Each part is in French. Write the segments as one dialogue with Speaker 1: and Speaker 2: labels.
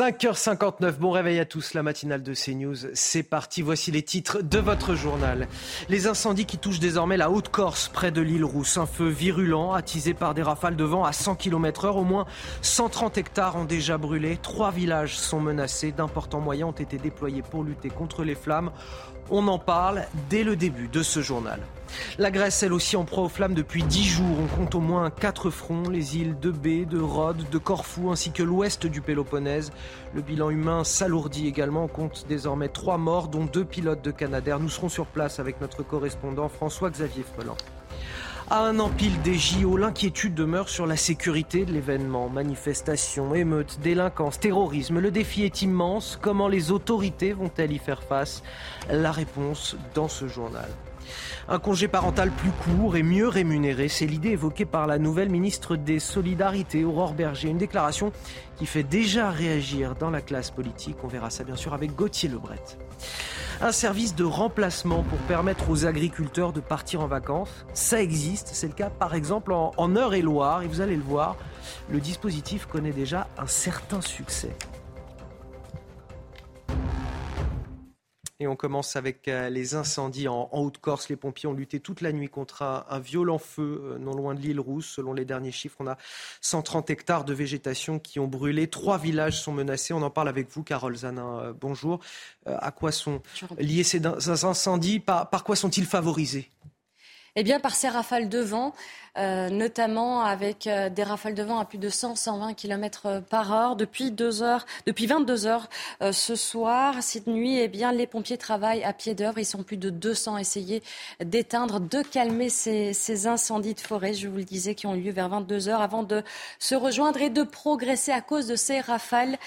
Speaker 1: 5h59, bon réveil à tous, la matinale de CNews, c'est parti, voici les titres de votre journal. Les incendies qui touchent désormais la Haute-Corse, près de l'île Rousse, un feu virulent, attisé par des rafales de vent à 100 km heure, au moins 130 hectares ont déjà brûlé, trois villages sont menacés, d'importants moyens ont été déployés pour lutter contre les flammes. On en parle dès le début de ce journal. La Grèce, elle aussi, en proie aux flammes depuis dix jours. On compte au moins quatre fronts, les îles de B, de Rhodes, de Corfou, ainsi que l'ouest du Péloponnèse. Le bilan humain s'alourdit également. On compte désormais trois morts, dont deux pilotes de Canadair. Nous serons sur place avec notre correspondant François-Xavier Freland. À un empile des JO, l'inquiétude demeure sur la sécurité de l'événement. Manifestations, émeutes, délinquance, terrorisme. Le défi est immense. Comment les autorités vont-elles y faire face? La réponse dans ce journal. Un congé parental plus court et mieux rémunéré, c'est l'idée évoquée par la nouvelle ministre des Solidarités, Aurore Berger. Une déclaration qui fait déjà réagir dans la classe politique. On verra ça bien sûr avec Gauthier Lebret. Un service de remplacement pour permettre aux agriculteurs de partir en vacances, ça existe. C'est le cas par exemple en, Eure-et-Loire. Et vous allez le voir, le dispositif connaît déjà un certain succès. Et on commence avec euh, les incendies en, Haute-Corse. Les pompiers ont lutté toute la nuit contre un, violent feu euh, non loin de l'île Rousse. Selon les derniers chiffres, on a 130 hectares de végétation qui ont brûlé. Trois villages sont menacés. On en parle avec vous, Carole Zanin. Euh, bonjour. à quoi sont liés ces incendies? Par quoi sont-ils favorisés?
Speaker 2: Eh bien, par ces rafales de vent, euh, notamment avec euh, des rafales de vent à plus de 100-120 km par heure. Depuis, deux heures, depuis 22 heures euh, ce soir, cette nuit, eh bien, les pompiers travaillent à pied d'œuvre. Ils sont plus de 200 à essayer d'éteindre, de calmer ces, ces, incendies de forêt, je vous le disais, qui ont lieu vers 22 heures avant de se rejoindre et de progresser à cause de ces rafales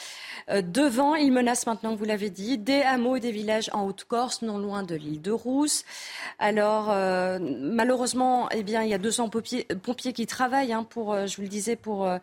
Speaker 2: de vent. Ils menacent maintenant, vous l'avez dit, des hameaux et des villages en Haute-Corse, non loin de l'île de Rousse. Alors, malheureusement, eh bien, il y a 200 pompiers pompiers, qui travaillent hein, pour, euh, je vous le disais, pour euh,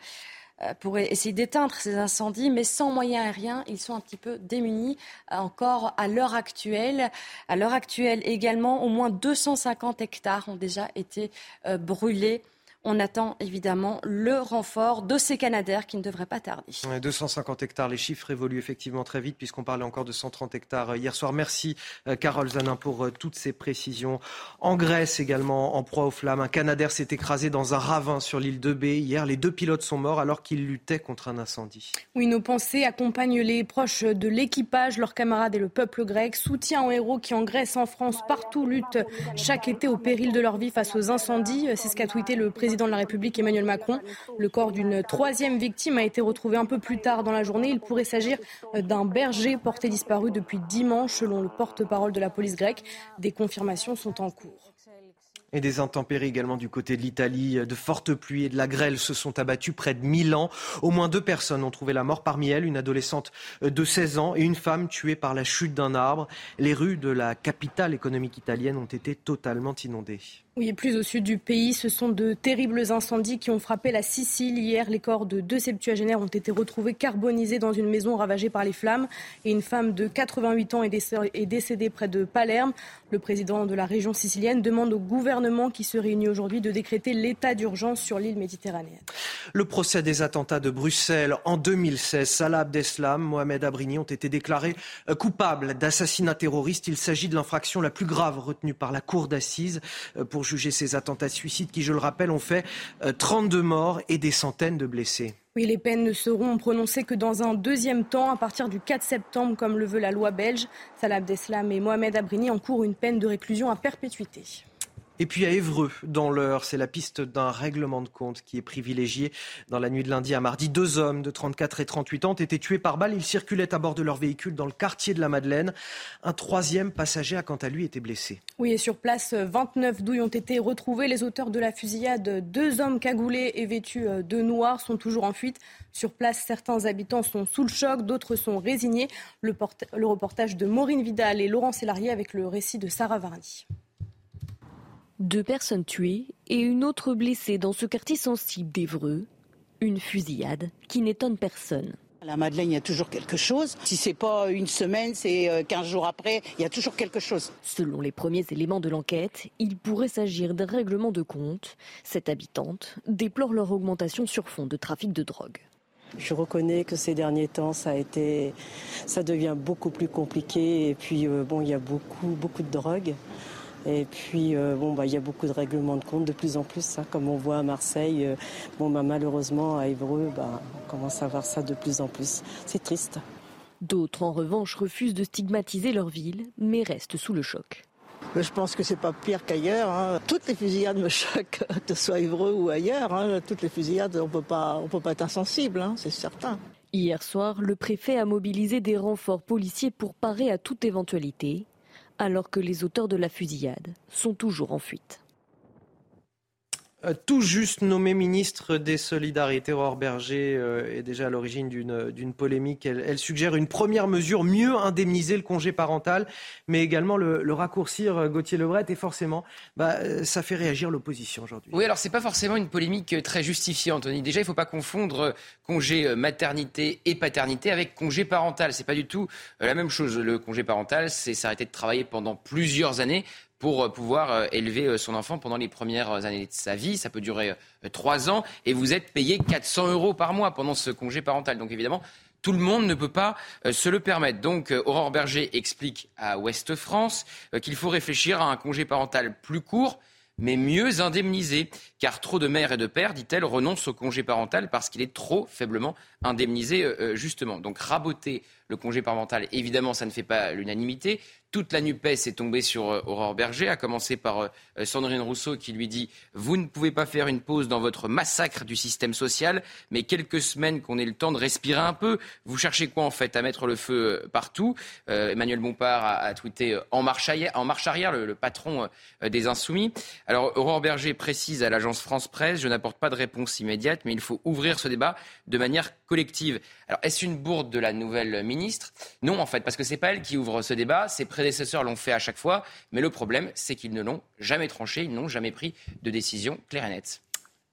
Speaker 2: euh, pour essayer d'éteindre ces incendies, mais sans moyens aériens, ils sont un petit peu démunis encore à l'heure actuelle. À l'heure actuelle également, au moins 250 hectares ont déjà été brûlés on attend évidemment le renfort de ces Canadaires qui ne devraient pas tarder.
Speaker 1: 250 hectares, les chiffres évoluent effectivement très vite puisqu'on parlait encore de 130 hectares hier soir. Merci euh, Carole Zanin pour euh, toutes ces précisions. En Grèce également, en proie aux flammes, un Canadair s'est écrasé dans un ravin sur l'île de B. Hier, les deux pilotes sont morts alors qu'ils luttaient contre un incendie.
Speaker 3: Oui, nos pensées accompagnent les proches de l'équipage, leurs camarades et le peuple grec. Soutien aux héros qui en Grèce, en France, partout luttent chaque été au péril de leur vie face aux incendies. C'est ce qu'a tweeté le président président de la République Emmanuel Macron. Le corps d'une troisième victime a été retrouvé un peu plus tard dans la journée. Il pourrait s'agir d'un berger porté disparu depuis dimanche, selon le porte-parole de la police grecque. Des confirmations sont en cours.
Speaker 1: Et des intempéries également du côté de l'Italie. De fortes pluies et de la grêle se sont abattues près de Milan. Au moins deux personnes ont trouvé la mort. Parmi elles, une adolescente de 16 ans et une femme tuée par la chute d'un arbre. Les rues de la capitale économique italienne ont été totalement inondées.
Speaker 3: Oui, plus au sud du pays, ce sont de terribles incendies qui ont frappé la Sicile. Hier, les corps de deux septuagénaires ont été retrouvés carbonisés dans une maison ravagée par les flammes. Et une femme de 88 ans est décédée près de Palerme. Le président de la région sicilienne demande au gouvernement qui se réunit aujourd'hui de décréter l'état d'urgence sur l'île méditerranéenne.
Speaker 1: Le procès des attentats de Bruxelles en 2016, Salah Abdeslam, Mohamed Abrini ont été déclarés coupables d'assassinat terroriste. Il s'agit de l'infraction la plus grave retenue par la cour d'assises pour pour juger ces attentats suicides qui, je le rappelle, ont fait 32 euh, morts et des centaines de blessés.
Speaker 3: Oui, les peines ne seront prononcées que dans un deuxième temps, à partir du 4 septembre, comme le veut la loi belge. Salah Abdeslam et Mohamed Abrini encourent une peine de réclusion à perpétuité.
Speaker 1: Et puis à Évreux, dans l'heure, c'est la piste d'un règlement de compte qui est privilégié. Dans la nuit de lundi à mardi, deux hommes de 34 et 38 ans ont été tués par balle. Ils circulaient à bord de leur véhicule dans le quartier de la Madeleine. Un troisième passager a quant à lui été blessé.
Speaker 3: Oui, et sur place, 29 douilles ont été retrouvées. Les auteurs de la fusillade, deux hommes cagoulés et vêtus de noir, sont toujours en fuite. Sur place, certains habitants sont sous le choc, d'autres sont résignés. Le, reportage de Maureen Vidal et Laurent Sélarié avec le récit de Sarah Varni.
Speaker 4: Deux personnes tuées et une autre blessée dans ce quartier sensible d'Evreux. Une fusillade qui n'étonne personne.
Speaker 5: À la Madeleine, il y a toujours quelque chose. Si c'est pas une semaine, c'est 15 euh, jours après, il y a toujours quelque chose.
Speaker 4: Selon les premiers éléments de l'enquête, il pourrait s'agir d'un règlement de compte. Cette habitante déplore leur augmentation sur fond de trafic de drogue.
Speaker 5: Je reconnais que ces derniers temps, ça a été, ça devient beaucoup plus compliqué. Et puis, euh, bon, il y a beaucoup, beaucoup de drogue. Et puis, euh, bon, bah, il y a beaucoup de règlements de compte de plus en plus, ça, comme on voit à Marseille. Euh, bon, bah, malheureusement, à Évreux, bah, on commence à voir ça de plus en plus. C'est triste.
Speaker 4: D'autres, en revanche, refusent de stigmatiser leur ville, mais restent sous le choc.
Speaker 6: Je pense que c'est pas pire qu'ailleurs. Hein. Toutes les fusillades me choquent, que ce soit Évreux ou ailleurs. Hein. Toutes les fusillades, on peut pas, on peut pas être insensible, hein, c'est certain.
Speaker 4: Hier soir, le préfet a mobilisé des renforts policiers pour parer à toute éventualité alors que les auteurs de la fusillade sont toujours en fuite.
Speaker 1: Euh, tout juste nommé ministre des Solidarités, Aurore Berger euh, est déjà à l'origine d'une polémique. Elle, suggère une première mesure, mieux indemniser le congé parental, mais également le, raccourcir, euh, Gauthier Lebret, et forcément, bah, ça fait réagir l'opposition aujourd'hui.
Speaker 7: Oui, alors c'est pas forcément une polémique très justifiée, Anthony. Déjà, il ne faut pas confondre congé maternité et paternité avec congé parental. C'est pas du tout la même chose. Le congé parental, c'est s'arrêter de travailler pendant plusieurs années pour euh, pouvoir euh, élever euh, son enfant pendant les premières années de sa vie. Ça peut durer trois ans et vous êtes payé 400 euros par mois pendant ce congé parental. Donc évidemment, tout le monde ne peut pas se le permettre. Donc Aurore Berger explique à Ouest France qu'il faut réfléchir à un congé parental plus court mais mieux indemnisé, car trop de mères et de pères, dit-elle, renoncent au congé parental parce qu'il est trop faiblement indemnisé, justement. Donc raboter le congé parental, évidemment, ça ne fait pas l'unanimité. Toute la NUPES est tombée sur euh, Aurore Berger, à commencer par euh, Sandrine Rousseau qui lui dit Vous ne pouvez pas faire une pause dans votre massacre du système social, mais quelques semaines qu'on ait le temps de respirer un peu. Vous cherchez quoi en fait À mettre le feu euh, partout? Emmanuel Bompard a, tweeté en marche arrière, le, patron des Insoumis. Alors Aurore Berger précise à l'agence France Presse Je n'apporte pas de réponse immédiate, mais il faut ouvrir ce débat de manière collective. Alors est-ce une bourde de la nouvelle ministre? Non, en fait, parce que c'est pas elle qui ouvre ce débat, c'est prédécesseurs l'ont fait à chaque fois, mais le problème, c'est qu'ils ne l'ont jamais tranché, ils n'ont jamais pris de décision claire et nette.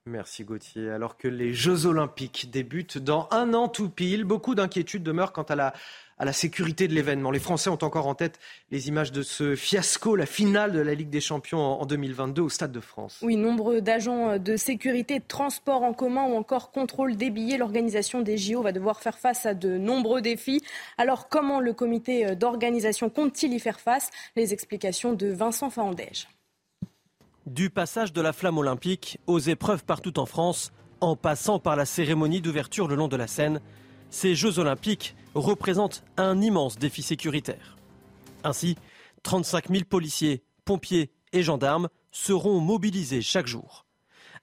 Speaker 1: Merci Gauthier. Alors que les Jeux Olympiques débutent dans un an tout pile, beaucoup d'inquiétudes demeurent quant à la à la sécurité de l'événement. Les Français ont encore en tête les images de ce fiasco, la finale de la Ligue des Champions en 2022 au Stade de France.
Speaker 3: Oui, nombre d'agents de sécurité, de transport en commun ou encore contrôle des billets. L'organisation des JO va devoir faire face à de nombreux défis. Alors comment le comité d'organisation compte-t-il y faire face? Les explications de Vincent Fahandège.
Speaker 8: Du passage de la flamme olympique aux épreuves partout en France, en passant par la cérémonie d'ouverture le long de la Seine, ces Jeux olympiques représentent un immense défi sécuritaire. Ainsi, 35 000 policiers, pompiers et gendarmes seront mobilisés chaque jour.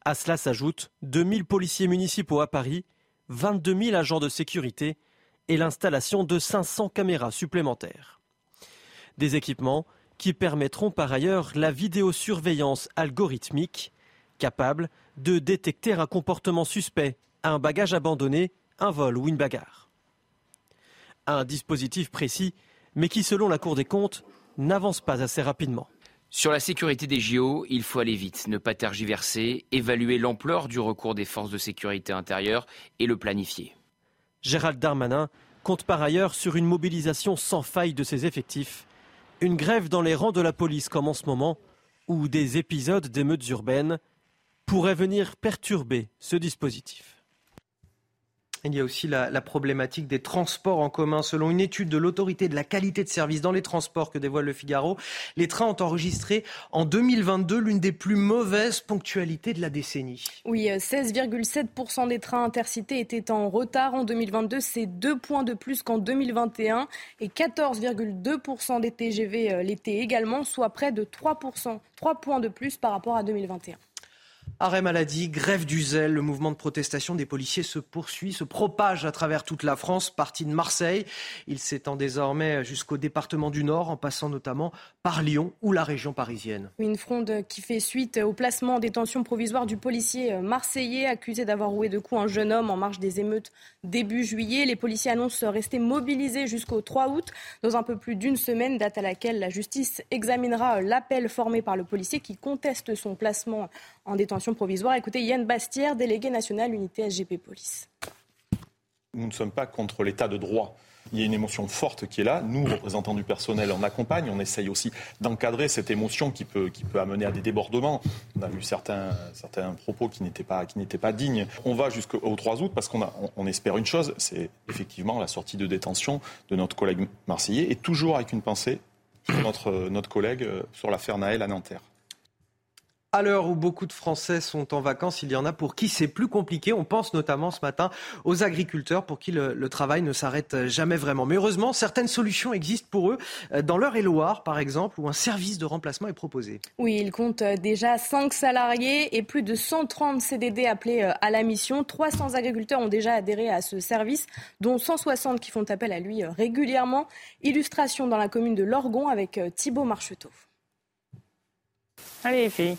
Speaker 8: À cela s'ajoutent 2 000 policiers municipaux à Paris, 22 000 agents de sécurité et l'installation de 500 caméras supplémentaires. Des équipements qui permettront par ailleurs la vidéosurveillance algorithmique, capable de détecter un comportement suspect, un bagage abandonné un vol ou une bagarre. Un dispositif précis, mais qui, selon la Cour des comptes, n'avance pas assez rapidement.
Speaker 7: Sur la sécurité des JO, il faut aller vite, ne pas tergiverser, évaluer l'ampleur du recours des forces de sécurité intérieure et le planifier.
Speaker 8: Gérald Darmanin compte par ailleurs sur une mobilisation sans faille de ses effectifs, une grève dans les rangs de la police comme en ce moment, ou des épisodes d'émeutes urbaines pourraient venir perturber ce dispositif.
Speaker 1: Il y a aussi la, problématique des transports en commun. Selon une étude de l'autorité de la qualité de service dans les transports que dévoile le Figaro, les trains ont enregistré en 2022 l'une des plus mauvaises ponctualités de la décennie.
Speaker 3: Oui, 16,7% des trains intercités étaient en retard en 2022. C'est deux points de plus qu'en 2021 et 14,2% des TGV euh, l'étaient également, soit près de 3%, 3 points de plus par rapport à 2021.
Speaker 1: Arrêt maladie, grève du zèle, le mouvement de protestation des policiers se poursuit, se propage à travers toute la France, parti de Marseille. Il s'étend désormais jusqu'au département du Nord, en passant notamment par Lyon ou la région parisienne.
Speaker 3: Une fronde qui fait suite au placement en détention provisoire du policier marseillais accusé d'avoir roué de coups un jeune homme en marge des émeutes début juillet. Les policiers annoncent rester mobilisés jusqu'au 3 août, dans un peu plus d'une semaine, date à laquelle la justice examinera l'appel formé par le policier qui conteste son placement en détention provisoire. Écoutez Yann Bastière, délégué national unité SGP Police.
Speaker 9: Nous ne sommes pas contre l'état de droit. il y a une émotion forte qui est là. Nous, représentants du personnel, on accompagne, on essaye aussi d'encadrer cette émotion qui peut, amener à des débordements. On a vu certains, propos qui n'étaient pas, dignes. On va jusqu'au 3 août parce qu'on on, espère une chose, c'est effectivement la sortie de détention de notre collègue marseillais et toujours avec une pensée sur notre, notre collègue euh, sur l'affaire Naël à Nanterre.
Speaker 1: À l'heure où beaucoup de Français sont en vacances, il y en a pour qui c'est plus compliqué. On pense notamment ce matin aux agriculteurs pour qui le, travail ne s'arrête jamais vraiment. Mais heureusement, certaines solutions existent pour eux. Dans l'heure et Loire, par exemple, où un service de remplacement est proposé.
Speaker 3: Oui, il compte déjà 5 salariés et plus de 130 CDD appelés à la mission. 300 agriculteurs ont déjà adhéré à ce service, dont 160 qui font appel à lui régulièrement. Illustration dans la commune de Lorgon avec Thibault Marcheteau.
Speaker 10: Allez, filles.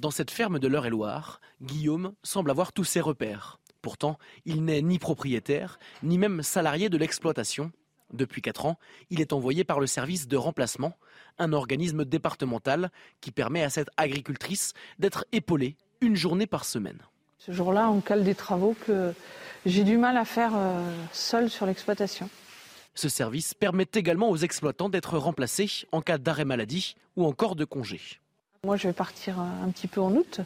Speaker 11: Dans cette ferme de l'Eure-et-Loire, Guillaume semble avoir tous ses repères. Pourtant, il n'est ni propriétaire, ni même salarié de l'exploitation. Depuis 4 ans, il est envoyé par le service de remplacement, un organisme départemental qui permet à cette agricultrice d'être épaulée une journée par semaine.
Speaker 10: Ce jour-là, on cale des travaux que j'ai du mal à faire euh, seul sur l'exploitation.
Speaker 11: Ce service permet également aux exploitants d'être remplacés en cas d'arrêt maladie ou encore de congé.
Speaker 10: Moi, je vais partir un petit peu en août.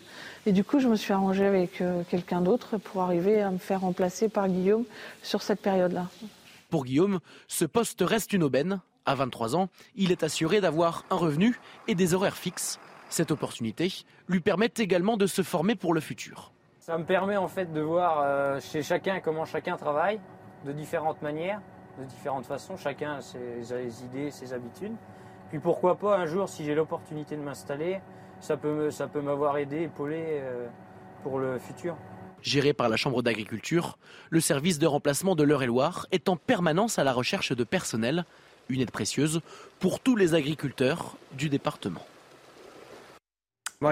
Speaker 10: Et du coup, je me suis arrangée avec euh, quelqu'un d'autre pour arriver à me faire remplacer par Guillaume sur cette période-là.
Speaker 11: Pour Guillaume, ce poste reste une aubaine. À 23 ans, il est assuré d'avoir un revenu et des horaires fixes. Cette opportunité lui permet également de se former pour le futur.
Speaker 12: Ça me permet en fait de voir euh, chez chacun comment chacun travaille de différentes manières, de différentes façons. Chacun a ses idées, ses habitudes. Puis pourquoi pas un jour, si j'ai l'opportunité de m'installer, ça peut, ça peut m'avoir aidé, épaulé euh, pour le futur.
Speaker 11: Géré par la Chambre d'agriculture, le service de remplacement de l'Eure-et-Loire est en permanence à la recherche de personnel, une aide précieuse pour tous les agriculteurs du département.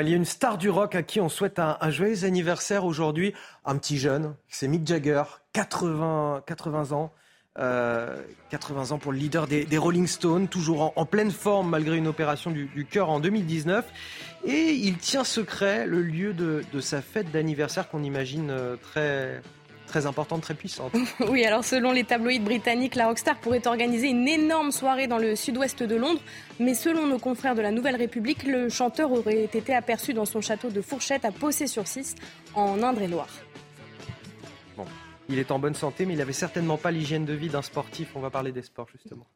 Speaker 1: il y a une star du rock à qui on souhaite un, joyeux anniversaire aujourd'hui, un petit jeune, c'est Mick Jagger, 80, 80 ans. 80 euh, ans pour le leader des, Rolling Stones, toujours en, pleine forme malgré une opération du, cœur en 2019. Et il tient secret le lieu de, sa fête d'anniversaire qu'on imagine euh, très, très importante, très puissante.
Speaker 3: oui, alors selon les tabloïds britanniques, la rockstar pourrait organiser une énorme soirée dans le sud-ouest de Londres. Mais selon nos confrères de la Nouvelle République, le chanteur aurait été aperçu dans son château de Fourchette à Possé-sur-Cisse, en Indre-et-Loire.
Speaker 1: Il est en bonne santé, mais il n'avait certainement pas l'hygiène de vie d'un sportif. On va parler des sports, justement.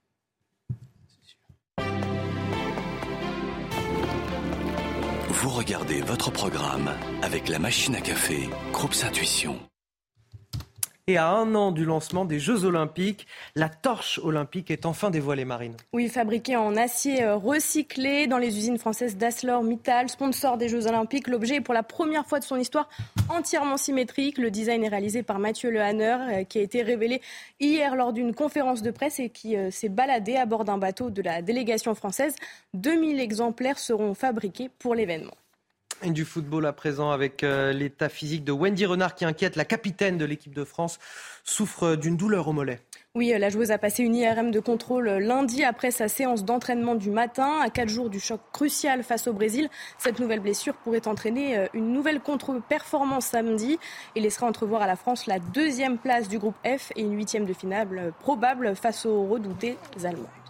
Speaker 13: Vous regardez votre programme avec la machine à café, Groupe Intuition.
Speaker 1: Et à un an du lancement des Jeux Olympiques, la torche olympique est enfin dévoilée, Marine.
Speaker 3: Oui, fabriquée en acier euh, recyclé dans les usines françaises d'Aslor Mittal, sponsor des Jeux Olympiques. L'objet est pour la première fois de son histoire entièrement symétrique. Le design est réalisé par Mathieu Lehanner, euh, qui a été révélé hier lors d'une conférence de presse et qui euh, s'est baladé à bord d'un bateau de la délégation française. 2000 exemplaires seront fabriqués pour l'événement.
Speaker 1: Et du football à présent avec euh, l'état physique de Wendy Renard qui inquiète. La capitaine de l'équipe de France souffre d'une douleur au mollet.
Speaker 3: Oui, la joueuse a passé une IRM de contrôle lundi après sa séance d'entraînement du matin. À quatre jours du choc crucial face au Brésil, cette nouvelle blessure pourrait entraîner euh, une nouvelle contre-performance samedi et laissera entrevoir à la France la deuxième place du groupe F et une huitième de finale probable face aux redoutés allemands.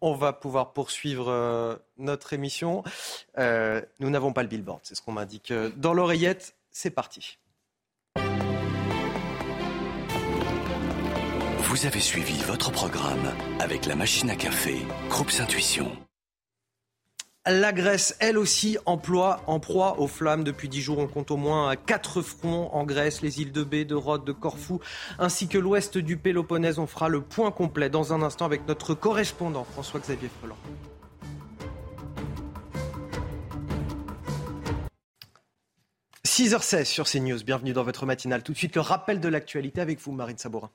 Speaker 1: On va pouvoir poursuivre euh, notre émission. Euh, nous n'avons pas le billboard, c'est ce qu'on m'indique euh, dans l'oreillette. C'est parti.
Speaker 13: Vous avez suivi votre programme avec la machine à café, Groupe Intuition.
Speaker 1: La Grèce, elle aussi, emploie en proie aux flammes. Depuis dix jours, on compte au moins quatre fronts en Grèce, les îles de Bé, de Rhodes, de Corfou, ainsi que l'ouest du Péloponnèse. On fera le point complet dans un instant avec notre correspondant François-Xavier Freland. « 6h16 sur CNews, bienvenue dans votre matinale. Tout de suite, le rappel de l'actualité avec vous, Marine Sabourin.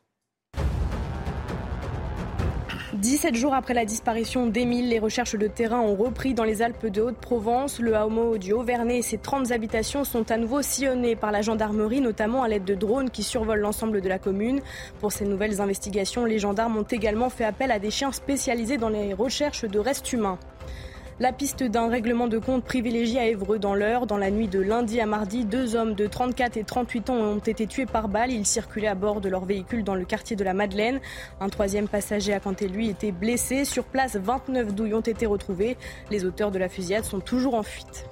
Speaker 3: 17 jours après la disparition d'Émile, les recherches de terrain ont repris dans les Alpes de Haute-Provence. Le hameau du Haut-Vernay et ses 30 habitations sont à nouveau sillonnés par la gendarmerie, notamment à l'aide de drones qui survolent l'ensemble de la commune. Pour ces nouvelles investigations, les gendarmes ont également fait appel à des chiens spécialisés dans les recherches de restes humains. La piste d'un règlement de compte privilégié à Évreux dans l'heure. Dans la nuit de lundi à mardi, deux hommes de 34 et 38 ans ont été tués par balle. Ils circulaient à bord de leur véhicule dans le quartier de la Madeleine. Un troisième passager a quant à lui été blessé. Sur place, 29 douilles ont été retrouvées. Les auteurs de la fusillade sont toujours en fuite.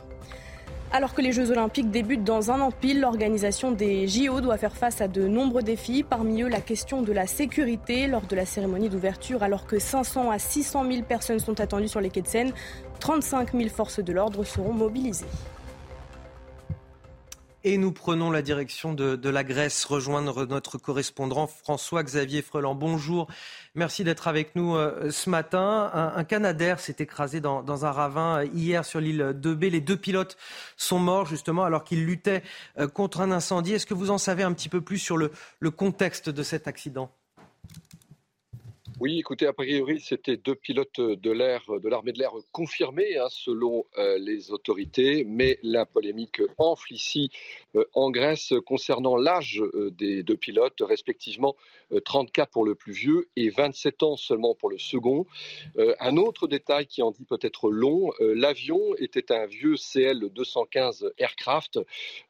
Speaker 3: Alors que les Jeux Olympiques débutent dans un an l'organisation des JO doit faire face à de nombreux défis. Parmi eux, la question de la sécurité lors de la cérémonie d'ouverture, alors que 500 à 600 000 personnes sont attendues sur les quais de Seine. 35 000 forces de l'ordre seront mobilisées.
Speaker 1: Et nous prenons la direction de, la Grèce, rejoindre notre correspondant François-Xavier Freland. Bonjour, merci d'être avec nous euh, ce matin. Un, Canadair s'est écrasé dans, un ravin euh, hier sur l'île de B. Les deux pilotes sont morts justement alors qu'ils luttaient euh, contre un incendie. Est-ce que vous en savez un petit peu plus sur le contexte de cet accident?
Speaker 14: Oui, écoutez, a priori, c'était deux pilotes de l'armée de l'air confirmés, hein, selon les autorités, mais la polémique enfle ici en Grèce concernant l'âge euh, des deux pilotes, respectivement 34 pour le plus vieux et 27 ans seulement pour le second. un autre détail qui en dit peut-être long, l'avion était un vieux CL-215 aircraft.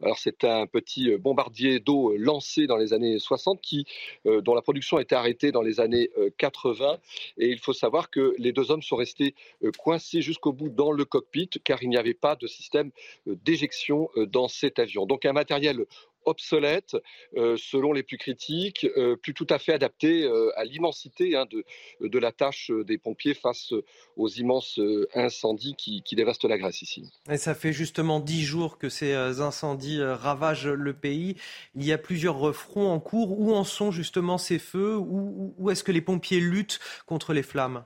Speaker 14: Alors c'est un petit bombardier d'eau lancé dans les années 60 qui, dont la production a été arrêtée dans les années 80 et il faut savoir que les deux hommes sont restés euh, coincés jusqu'au bout dans le cockpit car il n'y avait pas de système euh, d'éjection euh, dans cet avion. Un matériel obsolète, selon les plus critiques, plus tout à fait adapté à l'immensité hein, de, la tâche des pompiers face aux immenses incendies qui, qui, dévastent la Grèce ici.
Speaker 1: Et ça fait justement dix jours que ces incendies ravagent le pays. Il y a plusieurs fronts en cours. Où en sont justement ces feux? Où est-ce que les pompiers luttent contre les flammes?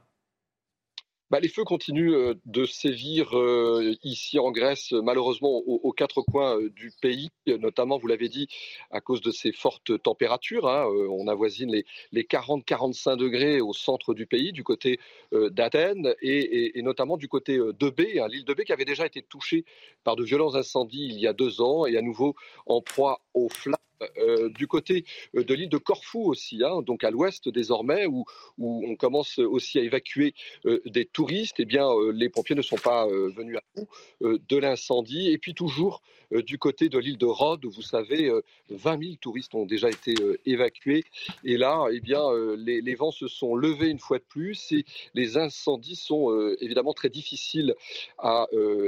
Speaker 14: Bah, les feux continuent euh, de sévir euh, ici en Grèce, malheureusement aux, quatre coins euh, du pays, notamment, vous l'avez dit, à cause de ces fortes températures. Hein, on avoisine les, 40-45 degrés au centre du pays, du côté d'Athènes, et, notamment du côté de B, hein, l'île de B qui avait déjà été touchée par de violents incendies il y a deux ans, et à nouveau en proie aux flammes. Euh, du côté euh, de l'île de Corfou aussi, hein, donc à l'ouest désormais, où, on commence aussi à évacuer euh, des touristes, eh bien, les pompiers ne sont pas venus à bout de l'incendie. Et puis toujours du côté de l'île de Rhodes, où vous savez, 20 000 touristes ont déjà été évacués. Et là, eh bien, les, vents se sont levés une fois de plus et les incendies sont évidemment très difficiles à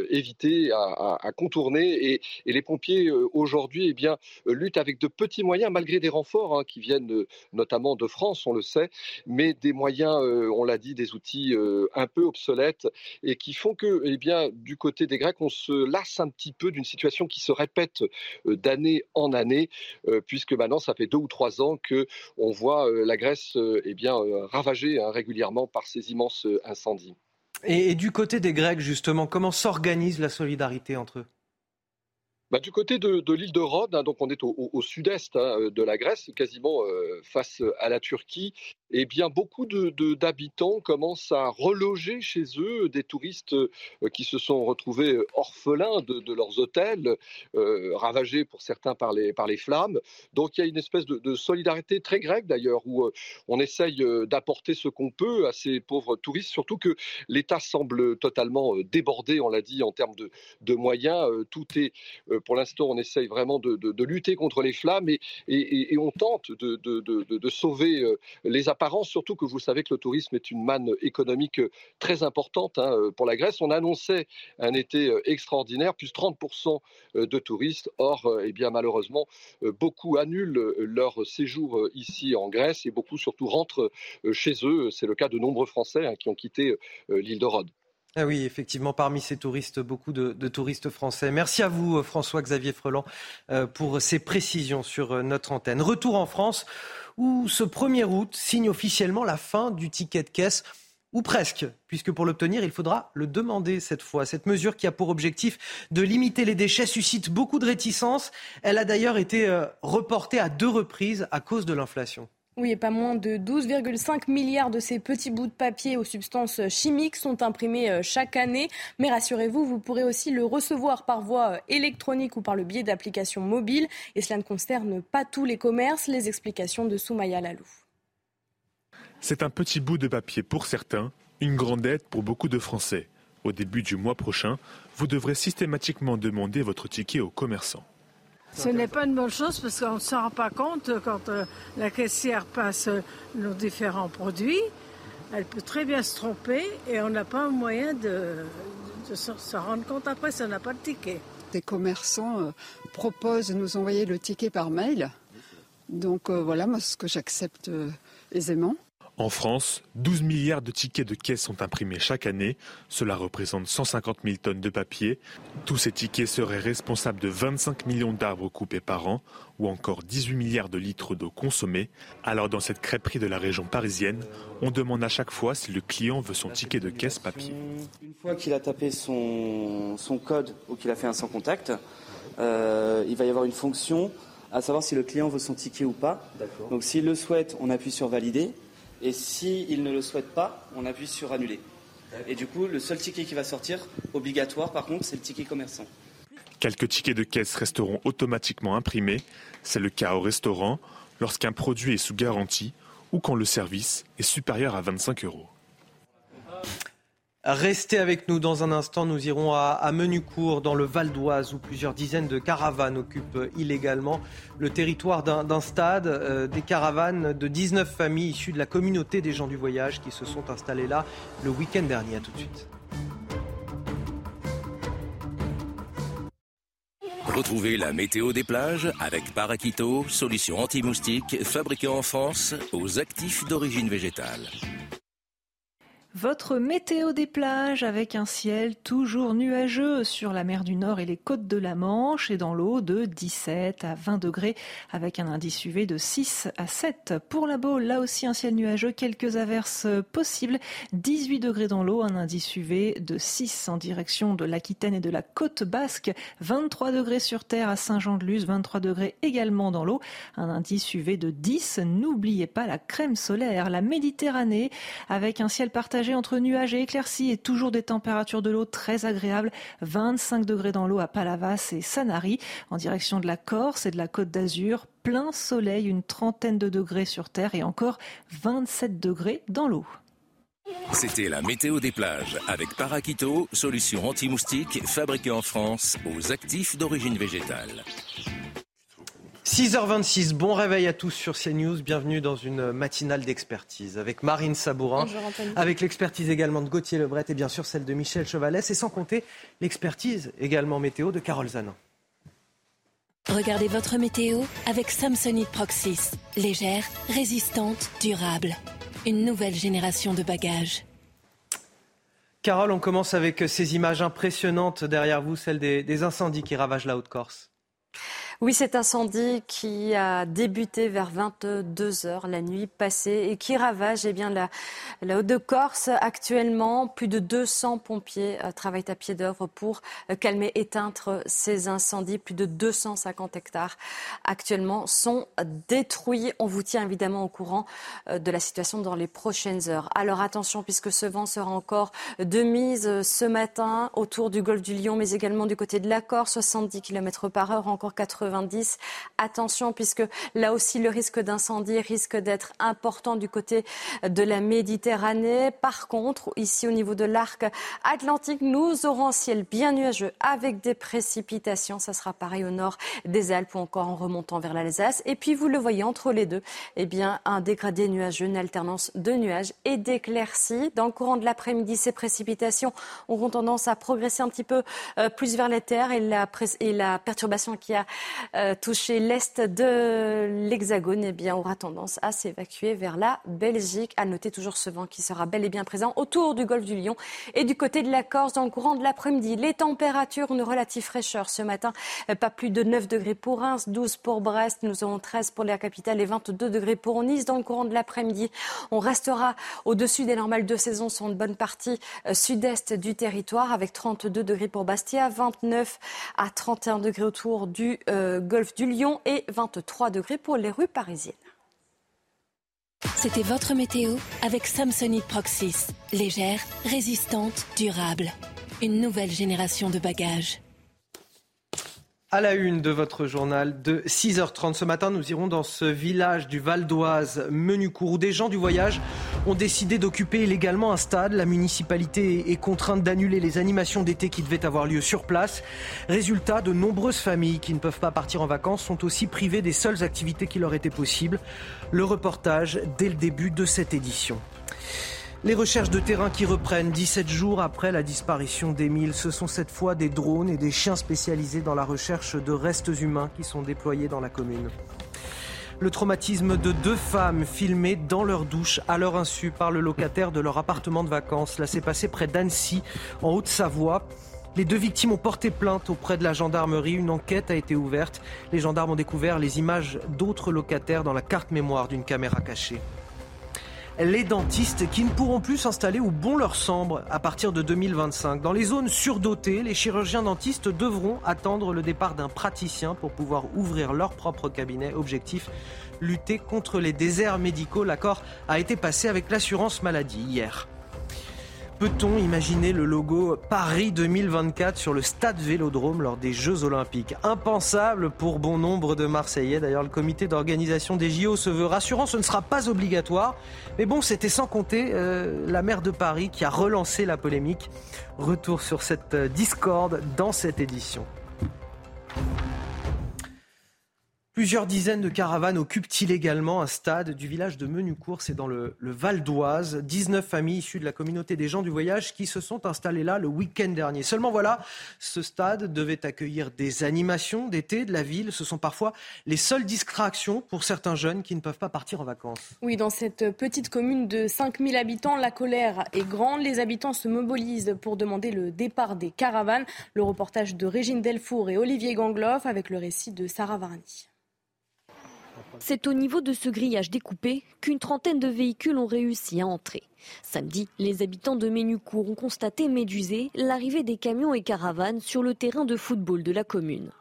Speaker 14: éviter, à, contourner. Et, les pompiers aujourd'hui, eh bien, luttent avec de petits moyens, malgré des renforts hein, qui viennent euh, notamment de France, on le sait, mais des moyens, euh, on l'a dit, des outils euh, un peu obsolètes et qui font que, eh bien, du côté des Grecs, on se lasse un petit peu d'une situation qui se répète d'année en année, puisque maintenant, ça fait deux ou trois ans que on voit la Grèce, eh bien, ravagée hein, régulièrement par ces immenses incendies.
Speaker 1: et du côté des Grecs, justement, comment s'organise la solidarité entre eux?
Speaker 14: Bah, du côté de, l'île de Rhodes, hein, donc on est au, sud-est hein, de la Grèce, quasiment euh, face à la Turquie, eh bien, beaucoup d'habitants commencent à reloger chez eux des touristes euh, qui se sont retrouvés orphelins de, leurs hôtels, euh, ravagés pour certains par les, par les flammes. Donc il y a une espèce de, solidarité très grecque d'ailleurs, où on essaye d'apporter ce qu'on peut à ces pauvres touristes, surtout que l'État semble totalement débordé, on l'a dit, en termes de, de moyens. Tout est euh, pour l'instant, on essaye vraiment de, lutter contre les flammes et, on tente de, sauver euh, les apparences, surtout que vous savez que le tourisme est une manne économique euh, très importante hein, pour la Grèce. On annonçait un été extraordinaire, plus 30% de touristes. Or, eh bien, malheureusement, beaucoup annulent leur séjour ici en Grèce et beaucoup surtout rentrent chez eux. C'est le cas de nombreux Français hein, qui ont quitté l'île de Rhodes.
Speaker 1: Ah oui, effectivement, parmi ces touristes, beaucoup de, touristes français. Merci à vous, François-Xavier Freland, euh, pour ces précisions sur euh, notre antenne. Retour en France, où ce 1er août signe officiellement la fin du ticket de caisse ou presque, puisque pour l'obtenir, il faudra le demander cette fois. Cette mesure qui a pour objectif de limiter les déchets suscite beaucoup de réticences. Elle a d'ailleurs été euh, reportée à deux reprises à cause de l'inflation.
Speaker 3: Oui, et pas moins de 12,5 milliards de ces petits bouts de papier aux substances chimiques sont imprimés euh, chaque année. Mais rassurez-vous, vous pourrez aussi le recevoir par voie euh, électronique ou par le biais d'applications mobiles. Et cela ne concerne pas tous les commerces. Les explications de Soumaya Lalou.
Speaker 15: C'est un petit bout de papier pour certains, une grande aide pour beaucoup de Français. Au début du mois prochain, vous devrez systématiquement demander votre ticket aux commerçants.
Speaker 16: Ce n'est pas une bonne chose parce qu'on ne s'en rend pas compte quand euh, la caissière passe euh, nos différents produits. Elle peut très bien se tromper et on n'a pas moyen de, se rendre compte après si on n'a pas de ticket.
Speaker 17: Des commerçants euh, proposent de nous envoyer le ticket par mail. Donc voilà, moi, ce que j'accepte aisément.
Speaker 15: En France, 12 milliards de tickets de caisse sont imprimés chaque année. Cela représente 150 000 tonnes de papier. Tous ces tickets seraient responsables de 25 millions d'arbres coupés par an ou encore 18 milliards de litres d'eau consommée. Alors dans cette crêperie de la région parisienne, on demande à chaque fois si le client veut son ticket de caisse papier.
Speaker 6: Une fois qu'il a tapé son, code ou qu'il a fait un sans contact, euh, il va y avoir une fonction à savoir si le client veut son ticket ou pas. Donc s'il le souhaite, on appuie sur valider. Et s'il ne le souhaite pas, on appuie sur annuler. Et du coup, le seul ticket qui va sortir, obligatoire par contre, c'est le ticket commerçant.
Speaker 15: Quelques tickets de caisse resteront automatiquement imprimés. C'est le cas au restaurant, lorsqu'un produit est sous garantie ou quand le service est supérieur à 25 euros.
Speaker 1: Restez avec nous dans un instant. Nous irons à, Menucourt, dans le Val d'Oise, où plusieurs dizaines de caravanes occupent illégalement le territoire d'un stade. Euh, des caravanes de 19 familles issues de la communauté des gens du voyage qui se sont installées là le week-end dernier. À tout de suite.
Speaker 13: Retrouvez la météo des plages avec Paraquito, solution anti-moustique fabriquée en France aux actifs d'origine végétale.
Speaker 18: Votre météo des plages avec un ciel toujours nuageux sur la mer du Nord et les côtes de la Manche et dans l'eau de 17 à 20 degrés avec un indice UV de 6 à 7. Pour la Baule, là aussi un ciel nuageux, quelques averses possibles. 18 degrés dans l'eau, un indice UV de 6 en direction de l'Aquitaine et de la côte basque. 23 degrés sur terre à Saint-Jean-de-Luz, 23 degrés également dans l'eau. Un indice UV de 10. N'oubliez pas la crème solaire, la Méditerranée avec un ciel partagé entre nuages et éclaircies et toujours des températures de l'eau très agréables. 25 degrés dans l'eau à Palavas et Sanary en direction de la Corse et de la Côte d'Azur. Plein soleil, une trentaine de degrés sur terre et encore 27 degrés dans l'eau.
Speaker 13: C'était la météo des plages avec Paraquito, solution anti-moustique fabriquée en France aux actifs d'origine végétale.
Speaker 1: 6h26, bon réveil à tous sur CNews. Bienvenue dans une matinale d'expertise avec Marine Sabourin, avec l'expertise également de Gauthier Lebret et bien sûr celle de Michel Chevalès et sans compter l'expertise également météo de Carole Zanin.
Speaker 19: Regardez votre météo avec Samsonite Proxys. Légère, résistante, durable. Une nouvelle génération de bagages.
Speaker 1: Carole, on commence avec ces images impressionnantes derrière vous, celles des incendies qui ravagent la Haute-Corse.
Speaker 2: Oui, cet incendie qui a débuté vers 22 heures la nuit passée et qui ravage eh bien, la, Haute-de-Corse. Actuellement, plus de 200 pompiers euh, travaillent à pied d'œuvre pour euh, calmer, éteindre ces incendies. Plus de 250 hectares actuellement sont détruits. On vous tient évidemment au courant euh, de la situation dans les prochaines heures. Alors attention, puisque ce vent sera encore de mise ce matin autour du golfe du Lion, mais également du côté de la Corse, 70 km par heure, encore 80 Attention, puisque là aussi, le risque d'incendie risque d'être important du côté de la Méditerranée. Par contre, ici, au niveau de l'arc atlantique, nous aurons un ciel bien nuageux avec des précipitations. Ça sera pareil au nord des Alpes ou encore en remontant vers l'Alsace. Et puis, vous le voyez entre les deux, eh bien, un dégradé nuageux, une alternance de nuages et d'éclaircies. Dans le courant de l'après-midi, ces précipitations auront tendance à progresser un petit peu euh, plus vers les terres et la, et la perturbation qui a euh, toucher l'est de l'Hexagone, eh bien, aura tendance à s'évacuer vers la Belgique. À noter toujours ce vent qui sera bel et bien présent autour du golfe du Lion et du côté de la Corse dans le courant de l'après-midi. Les températures, une relative fraîcheur ce matin, euh, pas plus de 9 degrés pour Reims, 12 pour Brest, nous aurons 13 pour la capitale et 22 degrés pour Nice. Dans le courant de l'après-midi, on restera au-dessus des normales de saison sur une bonne partie euh, sud-est du territoire avec 32 degrés pour Bastia, 29 à 31 degrés autour du golfe du Lion et 23 degrés pour les rues parisiennes.
Speaker 19: C'était votre météo avec Samsonite Proxys. Légère, résistante, durable. Une nouvelle génération de bagages.
Speaker 1: À la une de votre journal de 6h30 ce matin, nous irons dans ce village du Val d'Oise, Menucourt, où des gens du voyage ont décidé d'occuper illégalement un stade. La municipalité est contrainte d'annuler les animations d'été qui devaient avoir lieu sur place. Résultat, de nombreuses familles qui ne peuvent pas partir en vacances sont aussi privées des seules activités qui leur étaient possibles. Le reportage dès le début de cette édition. Les recherches de terrain qui reprennent 17 jours après la disparition d'Émile. Ce sont cette fois des drones et des chiens spécialisés dans la recherche de restes humains qui sont déployés dans la commune. Le traumatisme de deux femmes filmées dans leur douche à leur insu par le locataire de leur appartement de vacances. Là, s'est passé près d'Annecy, en Haute-Savoie. Les deux victimes ont porté plainte auprès de la gendarmerie. Une enquête a été ouverte. Les gendarmes ont découvert les images d'autres locataires dans la carte mémoire d'une caméra cachée les dentistes qui ne pourront plus s'installer où bon leur semble à partir de 2025. Dans les zones surdotées, les chirurgiens dentistes devront attendre le départ d'un praticien pour pouvoir ouvrir leur propre cabinet. Objectif lutter contre les déserts médicaux. L'accord a été passé avec l'assurance maladie hier. Peut-on imaginer le logo Paris 2024 sur le stade Vélodrome lors des Jeux Olympiques? Impensable pour bon nombre de Marseillais. D'ailleurs, le comité d'organisation des JO se veut rassurant, ce ne sera pas obligatoire. Mais bon, c'était sans compter euh, la maire de Paris qui a relancé la polémique. Retour sur cette euh, discorde dans cette édition. Plusieurs dizaines de caravanes occupent illégalement un stade du village de Menucourt, c'est dans le, Val d'Oise. 19 familles issues de la communauté des gens du voyage qui se sont installées là le week-end dernier. Seulement voilà, ce stade devait accueillir des animations d'été de la ville. Ce sont parfois les seules distractions pour certains jeunes qui ne peuvent pas partir en vacances.
Speaker 3: Oui, dans cette petite commune de 5000 habitants, la colère est grande. Les habitants se mobilisent pour demander le départ des caravanes. Le reportage de Régine Delfour et Olivier Gangloff avec le récit de Sarah Varni.
Speaker 4: C'est au niveau de ce grillage découpé qu'une trentaine de véhicules ont réussi à entrer. Samedi, les habitants de Ménucourt ont constaté médusé l'arrivée des camions et caravanes sur le terrain de football de la commune.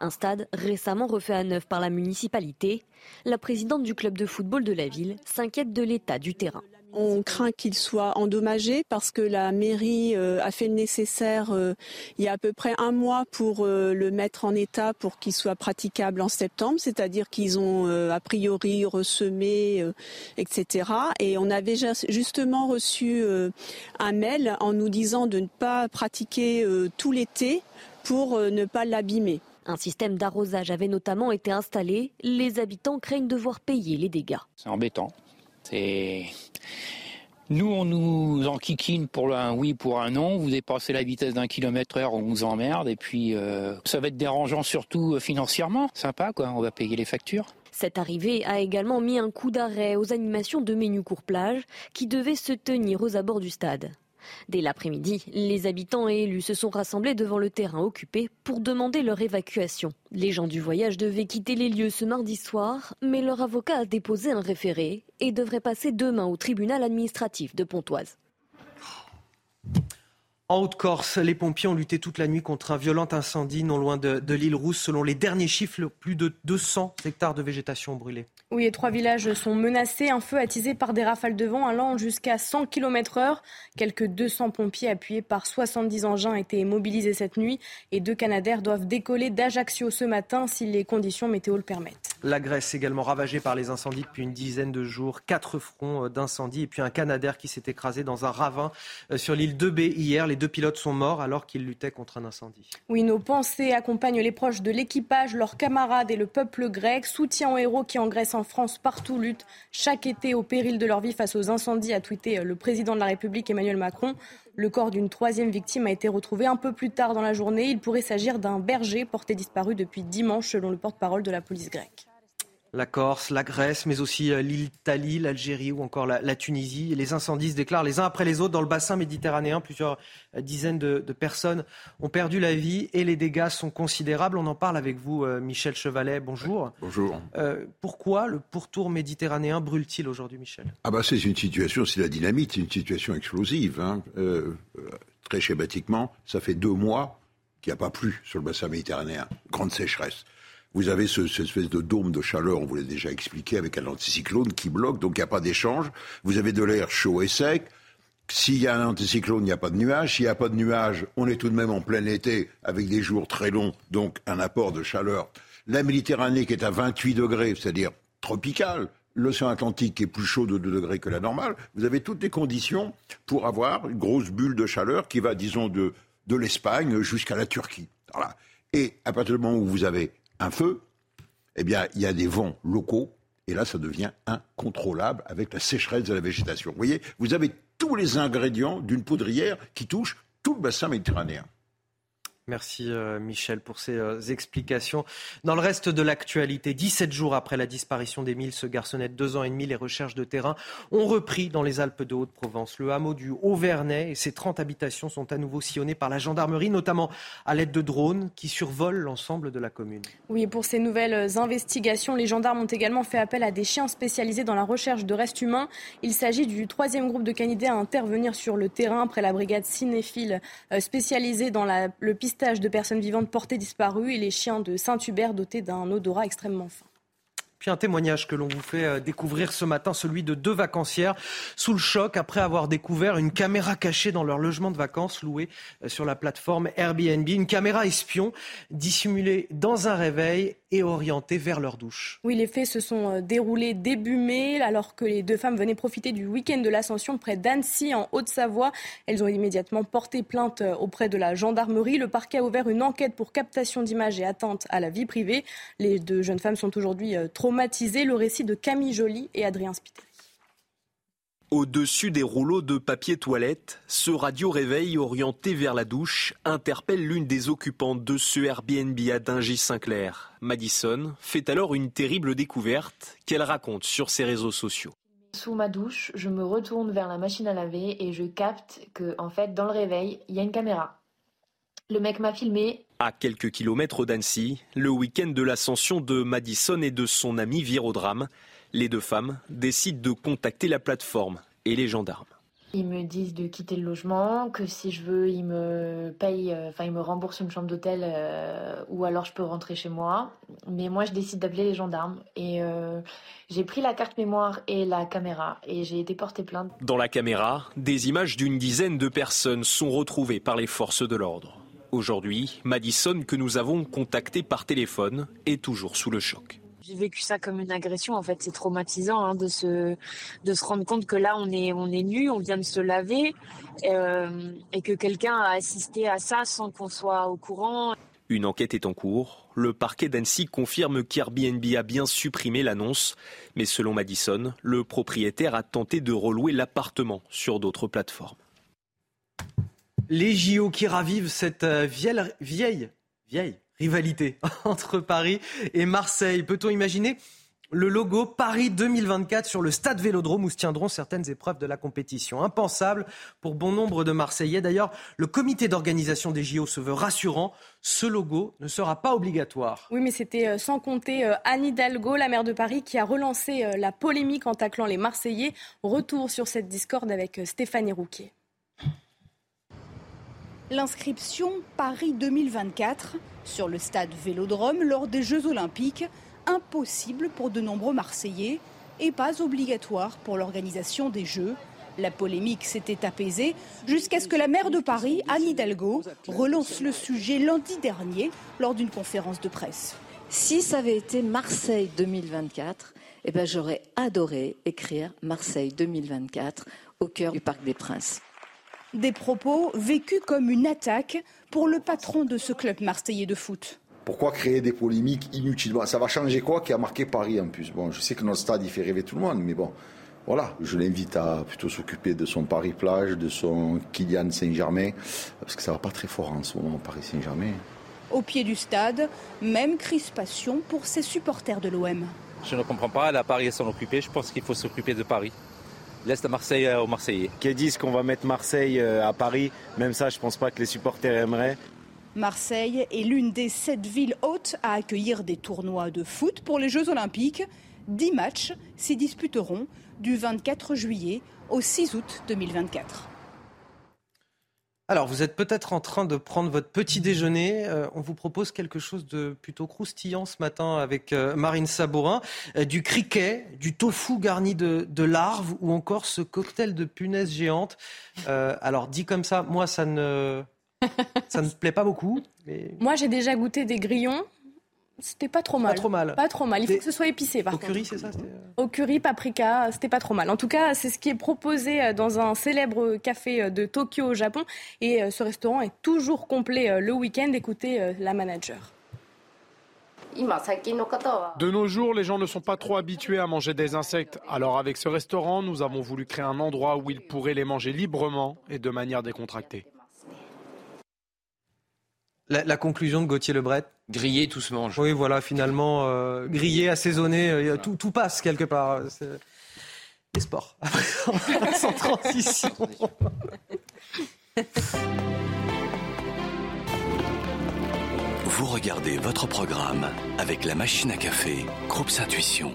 Speaker 4: Un stade récemment refait à neuf par la municipalité. La présidente du club de football de la ville s'inquiète de l'état du terrain.
Speaker 20: On craint qu'il soit endommagé parce que la mairie euh, a fait le nécessaire euh, il y a à peu près un mois pour euh, le mettre en état pour qu'il soit praticable en septembre, c'est-à-dire qu'ils ont a priori ressemé, etc. Et on avait justement reçu un mail en nous disant de ne pas pratiquer tout l'été pour ne pas l'abîmer.
Speaker 4: Un système d'arrosage avait notamment été installé. Les habitants craignent de voir payer les dégâts.
Speaker 21: C'est embêtant. C'est nous, on nous enquiquine pour un oui, pour un non. Vous dépassez la vitesse d'un kilomètre heure, on vous emmerde. Et puis, euh, ça va être dérangeant surtout euh, financièrement. Sympa, quoi. On va payer les factures.
Speaker 4: Cette arrivée a également mis un coup d'arrêt aux animations de Ménucourt Plage qui devaient se tenir aux abords du stade. Dès l'après-midi, les habitants et élus se sont rassemblés devant le terrain occupé pour demander leur évacuation. Les gens du voyage devaient quitter les lieux ce mardi soir, mais leur avocat a déposé un référé et devrait passer demain au tribunal administratif de Pontoise.
Speaker 1: En Haute-Corse, les pompiers ont lutté toute la nuit contre un violent incendie non loin de, de l'île Rousse. Selon les derniers chiffres, plus de 200 hectares de végétation brûlés.
Speaker 3: Oui, et trois villages sont menacés. Un feu attisé par des rafales de vent allant jusqu'à 100 km heure. Quelques 200 pompiers appuyés par 70 engins étaient mobilisés cette nuit et deux Canadaires doivent décoller d'Ajaccio ce matin si les conditions météo le permettent.
Speaker 1: La Grèce également ravagée par les incendies depuis une dizaine de jours. Quatre fronts d'incendie et puis un Canadair qui s'est écrasé dans un ravin euh, sur l'île de B hier. Les deux pilotes sont morts alors qu'ils luttaient contre un incendie.
Speaker 3: Oui, nos pensées accompagnent les proches de l'équipage, leurs camarades et le peuple grec. Soutien aux héros qui engraissent en France partout luttent chaque été au péril de leur vie face aux incendies, a tweeté euh, le président de la République Emmanuel Macron. Le corps d'une troisième victime a été retrouvé un peu plus tard dans la journée. Il pourrait s'agir d'un berger porté disparu depuis dimanche, selon le porte-parole de la police grecque
Speaker 1: la Corse, la Grèce, mais aussi euh, l'Italie, l'Algérie ou encore la, Tunisie. Les incendies se déclarent les uns après les autres dans le bassin méditerranéen. Plusieurs euh, dizaines de, personnes ont perdu la vie et les dégâts sont considérables. On en parle avec vous, euh, Michel Chevalet. Bonjour.
Speaker 22: Bonjour.
Speaker 1: pourquoi le pourtour méditerranéen brûle-t-il aujourd'hui, Michel?
Speaker 22: Ah bah c'est une situation, c'est la dynamite, c'est une situation explosive. Hein. très schématiquement, ça fait deux mois qu'il n'y a pas plu sur le bassin méditerranéen. Grande sécheresse.
Speaker 23: Vous avez ce, cette espèce de dôme de chaleur, on vous l'a déjà expliqué, avec un anticyclone qui bloque, donc il n'y a pas d'échange. Vous avez de l'air chaud et sec. S'il y a un anticyclone, il n'y a pas de nuages. S'il n'y a pas de nuages, on est tout de même en plein été avec des jours très longs, donc un apport de chaleur. La Méditerranée qui est à 28 degrés, c'est-à-dire tropicale, l'océan Atlantique qui est plus chaud de 2 degrés que la normale, vous avez toutes les conditions pour avoir une grosse bulle de chaleur qui va, disons, de, de l'Espagne jusqu'à la Turquie. Et à partir du moment où vous avez un feu, eh bien, il y a des vents locaux, et là, ça devient incontrôlable avec la sécheresse de la végétation. Vous voyez, vous avez tous les ingrédients d'une poudrière qui touche tout le bassin méditerranéen.
Speaker 1: Merci euh, Michel pour ces euh, explications. Dans le reste de l'actualité, 17 jours après la disparition d'Émile, ce garçonnet de deux ans et demi, les recherches de terrain ont repris dans les Alpes de Haute-Provence. Le hameau du Haut-Vernay et ses 30 habitations sont à nouveau sillonnés par la gendarmerie, notamment à l'aide de drones qui survolent l'ensemble de la commune.
Speaker 3: Oui, pour ces nouvelles investigations, les gendarmes ont également fait appel à des chiens spécialisés dans la recherche de restes humains. Il s'agit du troisième groupe de canidés à intervenir sur le terrain après la brigade cinéphile euh, spécialisée dans la, le pistage de personnes vivantes portées disparues et les chiens de Saint-Hubert dotés d'un odorat extrêmement fin.
Speaker 1: Puis un témoignage que l'on vous fait euh, découvrir ce matin, celui de deux vacancières sous le choc après avoir découvert une caméra cachée dans leur logement de vacances loué euh, sur la plateforme Airbnb. Une caméra espion dissimulée dans un réveil et orientée vers leur douche.
Speaker 3: Oui, les faits se sont euh, déroulés début mai alors que les deux femmes venaient profiter du week-end de l'Ascension près d'Annecy en Haute-Savoie. Elles ont immédiatement porté plainte auprès de la gendarmerie. Le parquet a ouvert une enquête pour captation d'images et atteinte à la vie privée. Les deux jeunes femmes sont aujourd'hui trop le récit de Camille Joly et Adrien Spiteri.
Speaker 24: Au-dessus des rouleaux de papier toilette, ce radio réveil orienté vers la douche interpelle l'une des occupantes de ce Airbnb à Dingy-Saint-Clair. Madison fait alors une terrible découverte qu'elle raconte sur ses réseaux sociaux.
Speaker 19: Sous ma douche, je me retourne vers la machine à laver et je capte que, en fait, dans le réveil, il y a une caméra. Le mec m'a filmé,
Speaker 24: à quelques kilomètres d'Annecy, le week-end de l'ascension de Madison et de son ami vire au drame. Les deux femmes décident de contacter la plateforme et les gendarmes.
Speaker 19: Ils me disent de quitter le logement, que si je veux, ils me payent, euh, enfin ils me remboursent une chambre d'hôtel euh, ou alors je peux rentrer chez moi. Mais moi, je décide d'appeler les gendarmes et euh, j'ai pris la carte mémoire et la caméra et j'ai été portée plainte.
Speaker 24: Dans la caméra, des images d'une dizaine de personnes sont retrouvées par les forces de l'ordre. Aujourd'hui, Madison, que nous avons contacté par téléphone, est toujours sous le choc.
Speaker 19: J'ai vécu ça comme une agression. En fait, c'est traumatisant hein, de se de se rendre compte que là, on est on est nu, on vient de se laver, euh, et que quelqu'un a assisté à ça sans qu'on soit au courant.
Speaker 24: Une enquête est en cours. Le parquet d'Annecy confirme qu'Airbnb a bien supprimé l'annonce, mais selon Madison, le propriétaire a tenté de relouer l'appartement sur d'autres plateformes.
Speaker 1: Les JO qui ravivent cette euh, vieille, vieille, rivalité entre Paris et Marseille. Peut-on imaginer le logo Paris 2024 sur le stade Vélodrome où se tiendront certaines épreuves de la compétition? Impensable pour bon nombre de Marseillais. D'ailleurs, le comité d'organisation des JO se veut rassurant. Ce logo ne sera pas obligatoire.
Speaker 3: Oui, mais c'était euh, sans compter euh, Anne Hidalgo, la maire de Paris, qui a relancé la polémique en taclant les Marseillais. Retour sur cette discorde avec Stéphanie Rouquier.
Speaker 25: L'inscription Paris 2024 sur le stade Vélodrome lors des Jeux Olympiques, impossible pour de nombreux Marseillais et pas obligatoire pour l'organisation des Jeux. La polémique s'était apaisée jusqu'à ce que la maire de Paris, Anne Hidalgo, relance le sujet lundi dernier lors d'une conférence de presse.
Speaker 26: Si ça avait été Marseille 2024, eh ben j'aurais adoré écrire Marseille 2024 au cœur du Parc des Princes.
Speaker 25: Des propos vécus comme une attaque pour le patron de ce club marseillais de foot.
Speaker 27: Pourquoi créer des polémiques inutilement? Ça va changer quoi qui a marqué Paris en plus? Bon, je sais que notre stade, il fait rêver tout le monde, mais bon, voilà. Je l'invite à plutôt s'occuper de son Paris-Plage, de son Kylian Saint-Germain, parce que ça va pas très fort en ce moment, Paris-Saint-Germain.
Speaker 25: Au pied du stade, même crispation pour ses supporters de l'OM.
Speaker 28: Je ne comprends pas, la Paris s'en occuper, je pense qu'il faut s'occuper de Paris laisse Marseille aux Marseillais. Qu'ils disent qu'on va mettre Marseille euh, à Paris, même ça, je pense pas que les supporters aimeraient.
Speaker 25: Marseille est l'une des sept villes hautes à accueillir des tournois de foot pour les Jeux Olympiques. Dix matchs s'y disputeront du 24 juillet au 6 août 2024.
Speaker 1: Alors, vous êtes peut-être en train de prendre votre petit déjeuner. Euh, on vous propose quelque chose de plutôt croustillant ce matin avec euh, Marine Sabourin. Euh, du criquet, du tofu garni de, larves ou encore ce cocktail de punaises géantes. alors, dit comme ça, moi, ça ne, ça ne plaît pas beaucoup.
Speaker 3: Moi, j'ai déjà goûté des grillons. C'était pas trop mal.
Speaker 1: Pas trop mal.
Speaker 3: Pas trop mal. Il faut que ce soit épicé, par
Speaker 1: Au curry, c'est ça euh
Speaker 3: Au curry, paprika, c'était pas trop mal. En tout cas, c'est ce qui est proposé euh, dans un célèbre café euh, de Tokyo au Japon. Et ce restaurant est toujours complet le week-end. Écoutez la manager.
Speaker 28: De nos jours, les gens ne sont pas trop habitués à manger des insectes. Alors avec ce restaurant, nous avons voulu créer un endroit où ils pourraient les manger librement et de manière décontractée.
Speaker 1: La, conclusion de Gauthier Lebret?
Speaker 7: Grillé, tout se mange.
Speaker 1: Oui, voilà, finalement, euh, grillé, assaisonné, euh, tout, tout, passe quelque part. Les sports. sans transition.
Speaker 11: Vous regardez votre programme avec la machine à café, Groupe Intuition.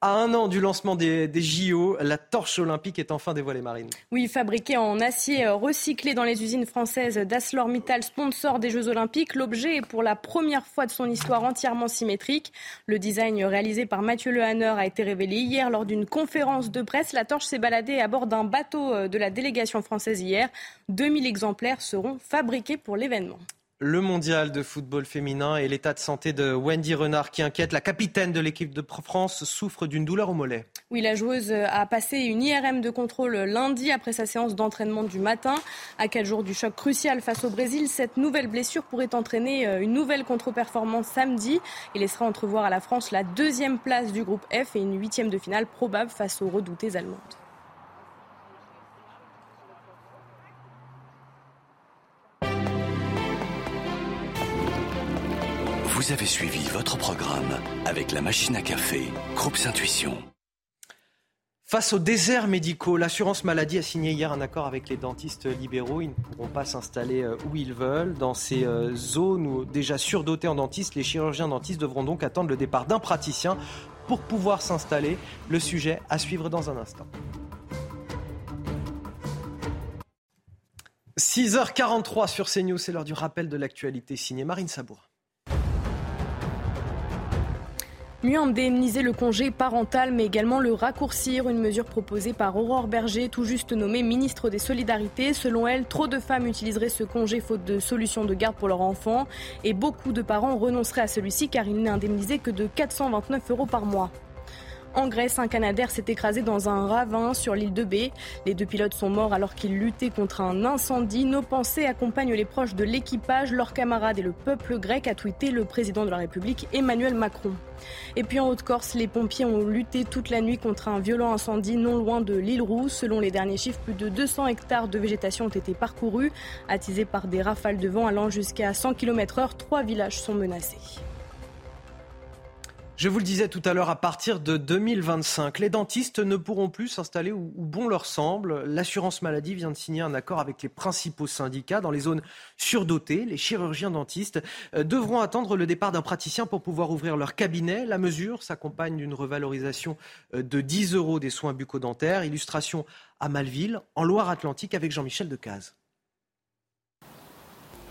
Speaker 1: À un an du lancement des, JO, la torche olympique est enfin dévoilée, Marine.
Speaker 3: Oui, fabriquée en acier euh, recyclé dans les usines françaises d'ArcelorMittal, sponsor des Jeux olympiques, l'objet est pour la première fois de son histoire entièrement symétrique. Le design réalisé par Mathieu Lehanner a été révélé hier lors d'une conférence de presse. La torche s'est baladée à bord d'un bateau euh, de la délégation française hier. 2000 exemplaires seront fabriqués pour l'événement
Speaker 1: le mondial de football féminin et l'état de santé de Wendy Renard qui inquiète. La capitaine de l'équipe de France souffre d'une douleur au mollet.
Speaker 3: Oui, la joueuse a passé une IRM de contrôle lundi après sa séance d'entraînement du matin. À quatre jours du choc crucial face au Brésil, cette nouvelle blessure pourrait entraîner euh, une nouvelle contre-performance samedi et laissera entrevoir à la France la deuxième place du groupe F et une huitième de finale probable face aux redoutés allemandes.
Speaker 11: Vous avez suivi votre programme avec la machine à café, Groupe Intuition.
Speaker 1: Face aux déserts médicaux, l'assurance maladie a signé hier un accord avec les dentistes libéraux. Ils ne pourront pas s'installer euh, où ils veulent. Dans ces euh, zones déjà surdotées en dentistes, les chirurgiens dentistes devront donc attendre le départ d'un praticien pour pouvoir s'installer. Le sujet à suivre dans un instant. 6h43 sur CNews, c'est l'heure du rappel de l'actualité signé Marine Sabour.
Speaker 3: Mieux indemniser le congé parental, mais également le raccourcir, une mesure proposée par Aurore Berger, tout juste nommée ministre des Solidarités. Selon elle, trop de femmes utiliseraient ce congé faute de solution de garde pour leur enfant, et beaucoup de parents renonceraient à celui-ci car il n'est indemnisé que de 429 euros par mois. En Grèce, un Canadair s'est écrasé dans un ravin sur l'île de Bé. Les deux pilotes sont morts alors qu'ils luttaient contre un incendie. Nos pensées accompagnent les proches de l'équipage, leurs camarades et le peuple grec, a tweeté le président de la République Emmanuel Macron. Et puis en Haute-Corse, les pompiers ont lutté toute la nuit contre un violent incendie non loin de l'île Roux. Selon les derniers chiffres, plus de 200 hectares de végétation ont été parcourus, attisés par des rafales de vent allant jusqu'à 100 km/h. Trois villages sont menacés.
Speaker 1: Je vous le disais tout à l'heure, à partir de 2025, les dentistes ne pourront plus s'installer où, bon leur semble. L'assurance maladie vient de signer un accord avec les principaux syndicats dans les zones surdotées. Les chirurgiens dentistes euh, devront attendre le départ d'un praticien pour pouvoir ouvrir leur cabinet. La mesure s'accompagne d'une revalorisation euh, de 10 euros des soins bucco-dentaires. Illustration à Malville, en Loire-Atlantique, avec Jean-Michel Decaze.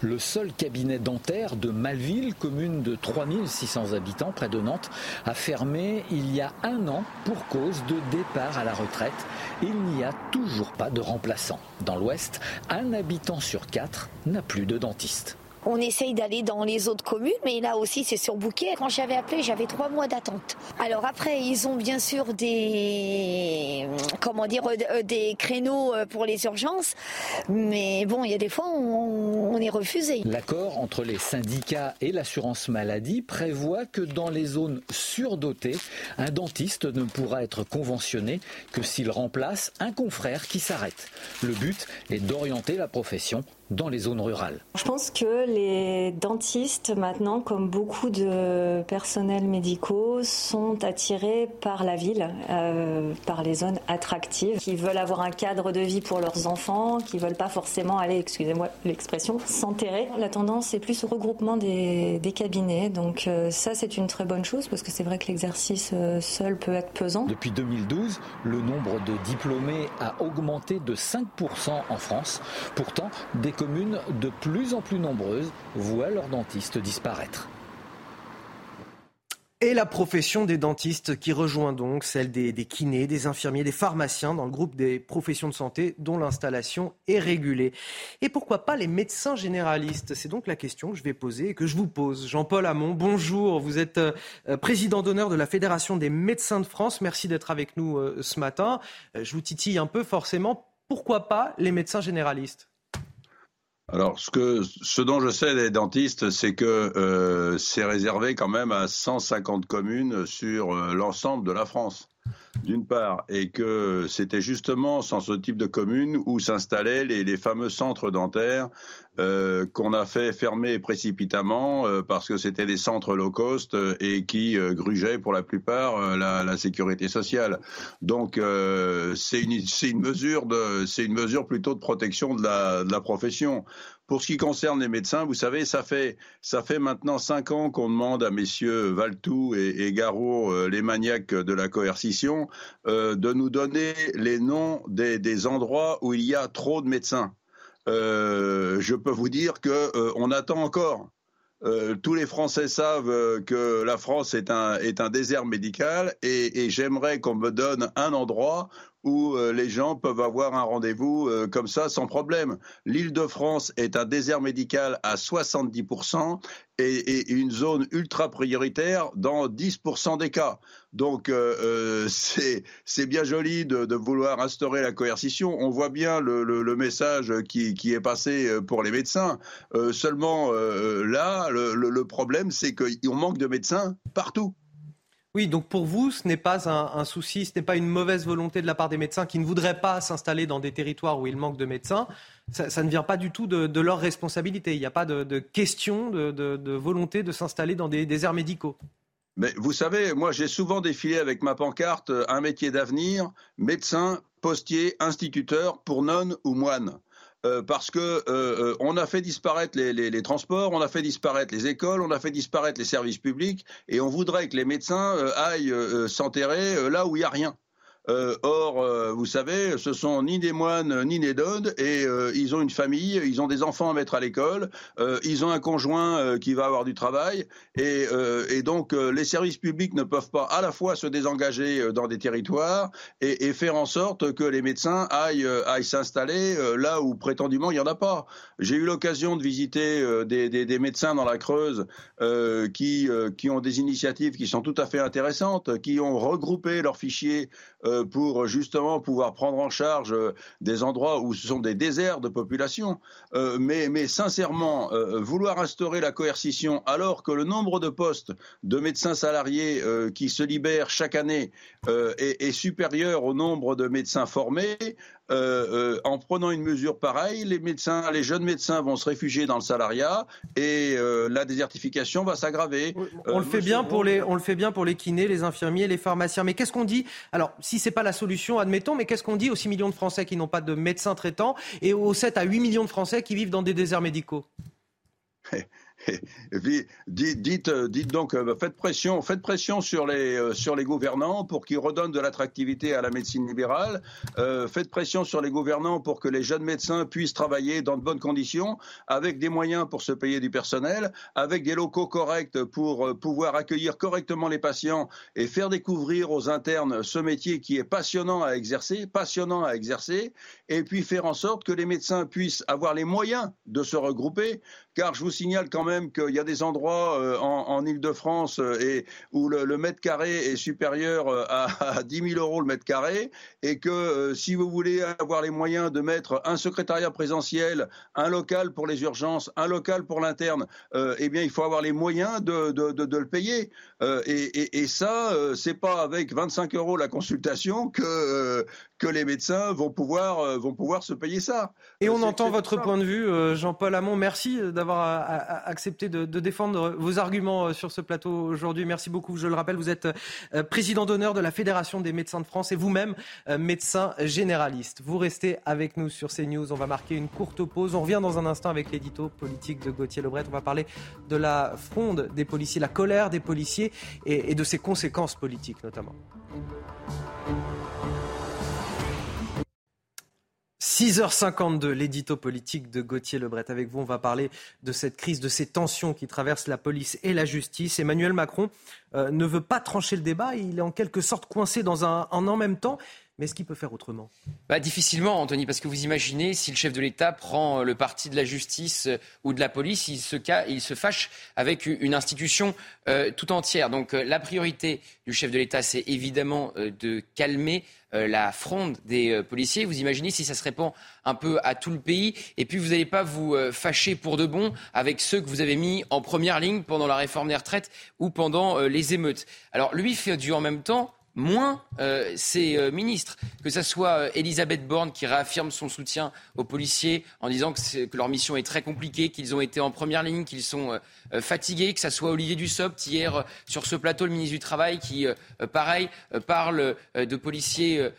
Speaker 29: Le seul cabinet dentaire de Malville, commune de 3600 habitants près de Nantes, a fermé il y a un an pour cause de départ à la retraite. Il n'y a toujours pas de remplaçant. Dans l'Ouest, un habitant sur quatre n'a plus de dentiste.
Speaker 30: On essaye d'aller dans les autres communes, mais là aussi c'est surbooké. Quand j'avais appelé, j'avais trois mois d'attente. Alors après, ils ont bien sûr des comment dire euh, des créneaux euh, pour les urgences, mais bon, il y a des fois où on est refusé.
Speaker 29: L'accord entre les syndicats et l'assurance maladie prévoit que dans les zones surdotées, un dentiste ne pourra être conventionné que s'il remplace un confrère qui s'arrête. Le but est d'orienter la profession
Speaker 31: dans les zones rurales.
Speaker 32: Je pense que les dentistes, maintenant, comme beaucoup de personnels médicaux, sont attirés par la ville, euh, par les zones attractives, qui veulent avoir un cadre de vie pour leurs enfants, qui veulent pas forcément aller, excusez-moi l'expression, s'enterrer. La tendance est plus au regroupement des, des cabinets, donc euh, ça c'est une très bonne chose parce que c'est vrai que l'exercice euh, seul peut être pesant.
Speaker 31: Depuis 2012, le nombre de diplômés a augmenté de 5% en France. Pourtant, des communes de plus en plus nombreuses voient leurs dentistes disparaître.
Speaker 1: Et la profession des dentistes qui rejoint donc celle des, kinés, des infirmiers, des pharmaciens dans le groupe des professions de santé dont l'installation est régulée. Et pourquoi pas les médecins généralistes? C'est donc la question que je vais poser et que je vous pose. Jean-Paul Hamon, bonjour. Vous êtes euh, président d'honneur de la Fédération des médecins de France. Merci d'être avec nous euh, ce matin. Euh, je vous titille un peu forcément. Pourquoi pas les médecins généralistes?
Speaker 33: Alors, ce, que, ce dont je sais des dentistes, c'est que euh, c'est réservé quand même à 150 communes sur euh, l'ensemble de la France d'une part, et que c'était justement sans ce type de commune où s'installaient les, fameux centres dentaires euh, qu'on a fait fermer précipitamment euh, parce que c'était des centres low cost euh, et qui grugeaient pour la plupart la, sécurité sociale. Donc c'est une, mesure plutôt de protection de la profession. Pour ce qui concerne les médecins, vous savez, ça fait, ça fait maintenant cinq ans qu'on demande à messieurs Valtou et, Garot, les maniaques de la coercition, euh, de nous donner les noms des, endroits où il y a trop de médecins. Euh, je peux vous dire que euh, on attend encore. tous les Français savent que la France est un, est un désert médical et j'aimerais qu'on me donne un endroit où euh, les gens peuvent avoir un rendez-vous euh, comme ça sans problème. L'île de France est un désert médical à 70% et, une zone ultra prioritaire dans 10% des cas. Donc euh, c'est bien joli de, vouloir instaurer la coercition. On voit bien le, message qui, est passé pour les médecins. seulement là, le problème, c'est qu'on manque de médecins partout.
Speaker 1: Oui, donc pour vous, ce n'est pas un, souci, ce n'est pas une mauvaise volonté de la part des médecins qui ne voudraient pas s'installer dans des territoires où il manque de médecins. Ça, ne vient pas du tout de, leur responsabilité. Il n'y a pas de, question de, volonté de s'installer dans des déserts médicaux.
Speaker 33: Mais vous savez, moi j'ai souvent défilé avec ma pancarte un métier d'avenir, médecin, postier, instituteur pour nonnes ou moines. Euh, parce que euh, euh, on a fait disparaître les, transports, on a fait disparaître les écoles, on a fait disparaître les services publics, et on voudrait que les médecins aillent s'enterrer là où il n'y a rien. Euh, or, euh, vous savez, ce sont ni des moines ni des dodes, et euh, ils ont une famille, ils ont des enfants à mettre à l'école, ils ont un conjoint qui va avoir du travail, et, et donc les services publics ne peuvent pas à la fois se désengager dans des territoires et, et faire en sorte que les médecins aillent, aillent s'installer là où prétendument il n'y en a pas. J'ai eu l'occasion de visiter des, des, des, médecins dans la Creuse qui, qui ont des initiatives qui sont tout à fait intéressantes, qui ont regroupé leurs fichiers euh, pour justement pouvoir prendre en charge euh, des endroits où ce sont des déserts de population. Euh, mais, sincèrement, vouloir instaurer la coercition alors que le nombre de postes de médecins salariés qui se libèrent chaque année est, supérieur au nombre de médecins formés, euh, euh, en prenant une mesure pareille, les médecins, les jeunes médecins vont se réfugier dans le salariat et euh, la désertification va s'aggraver.
Speaker 1: On le fait bien pour les, on le fait bien pour les kinés, les infirmiers, les pharmaciens. Mais qu'est-ce qu'on dit? Alors, si c'est pas la solution, admettons, mais qu'est-ce qu'on dit aux 6 millions de Français qui n'ont pas de médecin traitant et aux 7 à 8 millions de Français qui vivent dans des déserts médicaux?
Speaker 33: dites, dites, donc, euh, faites pression, faites pression sur les, euh, sur les gouvernants pour qu'ils redonnent de l'attractivité à la médecine libérale. Euh, faites pression sur les gouvernants pour que les jeunes médecins puissent travailler dans de bonnes conditions, avec des moyens pour se payer du personnel, avec des locaux corrects pour pouvoir accueillir correctement les patients et faire découvrir aux internes ce métier qui est passionnant à exercer, passionnant à exercer, et puis faire en sorte que les médecins puissent avoir les moyens de se regrouper, car je vous signale quand même qu'il y a des endroits en, en Ile-de-France et où le, mètre carré est supérieur à, 10 000 euros le mètre carré, et que si vous voulez avoir les moyens de mettre un secrétariat présentiel, un local pour les urgences, un local pour l'interne, eh bien, il faut avoir les moyens de, de, le payer. et, et, ça, c'est pas avec 25 euros la consultation que, que les médecins vont pouvoir, euh, vont pouvoir se payer ça.
Speaker 1: Et on entend votre point de vue, euh, Jean-Paul Hamon. Merci d'avoir accepté de, défendre vos arguments euh, sur ce plateau aujourd'hui. Merci beaucoup. Je le rappelle, vous êtes président d'honneur de la Fédération des médecins de France et vous-même médecin généraliste. Vous restez avec nous sur CNews. On va marquer une courte pause. On revient dans un instant avec l'édito politique de Gauthier Lebret. On va parler de la fronde des policiers, la colère des policiers et de ses conséquences politiques notamment. 6h52, l'édito politique de Gauthier Lebret. Avec vous, on va parler de cette crise, de ces tensions qui traversent la police et la justice. Emmanuel Macron euh, ne veut pas trancher le débat. Il est en quelque sorte coincé dans un en, en même temps. Mais est-ce qu'il peut faire autrement?
Speaker 7: Bah, Difficilement, Anthony, parce que vous imaginez, si le chef de l'État prend euh, le parti de la justice euh, ou de la police, il se, fâche avec une institution tout entière. Donc la priorité du chef de l'État, c'est évidemment de calmer euh, la fronde des euh, policiers. Vous imaginez si ça se répand un peu à tout le pays. Et puis vous n'allez pas vous euh, fâcher pour de bon avec ceux que vous avez mis en première ligne pendant la réforme des retraites ou pendant les émeutes. Alors lui fait du en même temps moins euh, ses euh, ministres. Que ce soit euh, Elisabeth Borne qui réaffirme son soutien aux policiers en disant que, leur mission est très compliquée, qu'ils ont été en première ligne, qu'ils sont fatigués, que ce soit Olivier Dussopt hier sur ce plateau, le ministre du Travail, qui, pareil, parle de policiers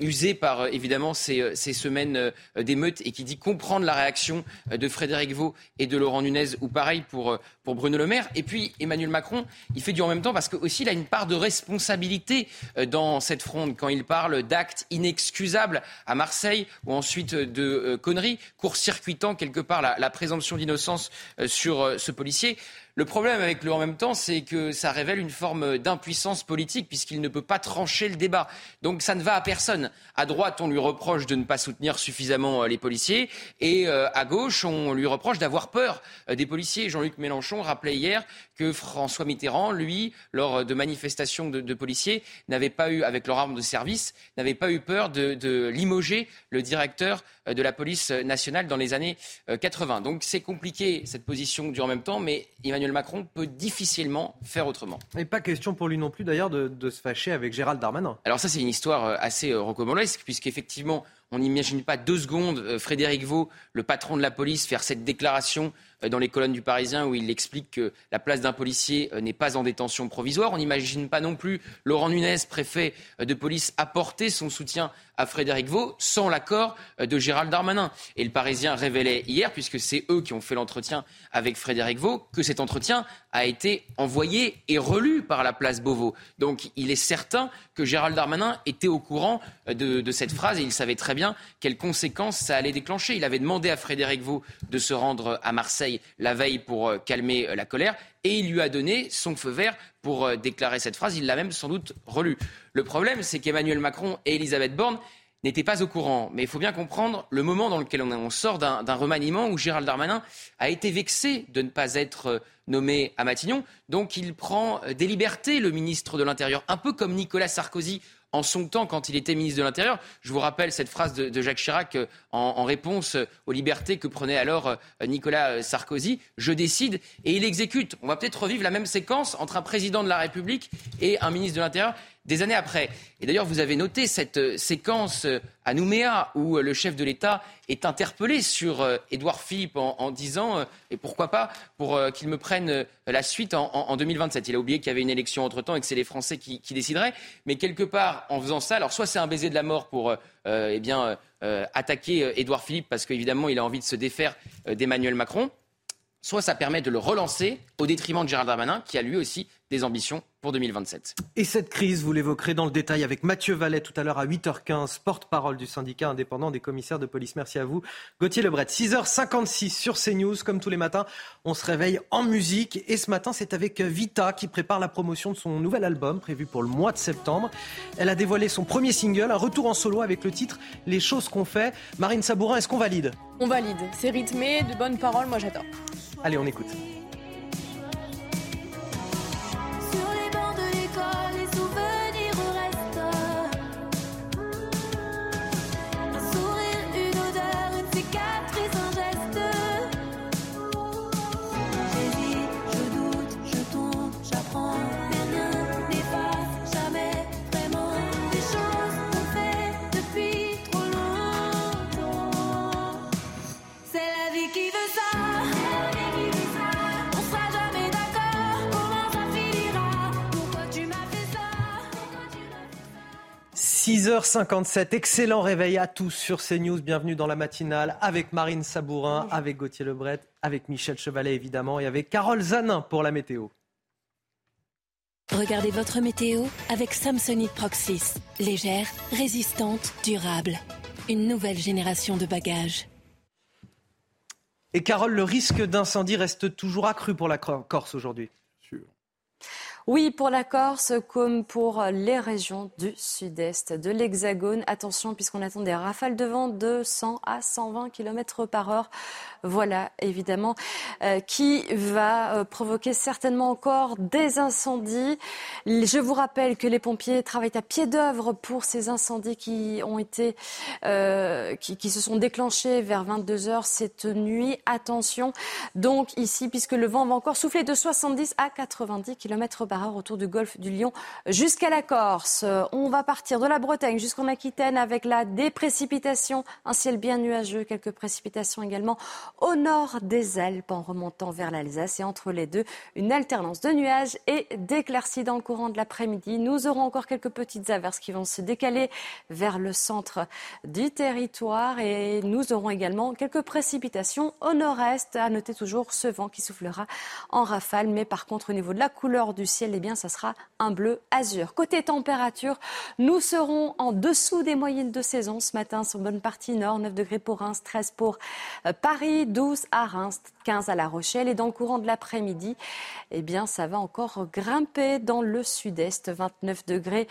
Speaker 7: usés par évidemment ces, semaines d'émeutes et qui dit comprendre la réaction de Frédéric Vaux et de Laurent Nunez, ou pareil pour, pour Bruno Le Maire. Et puis Emmanuel Macron, il fait du en même temps parce qu'aussi il a une part de responsabilité euh, dans cette fronde quand il parle d'actes inexcusables à Marseille ou ensuite de euh, conneries, court-circuitant quelque part la, présomption d'innocence euh, sur ce policier. Le problème avec le en même temps, c'est que ça révèle une forme d'impuissance politique puisqu'il ne peut pas trancher le débat. Donc ça ne va à personne. À droite, on lui reproche de ne pas soutenir suffisamment les policiers et à gauche, on lui reproche d'avoir peur des policiers. Jean-Luc Mélenchon rappelait hier que François Mitterrand, lui, lors de manifestations de, policiers, n'avait pas eu, avec leur arme de service, n'avait pas eu peur de, limoger le directeur euh, de la police nationale dans les années 80. Euh, Donc c'est compliqué cette position du en même temps, mais Emmanuel Macron peut difficilement faire autrement.
Speaker 1: Et pas question pour lui non plus d'ailleurs de, de se fâcher avec Gérald Darmanin.
Speaker 7: Alors ça c'est une histoire euh, assez rocambolesque, puisqu'effectivement on n'imagine pas deux secondes Frédéric Vaux, le patron de la police, faire cette déclaration euh, dans les colonnes du Parisien où il explique que la place d'un policier euh, n'est pas en détention provisoire. On n'imagine pas non plus Laurent Nunez, préfet euh, de police, apporter son soutien à Frédéric Vaux sans l'accord de Gérald Darmanin. Et le Parisien révélait hier, puisque c'est eux qui ont fait l'entretien avec Frédéric Vaux, que cet entretien a été envoyé et relu par la place Beauvau. Donc il est certain que Gérald Darmanin était au courant de, de cette phrase et il savait très bien quelles conséquences ça allait déclencher. Il avait demandé à Frédéric Vaux de se rendre à Marseille la veille pour euh, calmer euh, la colère et il lui a donné son feu vert pour euh, déclarer cette phrase. Il l'a même sans doute relue. Le problème, c'est qu'Emmanuel Macron et Elisabeth Borne n'étaient pas au courant. Mais il faut bien comprendre le moment dans lequel on sort d'un remaniement où Gérald Darmanin a été vexé de ne pas être nommé à Matignon. Donc il prend des libertés, le ministre de l'Intérieur, un peu comme Nicolas Sarkozy en son temps quand il était ministre de l'Intérieur. Je vous rappelle cette phrase de, Jacques Chirac euh, en, réponse aux libertés que prenait alors euh, Nicolas euh, Sarkozy. Je décide et il exécute. On va peut-être revivre la même séquence entre un président de la République et un ministre de l'Intérieur des années après. Et d'ailleurs, vous avez noté cette euh, séquence euh, à Nouméa où euh, le chef de l'État est interpellé sur Édouard Philippe en, disant, et pourquoi pas, pour qu'il me prenne la suite en, 2027. Il a oublié qu'il y avait une élection entre-temps et que c'est les Français qui, décideraient. Mais quelque part, en faisant ça, alors soit c'est un baiser de la mort pour eh bien, attaquer Édouard Philippe parce qu'évidemment, il a envie de se défaire d'Emmanuel Macron soit ça permet de le relancer au détriment de Gérald Darmanin, qui a lui aussi
Speaker 34: des ambitions pour 2027.
Speaker 1: Et cette crise, vous l'évoquerez dans le détail avec Mathieu Vallet tout à l'heure à 8h15, porte-parole du syndicat indépendant des commissaires de police. Merci à vous. Gauthier Lebret, 6h56 sur CNews, comme tous les matins, on se réveille en musique. Et ce matin, c'est avec Vita qui prépare la promotion de son nouvel album prévu pour le mois de septembre. Elle a dévoilé son premier single, un retour en solo avec le titre Les choses qu'on fait. Marine Sabourin, est-ce qu'on valide?
Speaker 3: On valide. C'est rythmé, de bonnes paroles, moi j'adore.
Speaker 1: Allez, on écoute. 6h57, excellent réveil à tous sur CNews. Bienvenue dans la matinale avec Marine Sabourin, avec Gauthier Lebret, avec Michel Chevalet évidemment et avec Carole Zanin pour la météo.
Speaker 19: Regardez votre météo avec Samsonite Proxys. Légère, résistante, durable. Une nouvelle génération de bagages.
Speaker 1: Et Carole, le risque d'incendie reste toujours accru pour la Corse aujourd'hui.
Speaker 2: Oui, pour la Corse comme pour les régions du sud-est de l'Hexagone. Attention, puisqu'on attend des rafales de vent de 100 à 120 km par heure. Voilà, évidemment, euh, qui va euh, provoquer certainement encore des incendies. Je vous rappelle que les pompiers travaillent à pied d'œuvre pour ces incendies qui ont été, euh, qui, se sont déclenchés vers 22 heures cette nuit. Attention, donc ici, puisque le vent va encore souffler de 70 à 90 km par autour du golfe du Lion jusqu'à la Corse. On va partir de la Bretagne jusqu'en Aquitaine avec la des précipitations, un ciel bien nuageux, quelques précipitations également au nord des Alpes en remontant vers l'Alsace et entre les deux, une alternance de nuages et d'éclaircies dans le courant de l'après-midi. Nous aurons encore quelques petites averses qui vont se décaler vers le centre du territoire et nous aurons également quelques précipitations au nord-est. À noter toujours ce vent qui soufflera en rafale, mais par contre au niveau de la couleur du ciel, eh bien, ça sera un bleu azur. Côté température, nous serons en dessous des moyennes de saison ce matin sur bonne partie nord, 9 degrés pour Reims, 13 pour euh, Paris, 12 à Reims, 15 à La Rochelle. Et dans le courant de l'après-midi, eh bien, ça va encore grimper dans le sud-est, 29 degrés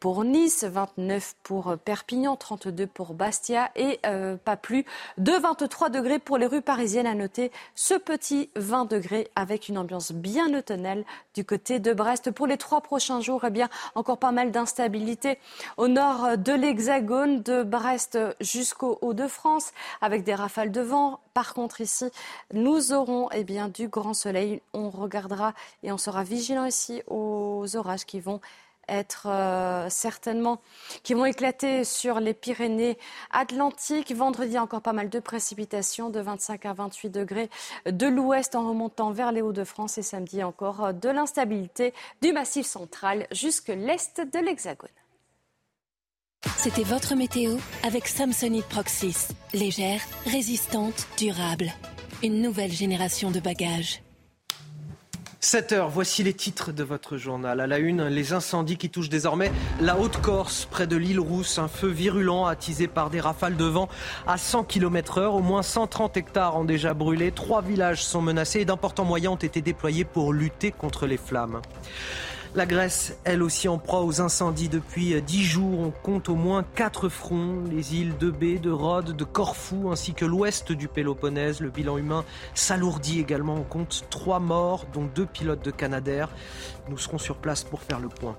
Speaker 2: pour Nice, 29 pour Perpignan, 32 pour Bastia et euh, pas plus de 23 degrés pour les rues parisiennes. À noter ce petit 20 degrés avec une ambiance bien automnale du côté de Brest. Pour les trois prochains jours, eh bien, encore pas mal d'instabilité au nord de l'Hexagone, de Brest jusqu'au Hauts-de-France, avec des rafales de vent. Par contre, ici, nous aurons eh du grand soleil. On regardera et on sera vigilant ici aux orages qui vont être euh, certainement, qui vont éclater sur les Pyrénées Atlantiques. Vendredi, encore pas mal de précipitations, de 25 à 28 degrés de l'ouest en remontant vers les Hauts-de-France. Et samedi, encore euh, de l'instabilité du massif central jusque l'est de l'Hexagone.
Speaker 19: C'était votre météo avec Samsonite Proxys. Légère, résistante, durable. Une nouvelle génération de bagages.
Speaker 1: 7 heures, voici les titres de votre journal. À la une, les incendies qui touchent désormais la Haute-Corse, près de l'île Rousse. Un feu virulent attisé par des rafales de vent à 100 km heure. Au moins 130 hectares ont déjà brûlé. Trois villages sont menacés et d'importants moyens ont été déployés pour lutter contre les flammes. La Grèce, elle aussi en proie aux incendies depuis dix jours. On compte au moins quatre fronts, les îles de Bé, de Rhodes, de Corfou, ainsi que l'ouest du Péloponnèse. Le bilan humain s'alourdit également. On compte trois morts, dont deux pilotes de Canadair. Nous serons sur place pour faire le point.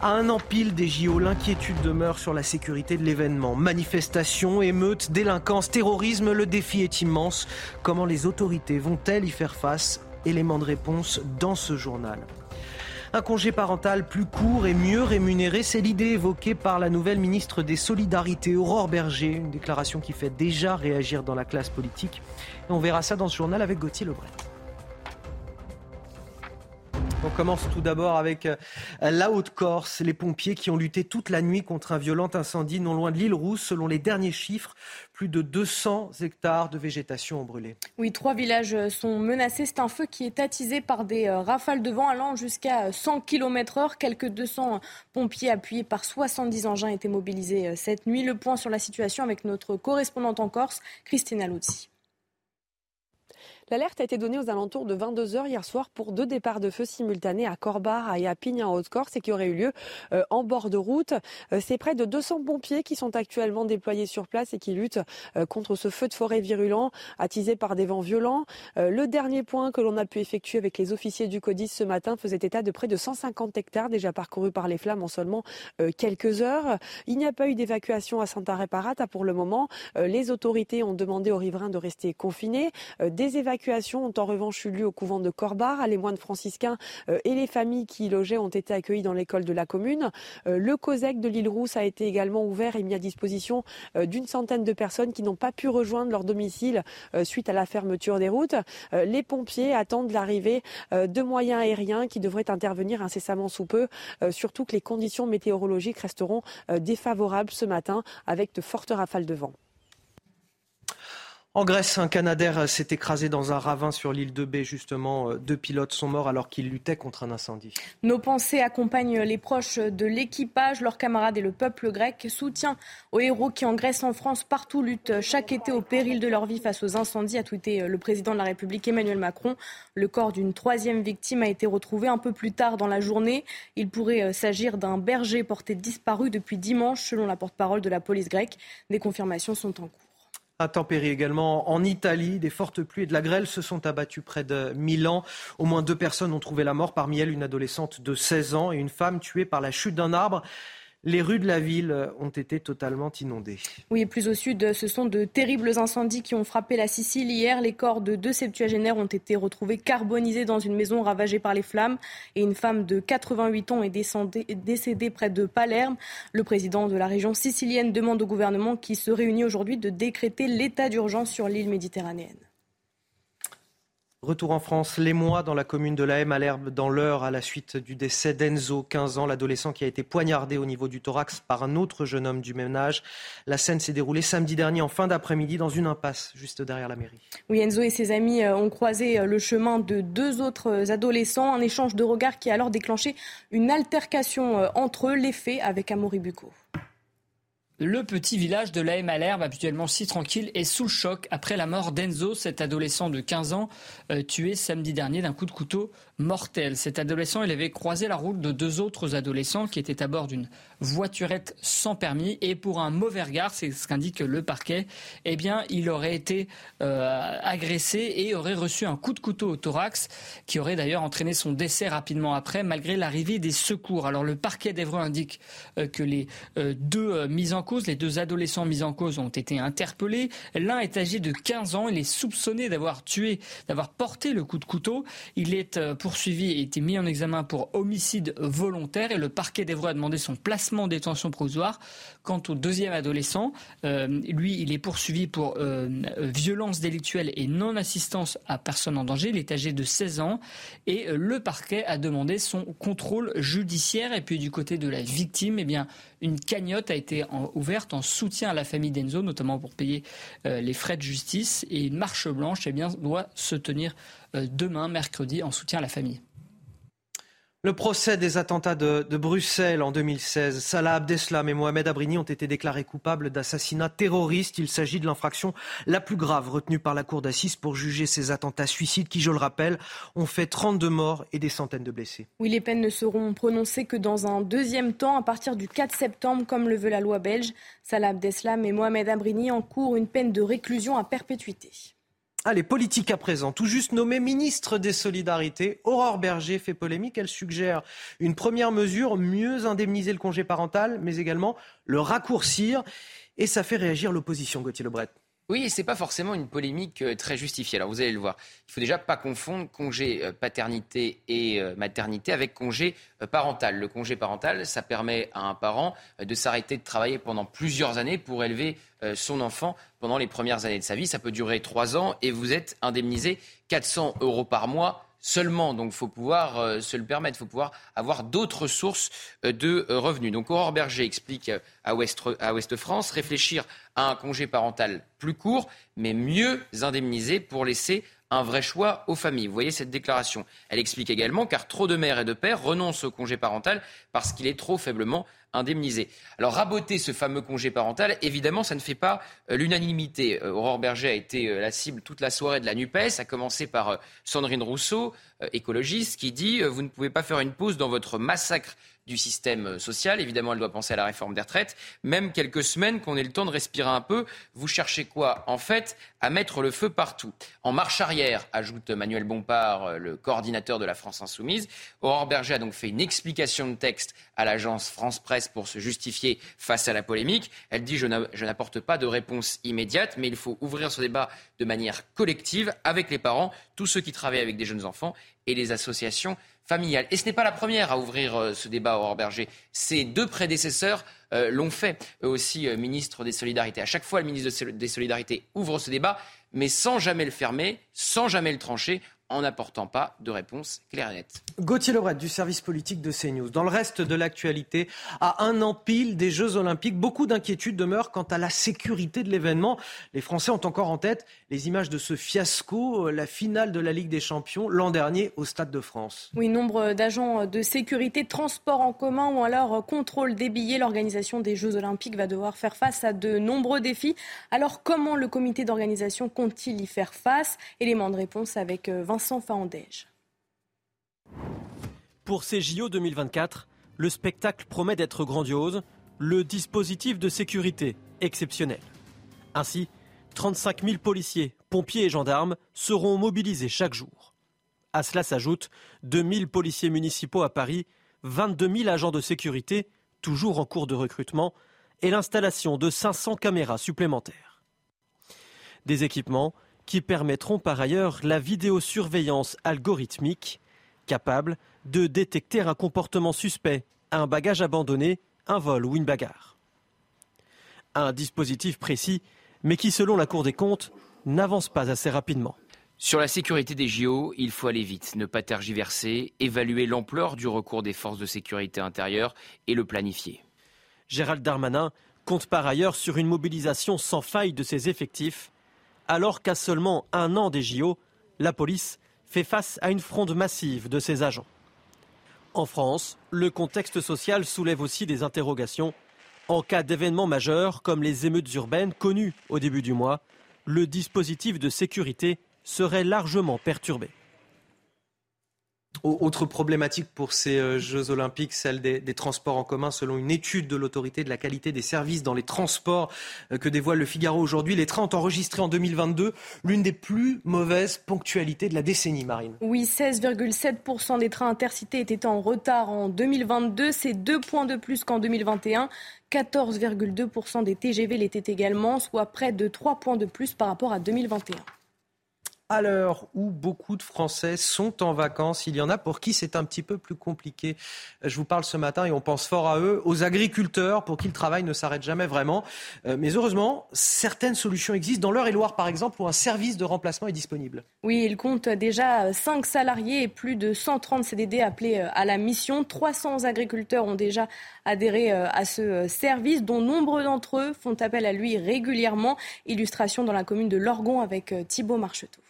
Speaker 1: À un an pile des JO, l'inquiétude demeure sur la sécurité de l'événement. Manifestations, émeutes, délinquance, terrorisme, le défi est immense. Comment les autorités vont-elles y faire face? Élément de réponse dans ce journal. Un congé parental plus court et mieux rémunéré, c'est l'idée évoquée par la nouvelle ministre des Solidarités, Aurore Berger, une déclaration qui fait déjà réagir dans la classe politique. Et on verra ça dans ce journal avec Gauthier Lebret. On commence tout d'abord avec euh, la Haute-Corse, les pompiers qui ont lutté toute la nuit contre un violent incendie non loin de l'île Rousse. Selon les derniers chiffres, plus de 200 hectares de végétation ont brûlé.
Speaker 3: Oui, trois villages sont menacés. C'est un feu qui est attisé par des euh, rafales de vent allant jusqu'à 100 km/h. Quelques 200 pompiers appuyés par 70 engins étaient mobilisés euh, cette nuit. Le point sur la situation avec notre correspondante en Corse, Christina Luzzi.
Speaker 35: L'alerte a été donnée aux alentours de 22h hier soir pour deux départs de feu simultanés à Corbar et à Pigne en Haute-Corse et qui auraient eu lieu euh, en bord de route. Euh, c'est près de 200 pompiers qui sont actuellement déployés sur place et qui luttent euh, contre ce feu de forêt virulent attisé par des vents violents. Le dernier point que l'on a pu effectuer avec les officiers du CODIS ce matin faisait état de près de 150 hectares déjà parcourus par les flammes en seulement quelques heures. Il n'y a pas eu d'évacuation à Santa Reparata pour le moment. Les autorités ont demandé aux riverains de rester confinés. Des évacuations ont en revanche eu lieu au couvent de Corbar. Les moines franciscains euh, et les familles qui y logeaient ont été accueillis dans l'école de la commune. Euh, le COSEC de l'île Rousse a été également ouvert et mis à disposition euh, d'une centaine de personnes qui n'ont pas pu rejoindre leur domicile suite à la fermeture des routes. Les pompiers attendent l'arrivée de moyens aériens qui devraient intervenir incessamment sous peu, surtout que les conditions météorologiques resteront défavorables ce matin avec de fortes rafales de vent.
Speaker 1: En Grèce, un Canadair s'est écrasé dans un ravin sur l'île de Baie. Justement, euh, deux pilotes sont morts alors qu'ils luttaient contre un incendie.
Speaker 3: Nos pensées accompagnent les proches de l'équipage, leurs camarades et le peuple grec. Soutien aux héros qui en Grèce, en France, partout luttent chaque été au péril de leur vie face aux incendies, a tweeté euh, le président de la République Emmanuel Macron. Le corps d'une troisième victime a été retrouvé un peu plus tard dans la journée. Il pourrait euh, s'agir d'un berger porté disparu depuis dimanche, selon la porte-parole de la police grecque. Des confirmations sont en cours.
Speaker 1: Intempéries également en Italie. Des fortes pluies et de la grêle se sont abattues près de Milan. Au moins deux personnes ont trouvé la mort, parmi elles une adolescente de 16 ans et une femme tuée par la chute d'un arbre. Les rues de la ville ont été totalement inondées.
Speaker 3: Oui, et plus au sud, ce sont de terribles incendies qui ont frappé la Sicile hier. Les corps de deux septuagénaires ont été retrouvés carbonisés dans une maison ravagée par les flammes. Et une femme de 88 ans est décédée près de Palerme. Le président de la région sicilienne demande au gouvernement qui se réunit aujourd'hui de décréter l'état d'urgence sur l'île méditerranéenne.
Speaker 1: Retour en France, les mois dans la commune de la à l'herbe dans l'heure à la suite du décès d'Enzo, 15 ans, l'adolescent qui a été poignardé au niveau du thorax par un autre jeune homme du même âge. La scène s'est déroulée samedi dernier en fin d'après-midi dans une impasse juste derrière la mairie.
Speaker 3: Oui, Enzo et ses amis euh, ont croisé euh, le chemin de deux autres adolescents, un échange de regards qui a alors déclenché une altercation euh, entre eux, les faits avec Amaury Bucco.
Speaker 36: Le petit village de la Malherbe, habituellement si tranquille, est sous le choc après la mort d'Enzo, cet adolescent de 15 ans, tué samedi dernier d'un coup de couteau mortel. Cet adolescent, il avait croisé la route de deux autres adolescents qui étaient à bord d'une voiturette sans permis et pour un mauvais regard, c'est ce qu'indique le parquet, eh bien, il aurait été euh, agressé et aurait reçu un coup de couteau au thorax qui aurait d'ailleurs entraîné son décès rapidement après malgré l'arrivée des secours. Alors le parquet d'Evreux indique euh, que les euh, deux mis en les deux adolescents mis en cause ont été interpellés. L'un est âgé de 15 ans, il est soupçonné d'avoir tué, d'avoir porté le coup de couteau. Il est poursuivi et été mis en examen pour homicide volontaire et le parquet d'Evreux a demandé son placement en détention provisoire. Quant au deuxième adolescent, euh, lui, il est poursuivi pour euh, violence délictuelle et non-assistance à personne en danger. Il est âgé de 16 ans et euh, le parquet a demandé son contrôle judiciaire. Et puis du côté de la victime, eh bien, une cagnotte a été ouverte en soutien à la famille d'Enzo, notamment pour payer les frais de justice. Et marche blanche eh bien, doit se tenir demain, mercredi, en soutien à la famille.
Speaker 1: Le procès des attentats de, Bruxelles en 2016. Salah Abdeslam et Mohamed Abrini ont été déclarés coupables d'assassinat terroriste. Il s'agit de l'infraction la plus grave retenue par la Cour d'assises pour juger ces attentats suicides qui, je le rappelle, ont fait 32 morts et des centaines de blessés.
Speaker 3: Oui, les peines ne seront prononcées que dans un deuxième temps, à partir du 4 septembre, comme le veut la loi belge. Salah Abdeslam et Mohamed Abrini encourent une peine de réclusion à perpétuité.
Speaker 1: Allez, politique à présent. Tout juste nommée ministre des Solidarités, Aurore Berger fait polémique. Elle suggère une première mesure, mieux indemniser le congé parental, mais également le raccourcir. Et ça fait réagir l'opposition, Gauthier Lebret.
Speaker 34: Oui, c'est pas forcément une polémique euh, très justifiée. Alors vous allez le voir. Il faut déjà pas confondre congé euh, paternité et euh, maternité avec congé parental. Le congé parental, ça permet à un parent de s'arrêter de travailler pendant plusieurs années pour élever son enfant pendant les premières années de sa vie. Ça peut durer trois ans et vous êtes indemnisé 400 euros par mois
Speaker 7: seulement. Donc, il faut pouvoir euh, se le permettre, il faut pouvoir avoir d'autres sources euh, de euh, revenus. Donc, Aurore Berger explique à Ouest, à France réfléchir à un congé parental plus court, mais mieux indemnisé pour laisser un vrai choix aux familles. Vous voyez cette déclaration. Elle explique également car trop de mères et de pères renoncent au congé parental parce qu'il est trop faiblement indemnisé. Alors raboter ce fameux congé parental, évidemment, ça ne fait pas euh, l'unanimité. Euh, Aurore Berger a été euh, la cible toute la soirée de la NUPES, à commencer par Sandrine Rousseau, écologiste, qui dit Vous ne pouvez pas faire une pause dans votre massacre du système social. Évidemment, elle doit penser à la réforme des retraites. Même quelques semaines qu'on ait le temps de respirer un peu, vous cherchez quoi En fait, à mettre le feu partout. En marche arrière, ajoute Manuel Bompard, le coordinateur de la France Insoumise. Aurore Berger a donc fait une explication de texte à l'agence France Presse pour se justifier face à la polémique. Elle dit Je n'apporte pas de réponse immédiate, mais il faut ouvrir ce débat de manière collective avec les parents, tous ceux qui travaillent avec des jeunes enfants et les associations familiales. Et ce n'est pas la première à ouvrir euh, ce débat, Aurore Berger. Ses deux prédécesseurs euh, l'ont fait, eux aussi euh, ministre des Solidarités. À chaque fois, le ministre des Solidarités ouvre ce débat, mais sans jamais le fermer, sans jamais le trancher en n'apportant pas de réponse claire et nette.
Speaker 1: Gauthier Lebret du service politique de CNews. Dans le reste de l'actualité, à un an pile des Jeux Olympiques, beaucoup d'inquiétudes demeurent quant à la sécurité de l'événement. Les Français ont encore en tête les images de ce fiasco, la finale de la Ligue des Champions l'an dernier au Stade de France.
Speaker 3: Oui, nombre d'agents de sécurité, transport en commun ou alors contrôle des billets. L'organisation des Jeux Olympiques va devoir faire face à de nombreux défis. Alors comment le comité d'organisation compte-t-il y faire face? Élément de réponse avec Vincent
Speaker 24: pour ces JO 2024, le spectacle promet d'être grandiose, le dispositif de sécurité exceptionnel. Ainsi, 35 000 policiers, pompiers et gendarmes seront mobilisés chaque jour. À cela s'ajoutent 2 000 policiers municipaux à Paris, 22 000 agents de sécurité, toujours en cours de recrutement, et l'installation de 500 caméras supplémentaires. Des équipements qui permettront par ailleurs la vidéosurveillance algorithmique, capable de détecter un comportement suspect, un bagage abandonné, un vol ou une bagarre. Un dispositif précis, mais qui, selon la Cour des comptes, n'avance pas assez rapidement.
Speaker 7: Sur la sécurité des JO, il faut aller vite, ne pas tergiverser, évaluer l'ampleur du recours des forces de sécurité intérieure et le planifier.
Speaker 24: Gérald Darmanin compte par ailleurs sur une mobilisation sans faille de ses effectifs alors qu'à seulement un an des JO, la police fait face à une fronde massive de ses agents. En France, le contexte social soulève aussi des interrogations. En cas d'événements majeurs comme les émeutes urbaines connues au début du mois, le dispositif de sécurité serait largement perturbé.
Speaker 1: Autre problématique pour ces euh, Jeux Olympiques, celle des, transports en commun. Selon une étude de l'autorité de la qualité des services dans les transports euh, que dévoile le Figaro aujourd'hui, les trains ont enregistré en 2022 l'une des plus mauvaises ponctualités de la décennie, Marine.
Speaker 3: Oui, 16,7% des trains intercités étaient en retard en 2022. C'est deux points de plus qu'en 2021. 14,2% des TGV l'étaient également, soit près de trois points de plus par rapport à 2021
Speaker 1: à l'heure où beaucoup de Français sont en vacances. Il y en a pour qui c'est un petit peu plus compliqué. Je vous parle ce matin et on pense fort à eux, aux agriculteurs pour qui le travail ne s'arrête jamais vraiment. Euh, mais heureusement, certaines solutions existent. Dans l'Eure-et-Loire, par exemple, où un service de remplacement est disponible.
Speaker 3: Oui, il compte déjà 5 salariés et plus de 130 CDD appelés euh, à la mission. 300 agriculteurs ont déjà adhéré euh, à ce service, dont nombre d'entre eux font appel à lui régulièrement. Illustration dans la commune de Lorgon avec Thibault Marcheteau.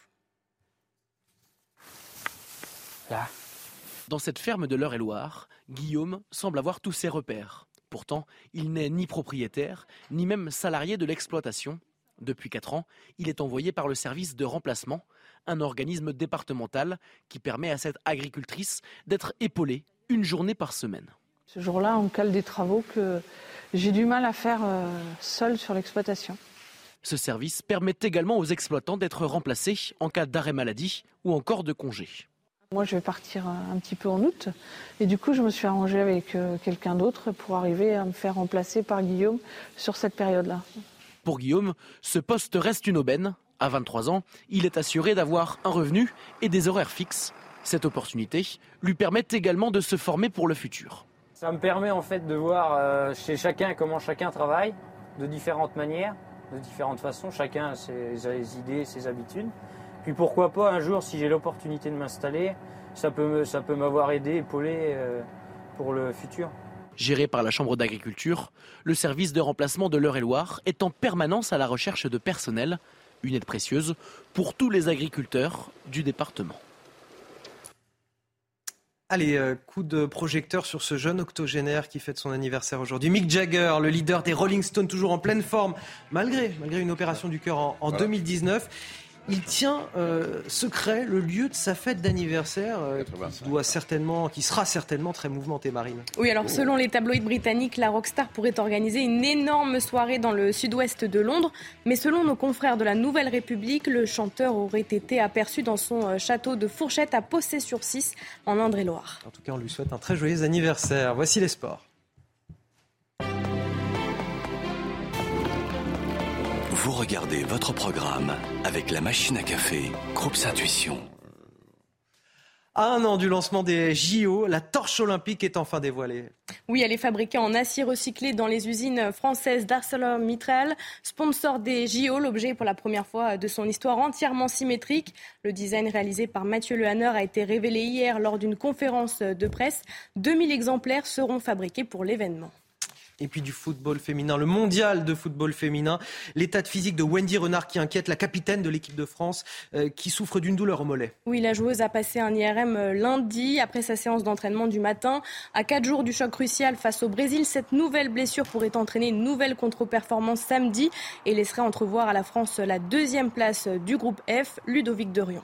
Speaker 11: Dans cette ferme de l'Eure-et-Loire, Guillaume semble avoir tous ses repères. Pourtant, il n'est ni propriétaire, ni même salarié de l'exploitation. Depuis 4 ans, il est envoyé par le service de remplacement, un organisme départemental qui permet à cette agricultrice d'être épaulée une journée par semaine.
Speaker 12: Ce jour-là, on cale des travaux que j'ai du mal à faire euh, seul sur l'exploitation.
Speaker 11: Ce service permet également aux exploitants d'être remplacés en cas d'arrêt maladie ou encore de congé.
Speaker 12: Moi, je vais partir un petit peu en août. Et du coup, je me suis arrangée avec euh, quelqu'un d'autre pour arriver à me faire remplacer par Guillaume sur cette période-là.
Speaker 11: Pour Guillaume, ce poste reste une aubaine. À 23 ans, il est assuré d'avoir un revenu et des horaires fixes. Cette opportunité lui permet également de se former pour le futur.
Speaker 37: Ça me permet en fait de voir euh, chez chacun comment chacun travaille de différentes manières, de différentes façons. Chacun a ses idées, ses habitudes.
Speaker 38: Puis pourquoi pas un jour, si j'ai l'opportunité de m'installer, ça peut, ça peut m'avoir aidé, épaulé euh, pour le futur.
Speaker 39: Géré par la Chambre d'agriculture, le service de remplacement de l'Eure-et-Loire est en permanence à la recherche de personnel, une aide précieuse pour tous les agriculteurs du département.
Speaker 1: Allez, euh, coup de projecteur sur ce jeune octogénaire qui fête son anniversaire aujourd'hui. Mick Jagger, le leader des Rolling Stones, toujours en pleine forme, malgré, malgré une opération du cœur en, en 2019 il tient euh, secret le lieu de sa fête d'anniversaire, euh, qui, doit certainement, qui sera certainement très mouvementé, Marine.
Speaker 3: Oui, alors selon les tabloïds britanniques, la rockstar pourrait organiser une énorme soirée dans le sud-ouest de Londres. Mais selon nos confrères de la Nouvelle République, le chanteur aurait été aperçu dans son euh, château de Fourchette à Possé-sur-Cisse, en Indre-et-Loire.
Speaker 1: En tout cas, on lui souhaite un très joyeux anniversaire. Voici les sports.
Speaker 40: Vous regardez votre programme avec la machine à café, Groupe Intuition.
Speaker 1: À un an du lancement des JO, la torche olympique est enfin dévoilée.
Speaker 3: Oui, elle est fabriquée en acier recyclé dans les usines françaises d'ArcelorMittal. Sponsor des JO, l'objet est pour la première fois de son histoire entièrement symétrique. Le design réalisé par Mathieu Lehanner a été révélé hier lors d'une conférence de presse. 2000 exemplaires seront fabriqués pour l'événement.
Speaker 1: Et puis du football féminin, le mondial de football féminin, l'état de physique de Wendy Renard qui inquiète la capitaine de l'équipe de France euh, qui souffre d'une douleur au mollet.
Speaker 3: Oui, la joueuse a passé un IRM euh, lundi après sa séance d'entraînement du matin. À quatre jours du choc crucial face au Brésil, cette nouvelle blessure pourrait entraîner une nouvelle contre-performance samedi et laisserait entrevoir à la France la deuxième place du groupe F, Ludovic Derion.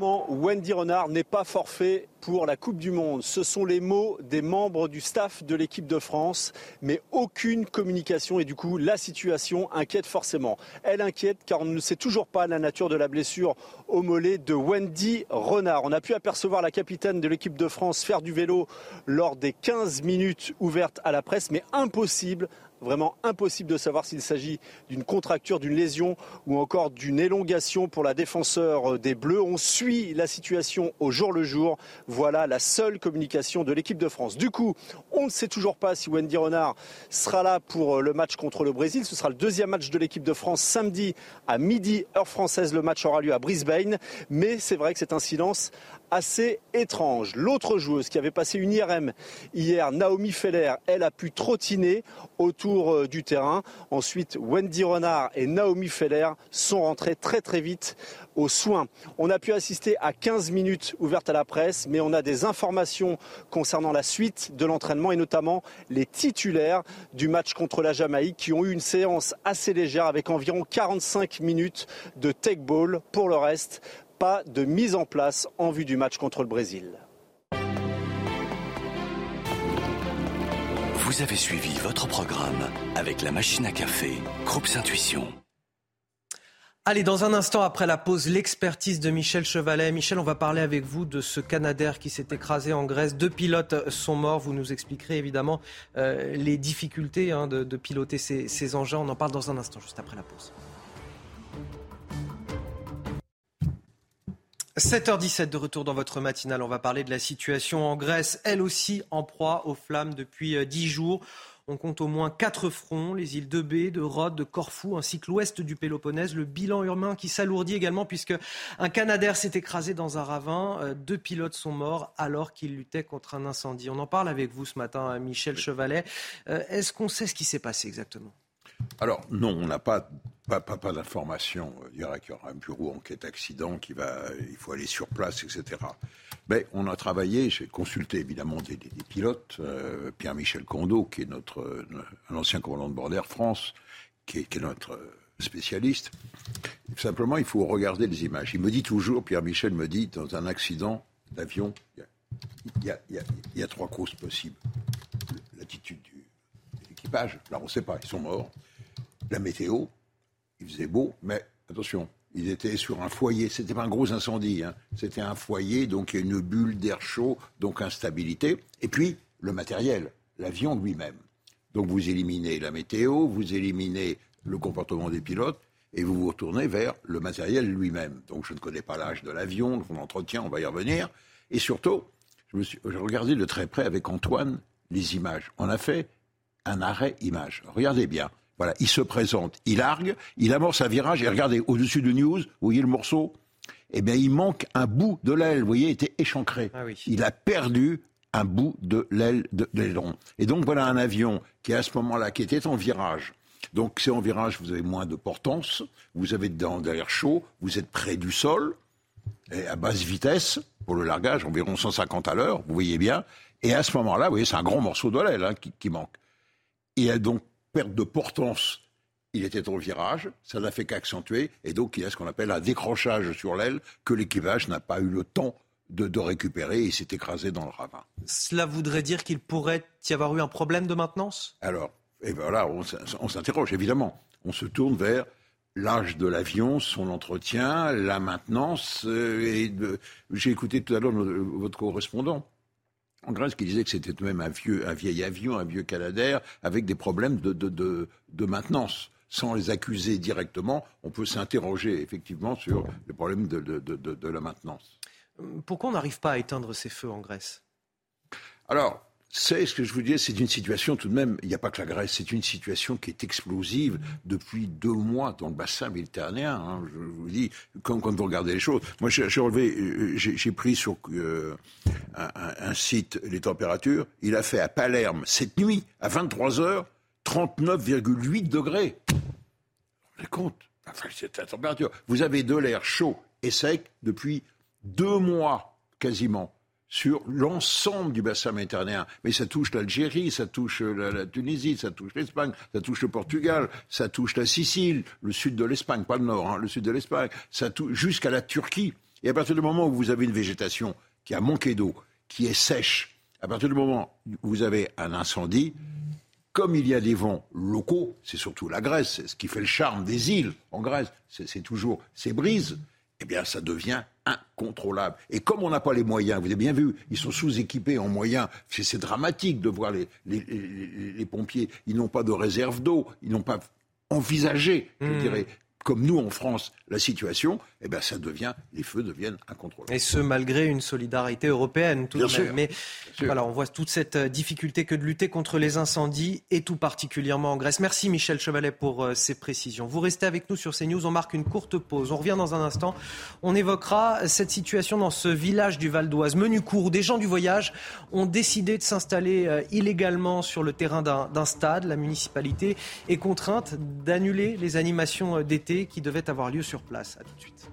Speaker 41: Wendy Renard n'est pas forfait pour la Coupe du Monde. Ce sont les mots des membres du staff de l'équipe de France, mais aucune communication et du coup la situation inquiète forcément. Elle inquiète car on ne sait toujours pas la nature de la blessure au mollet de Wendy Renard. On a pu apercevoir la capitaine de l'équipe de France faire du vélo lors des 15 minutes ouvertes à la presse, mais impossible Vraiment impossible de savoir s'il s'agit d'une contracture, d'une lésion ou encore d'une élongation pour la défenseur des Bleus. On suit la situation au jour le jour. Voilà la seule communication de l'équipe de France. Du coup, on ne sait toujours pas si Wendy Renard sera là pour le match contre le Brésil. Ce sera le deuxième match de l'équipe de France samedi à midi, heure française. Le match aura lieu à Brisbane. Mais c'est vrai que c'est un silence assez étrange. L'autre joueuse qui avait passé une IRM hier, Naomi Feller, elle a pu trottiner autour euh, du terrain. Ensuite, Wendy Renard et Naomi Feller sont rentrés très très vite aux soins. On a pu assister à 15 minutes ouvertes à la presse, mais on a des informations concernant la suite de l'entraînement et notamment les titulaires du match contre la Jamaïque qui ont eu une séance assez légère avec environ 45 minutes de take ball. Pour le reste, pas de mise en place en vue du match contre le Brésil.
Speaker 40: Vous avez suivi votre programme avec la machine à café, Groupe Intuition.
Speaker 1: Allez, dans un instant après la pause, l'expertise de Michel Chevalet. Michel, on va parler avec vous de ce Canadair qui s'est écrasé en Grèce. Deux pilotes sont morts. Vous nous expliquerez évidemment euh, les difficultés hein, de, piloter ces, ces engins. On en parle dans un instant, juste après la pause. 7h17 de retour dans votre matinale. On va parler de la situation en Grèce, elle aussi en proie aux flammes depuis 10 euh, jours. On compte au moins quatre fronts, les îles de B, de Rhodes, de Corfou, ainsi que l'ouest du Péloponnèse. Le bilan urbain qui s'alourdit également puisque un Canadair s'est écrasé dans un ravin. Euh, deux pilotes sont morts alors qu'ils luttaient contre un incendie. On en parle avec vous ce matin, Michel Chevalet. Euh, est-ce qu'on sait ce qui s'est passé exactement?
Speaker 23: Alors non, on n'a pas, pas, pas, d'informations. Il y aura un bureau enquête accident qui va, il faut aller sur place, etc. Mais on a travaillé, j'ai consulté évidemment des, pilotes, euh, Pierre-Michel Condo, qui est notre un ancien commandant de bord d'Air France, qui est, notre spécialiste. Simplement, il faut regarder les images. Il me dit toujours, Pierre-Michel me dit, dans un accident d'avion, il y, a, trois causes possibles. L'attitude du, là on ne sait pas, ils sont morts la météo, il faisait beau, mais attention, ils étaient sur un foyer. C'était pas un gros incendie, hein. c'était un foyer, donc il y a une bulle d'air chaud, donc instabilité. Et puis le matériel, l'avion lui-même. Donc vous éliminez la météo, vous éliminez le comportement des pilotes, et vous vous retournez vers le matériel lui-même. Donc je ne connais pas l'âge de l'avion, son entretien, on va y revenir. Et surtout, je suis regardé de très près avec Antoine les images. On a fait un arrêt image. Regardez bien Voilà, il se présente, il largue, il amorce un virage, et regardez, au-dessus de News, vous voyez le morceau Eh bien, il manque un bout de l'aile, vous voyez, il était échancré.
Speaker 1: Ah
Speaker 23: Il a perdu un bout de l'aile de l'aileron. Et donc, voilà un avion qui, à ce moment-là, qui était en virage. Donc, c'est en virage, vous avez moins de portance, vous avez dans l'air chaud, vous êtes près du sol, et à basse vitesse, pour le largage, environ 150 à l'heure, vous voyez bien. Et à ce moment-là, vous voyez, c'est un grand morceau de l'aile hein, qui, qui manque. Il y a donc perte de portance. Il était au virage, ça n'a fait qu'accentuer, et donc il y a ce qu'on appelle un décrochage sur l'aile que l'équipage n'a pas eu le temps de, de récupérer et s'est écrasé dans le ravin.
Speaker 1: Cela voudrait dire qu'il pourrait y avoir eu un problème de maintenance?
Speaker 23: Alors, et voilà, on, s- on s'interroge évidemment. On se tourne vers l'âge de l'avion, son entretien, la maintenance. euh, J'ai écouté tout à l'heure votre correspondant en Grèce qui disait que c'était tout de même un, vieux, un vieil avion, un vieux Canadair, avec des problèmes de, de, de, de maintenance. Sans les accuser directement, on peut s'interroger effectivement sur les problèmes de, de, de, de- de la maintenance.
Speaker 1: Pourquoi on n'arrive pas à éteindre ces feux en Grèce?
Speaker 23: Alors, c'est ce que je vous dis, c'est une situation tout de même, il n'y a pas que la Grèce, c'est une situation qui est explosive depuis deux mois dans le bassin méditerranéen. hein. je vous dis, quand, vous regardez les choses. Moi, j'ai relevé, euh, j'ai pris sur euh, un, site les températures. Il a fait à Palerme cette nuit, à 23 heures, 39,8 degrés. Vous vous rendez compte? Enfin, c'est la température. Vous avez de l'air chaud et sec depuis deux mois quasiment sur l'ensemble du bassin méditerranéen. Mais ça touche l'Algérie, ça touche la, la Tunisie, ça touche l'Espagne, ça touche le Portugal, ça touche la Sicile, le sud de l'Espagne, pas le nord, hein, le sud de l'Espagne, ça touche jusqu'à la Turquie. Et à partir du moment où vous avez une végétation qui a manqué d'eau, qui est sèche, à partir du moment où vous avez un incendie, comme il y a des vents locaux, c'est surtout la Grèce, c'est ce qui fait le charme des îles en Grèce, c'est c'est toujours ces brises, eh bien ça devient incontrôlable. Et comme on n'a pas les moyens, vous avez bien vu, ils sont sous-équipés en moyens, c'est dramatique de voir les, les- les- les pompiers, ils n'ont pas de réserve d'eau, ils n'ont pas envisagé, je
Speaker 1: Hmm.
Speaker 23: dirais, comme nous en France, la situation, eh bien ça devient, les feux deviennent incontrôlables.
Speaker 1: Et ce, malgré une solidarité européenne, tout
Speaker 23: Bien
Speaker 1: de même.
Speaker 23: sûr.
Speaker 1: Mais voilà, on voit toute cette euh, difficulté que de lutter contre les incendies, et tout particulièrement en Grèce. Merci Michel Chevalet pour euh, ces précisions. Vous restez avec nous sur CNews, on marque une courte pause. On revient dans un instant. On évoquera cette situation dans ce village du Val d'Oise, menu court, où des gens du voyage ont décidé de s'installer euh, illégalement sur le terrain d'un stade. La municipalité est contrainte d'annuler les animations euh, qui devaient avoir lieu sur place. À tout de suite.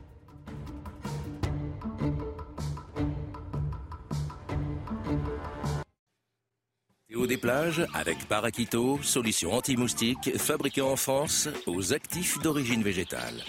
Speaker 13: Théo des plages avec Paraquito, solution anti-moustique fabriquée en France aux actifs d'origine végétale.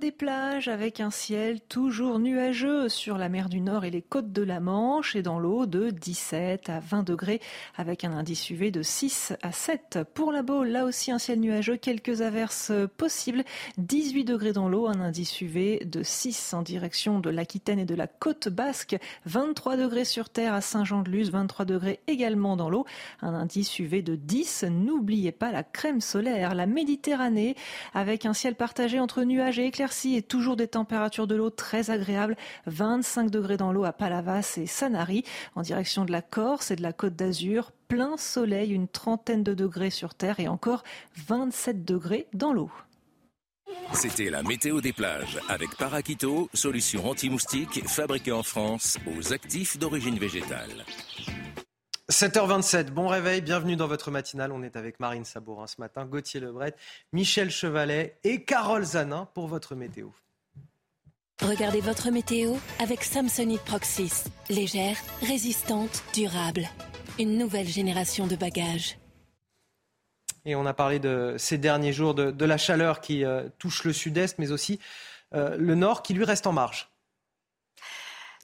Speaker 42: Des plages avec un ciel toujours nuageux sur la mer du Nord et les côtes de la Manche et dans l'eau de 17 à 20 degrés avec un indice UV de 6 à 7. Pour la Baule, là aussi un ciel nuageux, quelques averses possibles. 18 degrés dans l'eau, un indice UV de 6 en direction de l'Aquitaine et de la côte basque. 23 degrés sur terre à Saint-Jean-de-Luz, 23 degrés également dans l'eau, un indice UV de 10. N'oubliez pas la crème solaire, la Méditerranée avec un ciel partagé entre nuages et éclaircies et toujours des températures de l'eau très agréables. 25 degrés dans l'eau à Palavas et Sanary. En direction de la Corse et de la Côte d'Azur, plein soleil, une trentaine de degrés sur terre et encore 27 degrés dans l'eau.
Speaker 13: C'était la météo des plages avec Paraquito, solution anti-moustique fabriquée en France aux actifs d'origine végétale.
Speaker 1: 7h27, bon réveil, bienvenue dans votre matinale. On est avec Marine Sabourin ce matin, Gauthier Lebret, Michel Chevalet et Carole Zanin pour votre météo.
Speaker 19: Regardez votre météo avec Samsonite Proxys. Légère, résistante, durable. Une nouvelle génération de bagages.
Speaker 1: Et on a parlé de ces derniers jours de, de la chaleur qui euh, touche le sud-est, mais aussi euh, le nord qui lui reste en marge.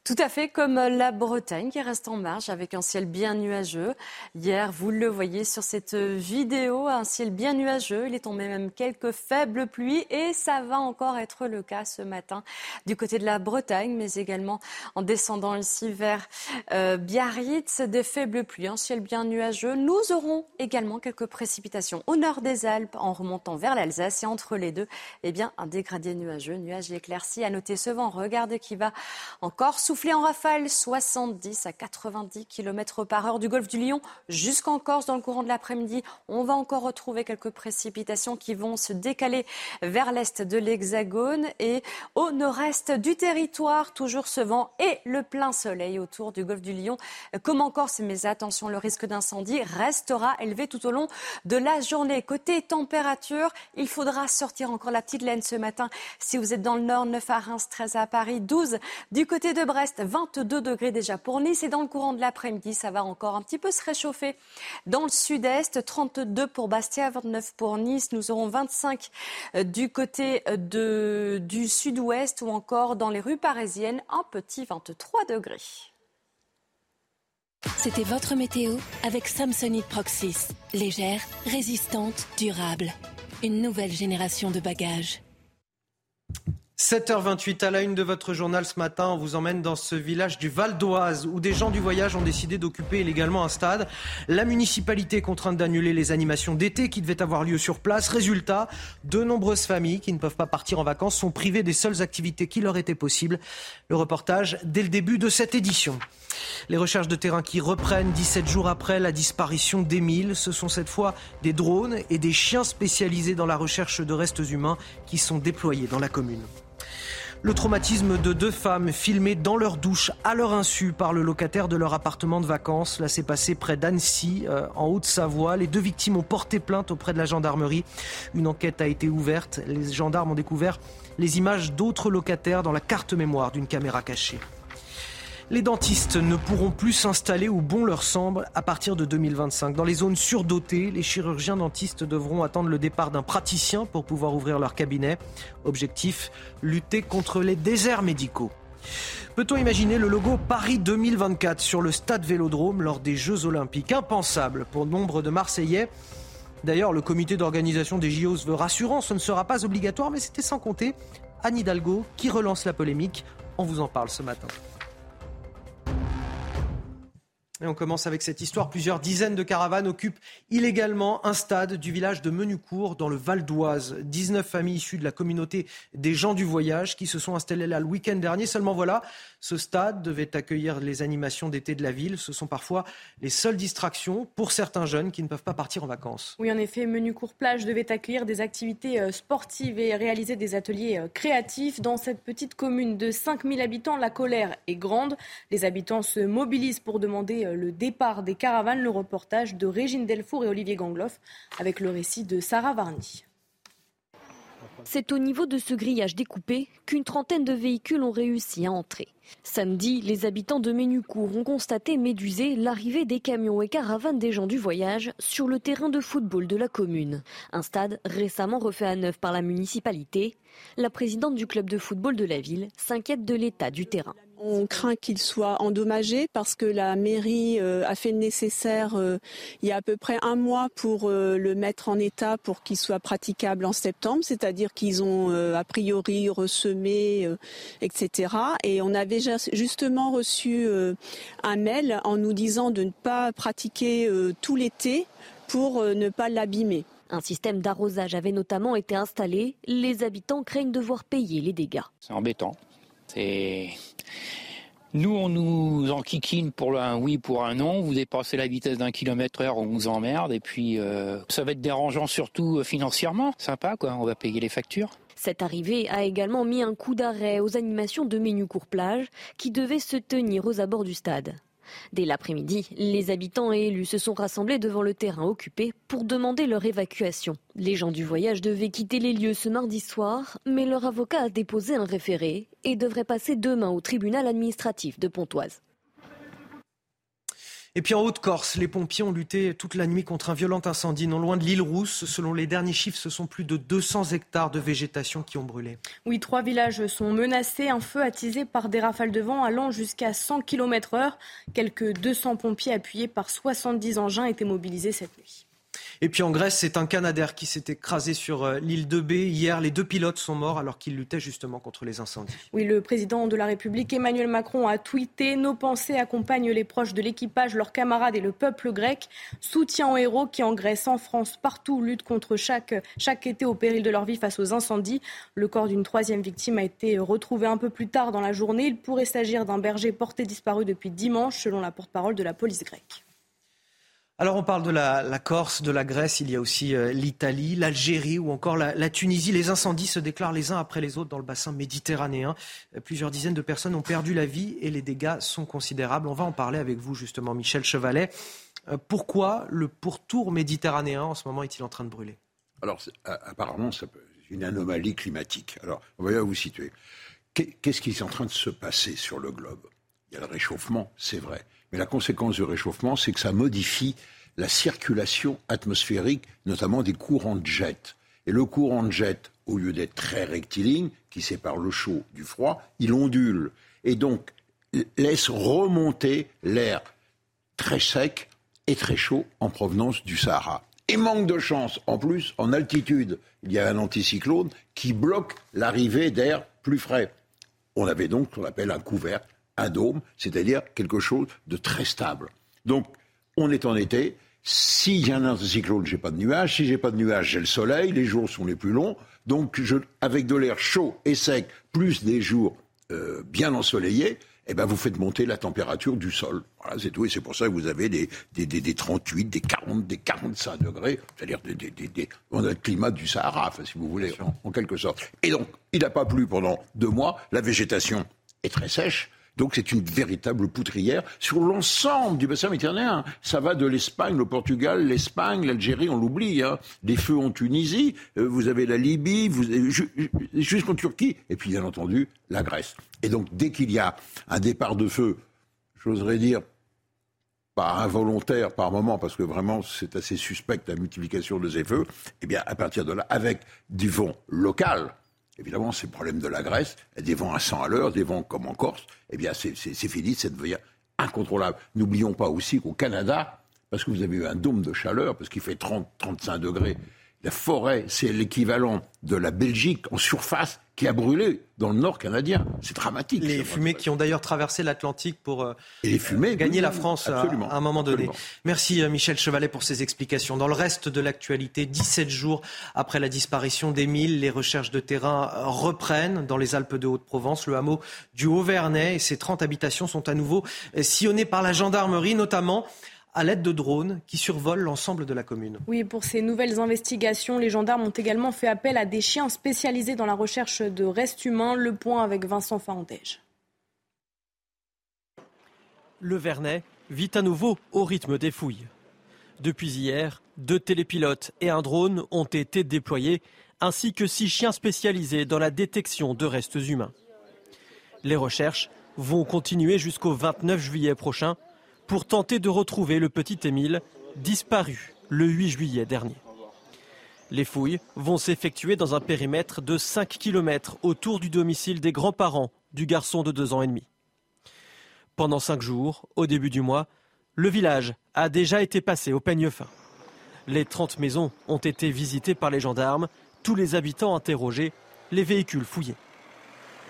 Speaker 2: Tout à fait comme la Bretagne qui reste en marge avec un ciel bien nuageux. Hier, vous le voyez sur cette vidéo, un ciel bien nuageux. Il est tombé même quelques faibles pluies et ça va encore être le cas ce matin du côté de la Bretagne, mais également en descendant ici vers euh, Biarritz, des faibles pluies, un ciel bien nuageux. Nous aurons également quelques précipitations au nord des Alpes en remontant vers l'Alsace et entre les deux, eh bien, un dégradé nuageux, nuages éclaircis. À noter ce vent, regardez qui va encore souffler souffler en rafale 70 à 90 km par heure du golfe du Lion jusqu'en Corse dans le courant de l'après-midi. On va encore retrouver quelques précipitations qui vont se décaler vers l'est de l'Hexagone et au nord-est du territoire. Toujours ce vent et le plein soleil autour du golfe du Lion. Comme en Corse, mais attention, le risque d'incendie restera élevé tout au long de la journée. Côté température, il faudra sortir encore la petite laine ce matin si vous êtes dans le nord, 9 à Reims, 13 à Paris, 12 du côté de Brest, 22 degrés déjà pour Nice et dans le courant de l'après-midi, ça va encore un petit peu se réchauffer. Dans le sud-est, 32 pour Bastia, 29 pour Nice. Nous aurons 25 euh, du côté euh, du sud-ouest ou encore dans les rues parisiennes, un petit 23 degrés.
Speaker 19: C'était votre météo avec Samsonite Proxys. Légère, résistante, durable. Une nouvelle génération de bagages.
Speaker 1: 7h28 à la une de votre journal ce matin, on vous emmène dans ce village du Val d'Oise où des gens du voyage ont décidé d'occuper illégalement un stade. La municipalité est contrainte d'annuler les animations d'été qui devaient avoir lieu sur place. Résultat, de nombreuses familles qui ne peuvent pas partir en vacances sont privées des seules activités qui leur étaient possibles. Le reportage dès le début de cette édition. Les recherches de terrain qui reprennent 17 jours après la disparition d'Émile. Ce sont cette fois des drones et des chiens spécialisés dans la recherche de restes humains qui sont déployés dans la commune. Le traumatisme de deux femmes filmées dans leur douche à leur insu par le locataire de leur appartement de vacances. Là, s'est passé près d'Annecy, euh, en Haute-Savoie. Les deux victimes ont porté plainte auprès de la gendarmerie. Une enquête a été ouverte. Les gendarmes ont découvert les images d'autres locataires dans la carte mémoire d'une caméra cachée. Les dentistes ne pourront plus s'installer où bon leur semble à partir de 2025. Dans les zones surdotées, les chirurgiens dentistes devront attendre le départ d'un praticien pour pouvoir ouvrir leur cabinet. Objectif, lutter contre les déserts médicaux. Peut-on imaginer le logo Paris 2024 sur le stade Vélodrome lors des Jeux Olympiques? Impensable pour nombre de Marseillais. D'ailleurs, le comité d'organisation des JO se veut rassurant, ce ne sera pas obligatoire, mais c'était sans compter Anne Hidalgo qui relance la polémique. On vous en parle ce matin. Et on commence avec cette histoire. Plusieurs dizaines de caravanes occupent illégalement un stade du village de Menucourt dans le Val d'Oise. 19 familles issues de la communauté des gens du voyage qui se sont installées là le week-end dernier. Seulement voilà, ce stade devait accueillir les animations d'été de la ville. Ce sont parfois les seules distractions pour certains jeunes qui ne peuvent pas partir en vacances.
Speaker 3: Oui, en effet, Menu Court Plage devait accueillir des activités euh, sportives et réaliser des ateliers euh, créatifs. Dans cette petite commune de 5000 habitants, la colère est grande. Les habitants se mobilisent pour demander euh, le départ des caravanes. Le reportage de Régine Delfour et Olivier Gangloff avec le récit de Sarah Varny.
Speaker 4: C'est au niveau de ce grillage découpé qu'une trentaine de véhicules ont réussi à entrer. Samedi, les habitants de Ménucourt ont constaté médusé l'arrivée des camions et caravanes des gens du voyage sur le terrain de football de la commune. Un stade récemment refait à neuf par la municipalité. La présidente du club de football de la ville s'inquiète de l'état du terrain.
Speaker 25: On craint qu'il soit endommagé parce que la mairie euh, a fait le nécessaire euh, il y a à peu près un mois pour euh, le mettre en état pour qu'il soit praticable en septembre, c'est-à-dire qu'ils ont a priori ressemé, etc. Et on avait justement reçu un mail en nous disant de ne pas pratiquer tout l'été pour ne pas l'abîmer.
Speaker 4: Un système d'arrosage avait notamment été installé. Les habitants craignent devoir payer les dégâts.
Speaker 43: C'est embêtant. Nous, on nous enquiquine pour un oui, pour un non. Vous dépassez la vitesse d'un kilomètre heure, on vous emmerde. Et puis, euh, ça va être dérangeant surtout euh, financièrement. Sympa, quoi. On va payer les factures.
Speaker 4: Cette arrivée a également mis un coup d'arrêt aux animations de Ménucourt Plage qui devaient se tenir aux abords du stade. Dès l'après-midi, les habitants et élus se sont rassemblés devant le terrain occupé pour demander leur évacuation. Les gens du voyage devaient quitter les lieux ce mardi soir, mais leur avocat a déposé un référé et devrait passer demain au tribunal administratif de Pontoise.
Speaker 1: Et puis en Haute-Corse, les pompiers ont lutté toute la nuit contre un violent incendie non loin de l'île Rousse. Selon les derniers chiffres, ce sont plus de 200 hectares de végétation qui ont brûlé.
Speaker 3: Oui, trois villages sont menacés. Un feu attisé par des rafales de vent allant jusqu'à 100 km/h. Quelques 200 pompiers appuyés par 70 engins étaient mobilisés cette nuit.
Speaker 1: Et puis en Grèce, c'est un Canadair qui s'est écrasé sur euh, l'île de B. Hier, les deux pilotes sont morts alors qu'ils luttaient justement contre les incendies.
Speaker 3: Oui, le président de la République, Emmanuel Macron, a tweeté Nos pensées accompagnent les proches de l'équipage, leurs camarades et le peuple grec. Soutien aux héros qui en Grèce, en France, partout luttent contre chaque, chaque été au péril de leur vie face aux incendies. Le corps d'une troisième victime a été retrouvé un peu plus tard dans la journée. Il pourrait s'agir d'un berger porté disparu depuis dimanche, selon la porte-parole de la police grecque.
Speaker 1: Alors on parle de la, Corse, de la Grèce, il y a aussi euh, l'Italie, l'Algérie ou encore la, Tunisie. Les incendies se déclarent les uns après les autres dans le bassin méditerranéen. Euh, plusieurs dizaines de personnes ont perdu la vie et les dégâts sont considérables. On va en parler avec vous justement, Michel Chevalet. Euh, pourquoi le pourtour méditerranéen en ce moment est-il en train de brûler?
Speaker 23: Alors apparemment, c'est une anomalie climatique. Alors on va vous situer. Qu'est-ce qui est en train de se passer sur le globe? Il y a le réchauffement, c'est vrai. Mais la conséquence du réchauffement, c'est que ça modifie la circulation atmosphérique, notamment des courants de jet. Et le courant de jet, au lieu d'être très rectiligne, qui sépare le chaud du froid, il ondule. Et donc, laisse remonter l'air très sec et très chaud en provenance du Sahara. Et manque de chance, en plus, en altitude, il y a un anticyclone qui bloque l'arrivée d'air plus frais. On avait donc ce qu'on appelle un couvercle un dôme, c'est-à-dire quelque chose de très stable. Donc, on est en été. S'il y a un anticyclone, j'ai pas de nuages. Si j'ai pas de nuages, j'ai le soleil. Les jours sont les plus longs. Donc, je, avec de l'air chaud et sec, plus des jours euh, bien ensoleillés, eh ben, vous faites monter la température du sol. Voilà, c'est tout. Et c'est pour ça que vous avez des, des, des, des 38, des 40, des 45 degrés. C'est-à-dire des, des, on a le climat du Sahara, enfin, si vous voulez, en, en quelque sorte. Et donc, il n'a pas plu pendant deux mois. La végétation est très sèche. Donc c'est une véritable poutrière sur l'ensemble du bassin méditerranéen. Ça va de l'Espagne, le Portugal, l'Espagne, l'Algérie, on l'oublie. Hein. Des feux en Tunisie, euh, vous avez la Libye, vous jusqu'en Turquie, et puis bien entendu la Grèce. Et donc dès qu'il y a un départ de feu, j'oserais dire pas involontaire par moment, parce que vraiment c'est assez suspect la multiplication de ces feux, eh bien à partir de là, avec du vent local, Évidemment, c'est le problème de la Grèce. Des vents à 100 à l'heure, des vents comme en Corse. Eh bien, c'est fini, ça devient incontrôlable. N'oublions pas aussi qu'au Canada, parce que vous avez eu un dôme de chaleur, parce qu'il fait 30-35 degrés, la forêt, c'est l'équivalent de la Belgique en surface qui a brûlé dans le nord canadien. C'est dramatique.
Speaker 1: Les fumées qui ont d'ailleurs traversé l'Atlantique pour euh, gagner la France à, un moment donné. Merci euh, Michel Chevalet pour ces explications. Dans le reste de l'actualité, 17 jours après la disparition d'Émile, les recherches de terrain euh, reprennent dans les Alpes de Haute-Provence. Le hameau du Haut-Vernay et ses 30 habitations sont à nouveau sillonnées par la gendarmerie, notamment à l'aide de drones qui survolent l'ensemble de la commune.
Speaker 3: Oui, pour ces nouvelles investigations, les gendarmes ont également fait appel à des chiens spécialisés dans la recherche de restes humains. Le point avec Vincent Farantège.
Speaker 24: Le Vernet vit à nouveau au rythme des fouilles. Depuis hier, deux télépilotes et un drone ont été déployés, ainsi que six chiens spécialisés dans la détection de restes humains. Les recherches vont continuer jusqu'au 29 juillet prochain pour tenter de retrouver le petit Émile, disparu le 8 juillet dernier. Les fouilles vont s'effectuer dans un périmètre de 5 km autour du domicile des grands-parents du garçon de 2 ans et demi. Pendant cinq jours, au début du mois, le village a déjà été passé au peigne fin. Les 30 maisons ont été visitées par les gendarmes, tous les habitants interrogés, les véhicules fouillés.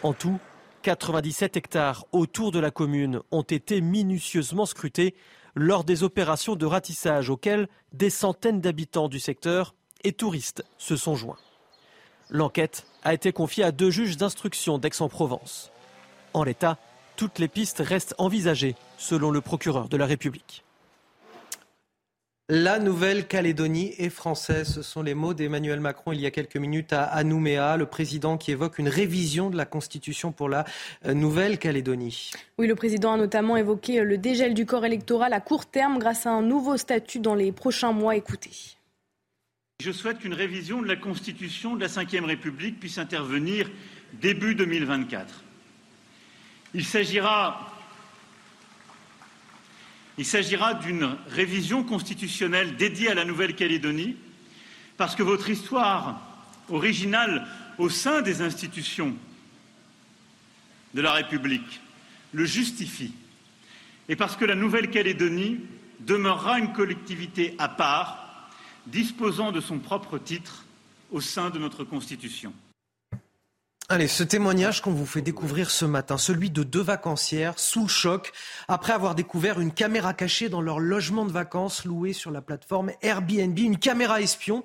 Speaker 24: En tout, 97 hectares autour de la commune ont été minutieusement scrutés lors des opérations de ratissage auxquelles des centaines d'habitants du secteur et touristes se sont joints. L'enquête a été confiée à deux juges d'instruction d'Aix-en-Provence. En l'état, toutes les pistes restent envisagées, selon le procureur de la République.
Speaker 1: La Nouvelle-Calédonie est française. Ce sont les mots d'Emmanuel Macron il y a quelques minutes à, Nouméa, le président qui évoque une révision de la Constitution pour la euh, Nouvelle-Calédonie.
Speaker 3: Oui, le président a notamment évoqué le dégel du corps électoral à court terme grâce à un nouveau statut dans les prochains mois. Écoutez.
Speaker 44: Je souhaite qu'une révision de la Constitution de la Ve République puisse intervenir début 2024. Il s'agira il s'agira d'une révision constitutionnelle dédiée à la Nouvelle-Calédonie, parce que votre histoire originale au sein des institutions de la République le justifie, et parce que la Nouvelle-Calédonie demeurera une collectivité à part, disposant de son propre titre au sein de notre Constitution.
Speaker 1: Allez, ce témoignage qu'on vous fait découvrir ce matin, celui de deux vacancières sous le choc après avoir découvert une caméra cachée dans leur logement de vacances loué sur la plateforme Airbnb, une caméra espion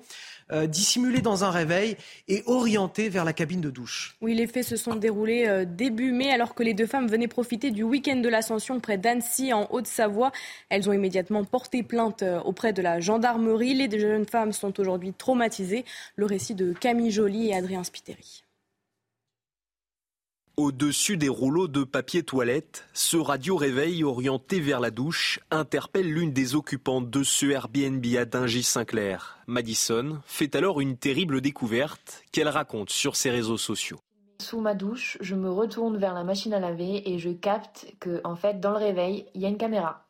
Speaker 1: euh, dissimulée dans un réveil et orientée vers la cabine de douche.
Speaker 3: Oui, les faits se sont déroulés euh, début mai alors que les deux femmes venaient profiter du week-end de l'Ascension près d'Annecy en Haute-Savoie. Elles ont immédiatement porté plainte euh, auprès de la gendarmerie. Les deux jeunes femmes sont aujourd'hui traumatisées. Le récit de Camille Joly et Adrien Spiteri.
Speaker 24: Au-dessus des rouleaux de papier toilette, ce radio réveil orienté vers la douche interpelle l'une des occupantes de ce Airbnb à Dingy-Saint-Clair. Madison fait alors une terrible découverte qu'elle raconte sur ses réseaux sociaux.
Speaker 19: Sous ma douche, je me retourne vers la machine à laver et je capte que, en fait, dans le réveil, il y a une caméra.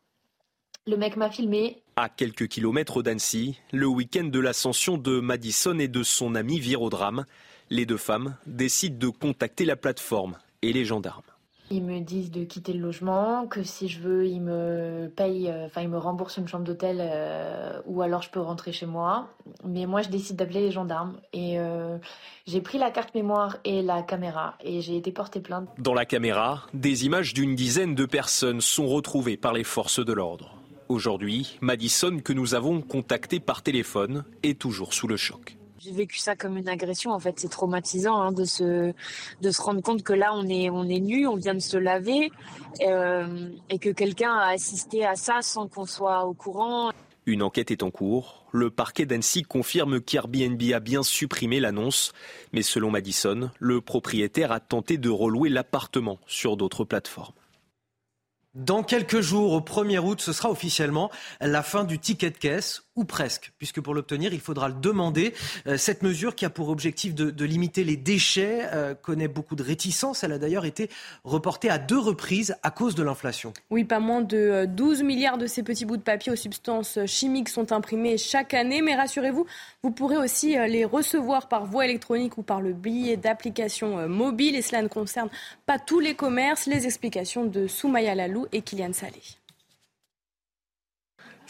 Speaker 19: Le mec m'a filmé.
Speaker 24: À quelques kilomètres d'Annecy, le week-end de l'ascension de Madison et de son ami vire au drame. Les deux femmes décident de contacter la plateforme et les gendarmes.
Speaker 19: Ils me disent de quitter le logement, que si je veux, ils me payent, euh, enfin ils me remboursent une chambre d'hôtel euh, ou alors je peux rentrer chez moi. Mais moi, je décide d'appeler les gendarmes et euh, j'ai pris la carte mémoire et la caméra et j'ai été portée plainte.
Speaker 24: Dans la caméra, des images d'une dizaine de personnes sont retrouvées par les forces de l'ordre. Aujourd'hui, Madison, que nous avons contacté par téléphone, est toujours sous le choc.
Speaker 19: J'ai vécu ça comme une agression. En fait, c'est traumatisant hein, de se de se rendre compte que là, on est on est nu, on vient de se laver, euh, et que quelqu'un a assisté à ça sans qu'on soit au courant.
Speaker 24: Une enquête est en cours. Le parquet d'Annecy confirme qu'Airbnb a bien supprimé l'annonce, mais selon Madison, le propriétaire a tenté de relouer l'appartement sur d'autres plateformes.
Speaker 1: Dans quelques jours, au 1er août, ce sera officiellement la fin du ticket de caisse, ou presque, puisque pour l'obtenir, il faudra le demander. Euh, cette mesure qui a pour objectif de, limiter les déchets euh, connaît beaucoup de réticences. Elle a d'ailleurs été reportée à deux reprises à cause de l'inflation.
Speaker 3: Oui, pas moins de 12 milliards de ces petits bouts de papier aux substances chimiques sont imprimés chaque année. Mais rassurez-vous, vous pourrez aussi euh, les recevoir par voie électronique ou par le billet d'application mobile. Et cela ne concerne pas tous les commerces. Les explications de Soumaya Lalou et Kylian Salé.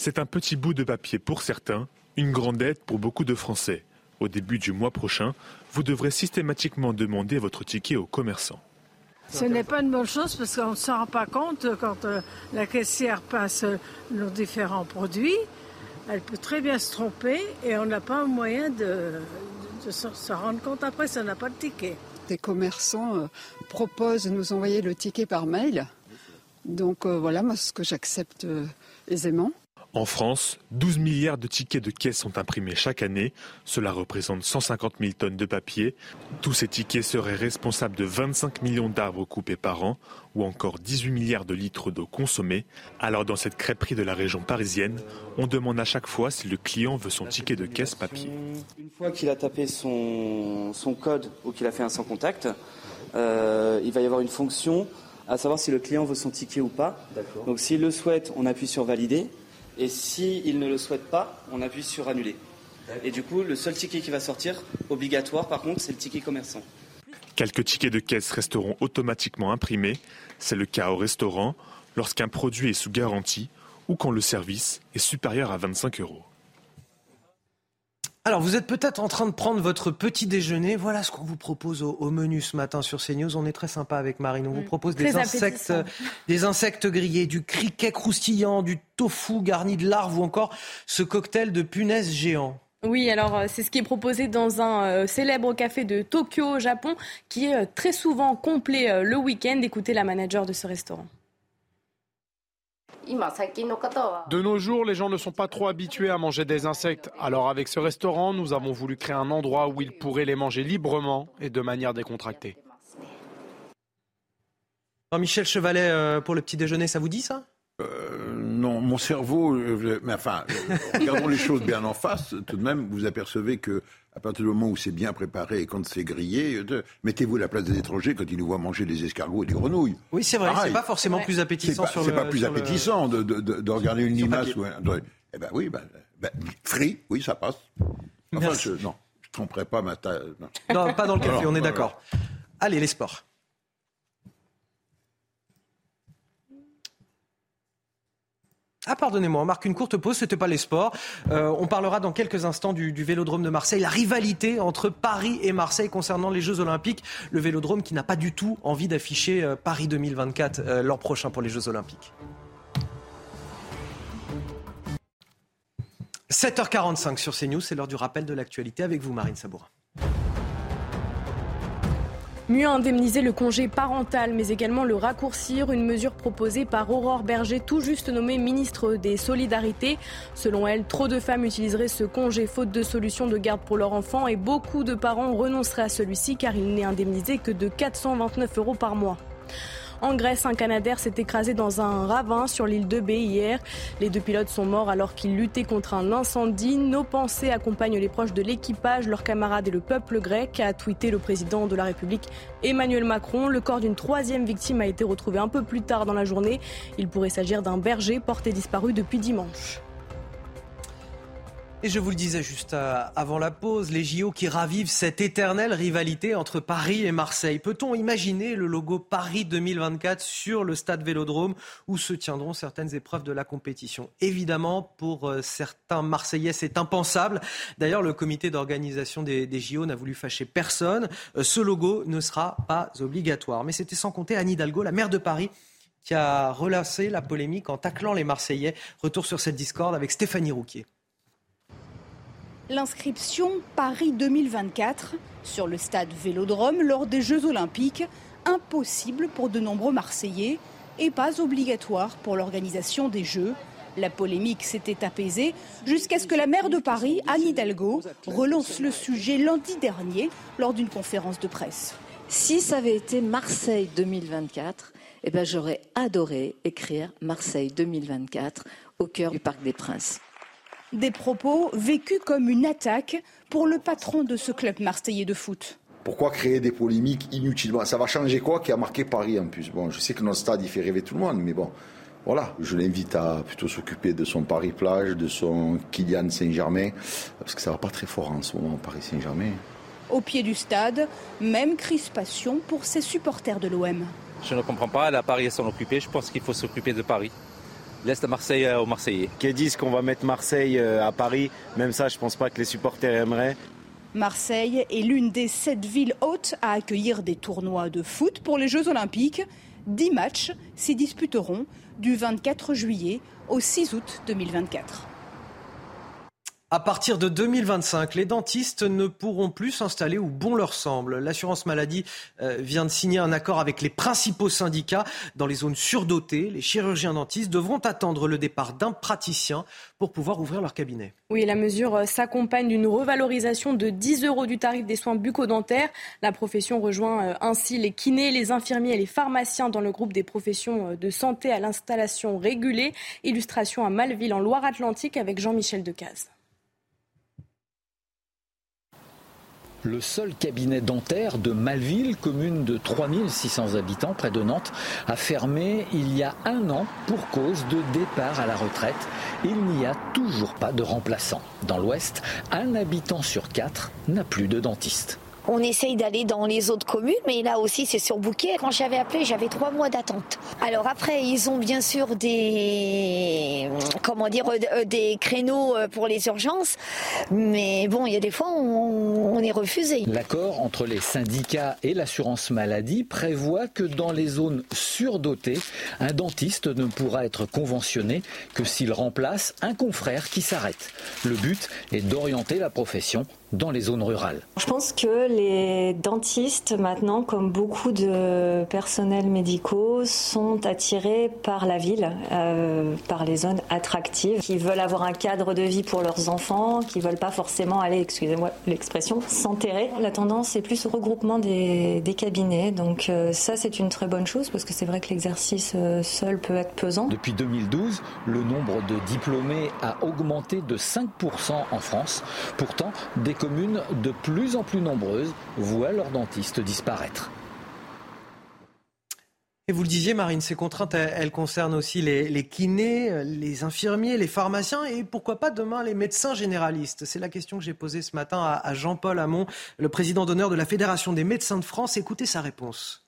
Speaker 15: C'est un petit bout de papier pour certains, une grande aide pour beaucoup de Français. Au début du mois prochain, vous devrez systématiquement demander votre ticket aux commerçants.
Speaker 16: Ce n'est pas une bonne chose parce qu'on ne s'en rend pas compte quand euh, la caissière passe euh, nos différents produits. Elle peut très bien se tromper et on n'a pas moyen de, de se se rendre compte après si on n'a pas de ticket.
Speaker 17: Des commerçants euh, proposent de nous envoyer le ticket par mail. Donc euh, voilà, moi, ce que j'accepte euh, aisément.
Speaker 15: En France, 12 milliards de tickets de caisse sont imprimés chaque année. Cela représente 150 000 tonnes de papier. Tous ces tickets seraient responsables de 25 millions d'arbres coupés par an ou encore 18 milliards de litres d'eau consommée. Alors dans cette crêperie de la région parisienne, on demande à chaque fois si le client veut son ticket de caisse papier.
Speaker 6: Une fois qu'il a tapé son, son code ou qu'il a fait un sans contact, euh, il va y avoir une fonction à savoir si le client veut son ticket ou pas. Donc s'il le souhaite, on appuie sur valider. Et s'il ne le souhaite pas, on appuie sur annuler. Et du coup, le seul ticket qui va sortir, obligatoire par contre, c'est le ticket commerçant.
Speaker 15: Quelques tickets de caisse resteront automatiquement imprimés. C'est le cas au restaurant, lorsqu'un produit est sous garantie ou quand le service est supérieur à 25 euros.
Speaker 1: Alors, vous êtes peut-être en train de prendre votre petit déjeuner. Voilà ce qu'on vous propose au, au menu ce matin sur CNews. On est très sympa avec Marine. On vous propose des insectes,
Speaker 3: appétissant.
Speaker 1: des insectes grillés, du criquet croustillant, du tofu garni de larves ou encore ce cocktail de punaises géant.
Speaker 3: Oui, alors euh, c'est ce qui est proposé dans un euh, célèbre café de Tokyo au Japon qui est euh, très souvent complet euh, le week-end. Écoutez la manager de ce restaurant.
Speaker 45: De nos jours, les gens ne sont pas trop habitués à manger des insectes. Alors avec ce restaurant, nous avons voulu créer un endroit où ils pourraient les manger librement et de manière décontractée.
Speaker 1: Michel Chevalet, euh, pour le petit déjeuner, ça vous dit ça?
Speaker 23: Euh, non, mon cerveau, euh, mais enfin, euh, regardons les choses bien en face. Tout de même, vous apercevez que à partir du moment où c'est bien préparé et quand c'est grillé, euh, mettez-vous à la place des étrangers quand ils nous voient manger des escargots et des grenouilles.
Speaker 1: Oui, c'est vrai, c'est pas forcément plus appétissant
Speaker 23: C'est pas,
Speaker 1: sur
Speaker 23: c'est
Speaker 1: le-
Speaker 23: pas plus
Speaker 1: le-
Speaker 23: appétissant de, de- de- de regarder une limace ou un. eh ben oui, ben, ben, frit, oui, ça passe. Enfin,
Speaker 1: Merci.
Speaker 23: je, non, je ne tromperai pas ma taille. Non.
Speaker 1: Non, pas dans le café,
Speaker 23: Alors,
Speaker 1: on est d'accord. Allez, les sports. Ah, pardonnez-moi, on marque une courte pause, c'était pas les sports. Euh, on parlera dans quelques instants du, vélodrome de Marseille, la rivalité entre Paris et Marseille concernant les Jeux Olympiques. Le vélodrome qui n'a pas du tout envie d'afficher euh, Paris 2024 euh, l'an prochain pour les Jeux Olympiques. 7h45 sur CNews, c'est l'heure du rappel de l'actualité avec vous, Marine Sabourin.
Speaker 3: Mieux indemniser le congé parental, mais également le raccourcir, une mesure proposée par Aurore Berger, tout juste nommée ministre des Solidarités. Selon elle, trop de femmes utiliseraient ce congé faute de solution de garde pour leur enfant et beaucoup de parents renonceraient à celui-ci car il n'est indemnisé que de 429 euros par mois. En Grèce, un Canadair s'est écrasé dans un ravin sur l'île de B hier. Les deux pilotes sont morts alors qu'ils luttaient contre un incendie. Nos pensées accompagnent les proches de l'équipage, leurs camarades et le peuple grec, a tweeté le président de la République Emmanuel Macron. Le corps d'une troisième victime a été retrouvé un peu plus tard dans la journée. Il pourrait s'agir d'un berger porté disparu depuis dimanche.
Speaker 1: Et je vous le disais juste euh, avant la pause, les JO qui ravivent cette éternelle rivalité entre Paris et Marseille. Peut-on imaginer le logo Paris 2024 sur le stade Vélodrome où se tiendront certaines épreuves de la compétition? Évidemment, pour euh, certains Marseillais, c'est impensable. D'ailleurs, le comité d'organisation des, JO n'a voulu fâcher personne. Euh, ce logo ne sera pas obligatoire. Mais c'était sans compter Anne Hidalgo, la maire de Paris, qui a relancé la polémique en taclant les Marseillais. Retour sur cette discorde avec Stéphanie Rouquier.
Speaker 25: L'inscription Paris 2024 sur le stade Vélodrome lors des Jeux Olympiques, impossible pour de nombreux Marseillais et pas obligatoire pour l'organisation des Jeux. La polémique s'était apaisée jusqu'à ce que la maire de Paris, Anne Hidalgo, relance le sujet lundi dernier lors d'une conférence de presse.
Speaker 46: Si ça avait été Marseille 2024, eh ben j'aurais adoré écrire Marseille 2024 au cœur du Parc des Princes.
Speaker 25: Des propos vécus comme une attaque pour le patron de ce club marseillais de foot.
Speaker 27: Pourquoi créer des polémiques inutilement? Ça va changer quoi qui a marqué Paris en plus? Bon, je sais que notre stade, il fait rêver tout le monde, mais bon, voilà, je l'invite à plutôt s'occuper de son Paris-Plage, de son Kylian Saint-Germain, parce que ça va pas très fort en ce moment, Paris-Saint-Germain.
Speaker 25: Au pied du stade, même crispation pour ses supporters de l'OM.
Speaker 47: Je ne comprends pas, la Paris à s'en occuper, je pense qu'il faut s'occuper de Paris laisse Marseille euh, aux Marseillais.
Speaker 48: Qui disent qu'on va mettre Marseille euh, à Paris, même ça, je pense pas que les supporters aimeraient.
Speaker 25: Marseille est l'une des sept villes hautes à accueillir des tournois de foot pour les Jeux Olympiques. Dix matchs s'y disputeront du 24 juillet au 6 août 2024.
Speaker 1: À partir de 2025, les dentistes ne pourront plus s'installer où bon leur semble. L'assurance maladie euh, vient de signer un accord avec les principaux syndicats. Dans les zones surdotées, les chirurgiens dentistes devront attendre le départ d'un praticien pour pouvoir ouvrir leur cabinet.
Speaker 3: Oui, la mesure euh, s'accompagne d'une revalorisation de 10 euros du tarif des soins bucco-dentaires. La profession rejoint euh, ainsi les kinés, les infirmiers et les pharmaciens dans le groupe des professions de santé à l'installation régulée. Illustration à Malville en Loire-Atlantique avec Jean-Michel Decaze.
Speaker 29: Le seul cabinet dentaire de Malville, commune de 3600 habitants près de Nantes, a fermé il y a un an pour cause de départ à la retraite. Il n'y a toujours pas de remplaçant. Dans l'Ouest, un habitant sur quatre n'a plus de dentiste.
Speaker 30: On essaye d'aller dans les autres communes, mais là aussi c'est surbooké. Quand j'avais appelé, j'avais trois mois d'attente. Alors après, ils ont bien sûr des comment dire euh, des créneaux euh, pour les urgences, mais bon, il y a des fois on, on est refusé.
Speaker 29: L'accord entre les syndicats et l'assurance maladie prévoit que dans les zones surdotées, un dentiste ne pourra être conventionné que s'il remplace un confrère qui s'arrête. Le but est d'orienter la profession dans les zones rurales.
Speaker 49: Je pense que les dentistes, maintenant, comme beaucoup de personnels médicaux, sont attirés par la ville, euh, par les zones attractives, qui veulent avoir un cadre de vie pour leurs enfants, qui veulent pas forcément aller, excusez-moi l'expression, s'enterrer. La tendance est plus au regroupement des, des cabinets, donc euh, ça c'est une très bonne chose parce que c'est vrai que l'exercice euh, seul peut être pesant.
Speaker 29: Depuis 2012, le nombre de diplômés a augmenté de 5% en France. Pourtant, des communes de plus en plus nombreuses voient leurs dentistes disparaître.
Speaker 1: Et vous le disiez, Marine, ces contraintes, elles, concernent aussi les, kinés, les infirmiers, les pharmaciens et pourquoi pas demain les médecins généralistes. C'est la question que j'ai posée ce matin à, à Jean-Paul Hamon, le président d'honneur de la Fédération des médecins de France. Écoutez sa réponse.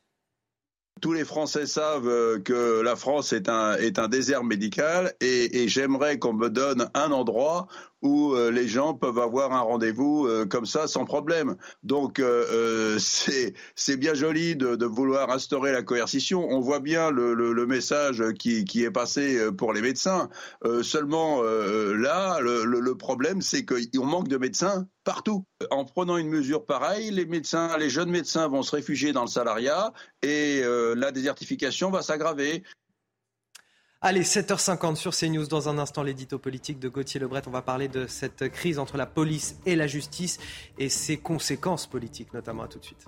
Speaker 50: tous les Français savent euh, que la France est un, est un désert médical et, et j'aimerais qu'on me donne un endroit où euh, les gens peuvent avoir un rendez-vous euh, comme ça sans problème. Donc c'est c'est bien joli de, de, vouloir instaurer la coercition. On voit bien le, le, le message qui, qui, est passé pour les médecins. seulement là, le, le problème c'est qu'on manque de médecins partout. En prenant une mesure pareille, les médecins, les jeunes médecins vont se réfugier dans le salariat et la désertification va s'aggraver.
Speaker 1: Allez, 7h50 sur CNews. Dans un instant, l'édito politique de Gauthier Lebret. On va parler de cette crise entre la police et la justice et ses conséquences politiques, notamment. À tout de suite.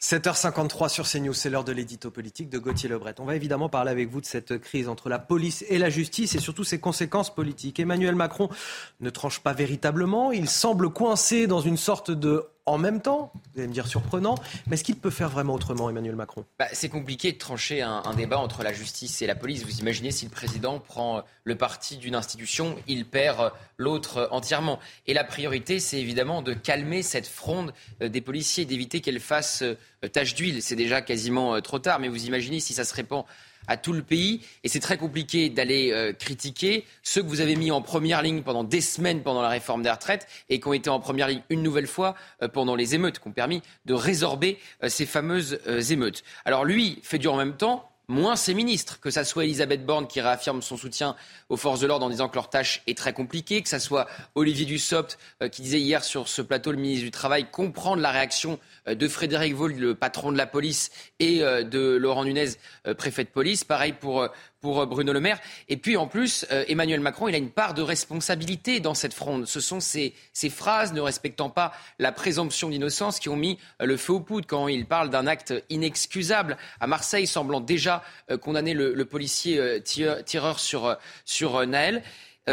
Speaker 1: 7h53 sur CNews, c'est l'heure de l'édito politique de Gauthier Lebret. On va évidemment parler avec vous de cette crise entre la police et la justice et surtout ses conséquences politiques. Emmanuel Macron ne tranche pas véritablement, il semble coincé dans une sorte de en même temps. Vous allez me dire surprenant, mais est-ce qu'il peut faire vraiment autrement, Emmanuel Macron?
Speaker 7: Bah, C'est compliqué de trancher un, débat entre la justice et la police. Vous imaginez si le président prend le parti d'une institution, il perd l'autre entièrement. Et la priorité, c'est évidemment de calmer cette fronde euh, des policiers, d'éviter qu'elle fasse euh, tache d'huile. C'est déjà quasiment euh, trop tard, mais vous imaginez si ça se répand à tout le pays. Et c'est très compliqué d'aller euh, critiquer ceux que vous avez mis en première ligne pendant des semaines pendant la réforme des retraites et qui ont été en première ligne une nouvelle fois euh, pendant les émeutes, qui ont permis de résorber euh, ces fameuses émeutes. Alors lui fait du en même temps moins ses ministres, que ça soit Elisabeth Borne qui réaffirme son soutien aux forces de l'ordre en disant que leur tâche est très compliquée, que ça soit Olivier Dussopt qui disait hier sur ce plateau, le ministre du Travail, comprendre la réaction de Frédéric Vaul, le patron de la police, et euh, de Laurent Nunez, euh, préfet de police. Pareil pour, pour Bruno Le Maire. Et puis en plus, Emmanuel Macron, il a une part de responsabilité dans cette fronde. Ce sont ces, ces phrases ne respectant pas la présomption d'innocence qui ont mis le feu aux poudres quand il parle d'un acte inexcusable à Marseille, semblant déjà condamner le, le policier tireur sur, sur Naël.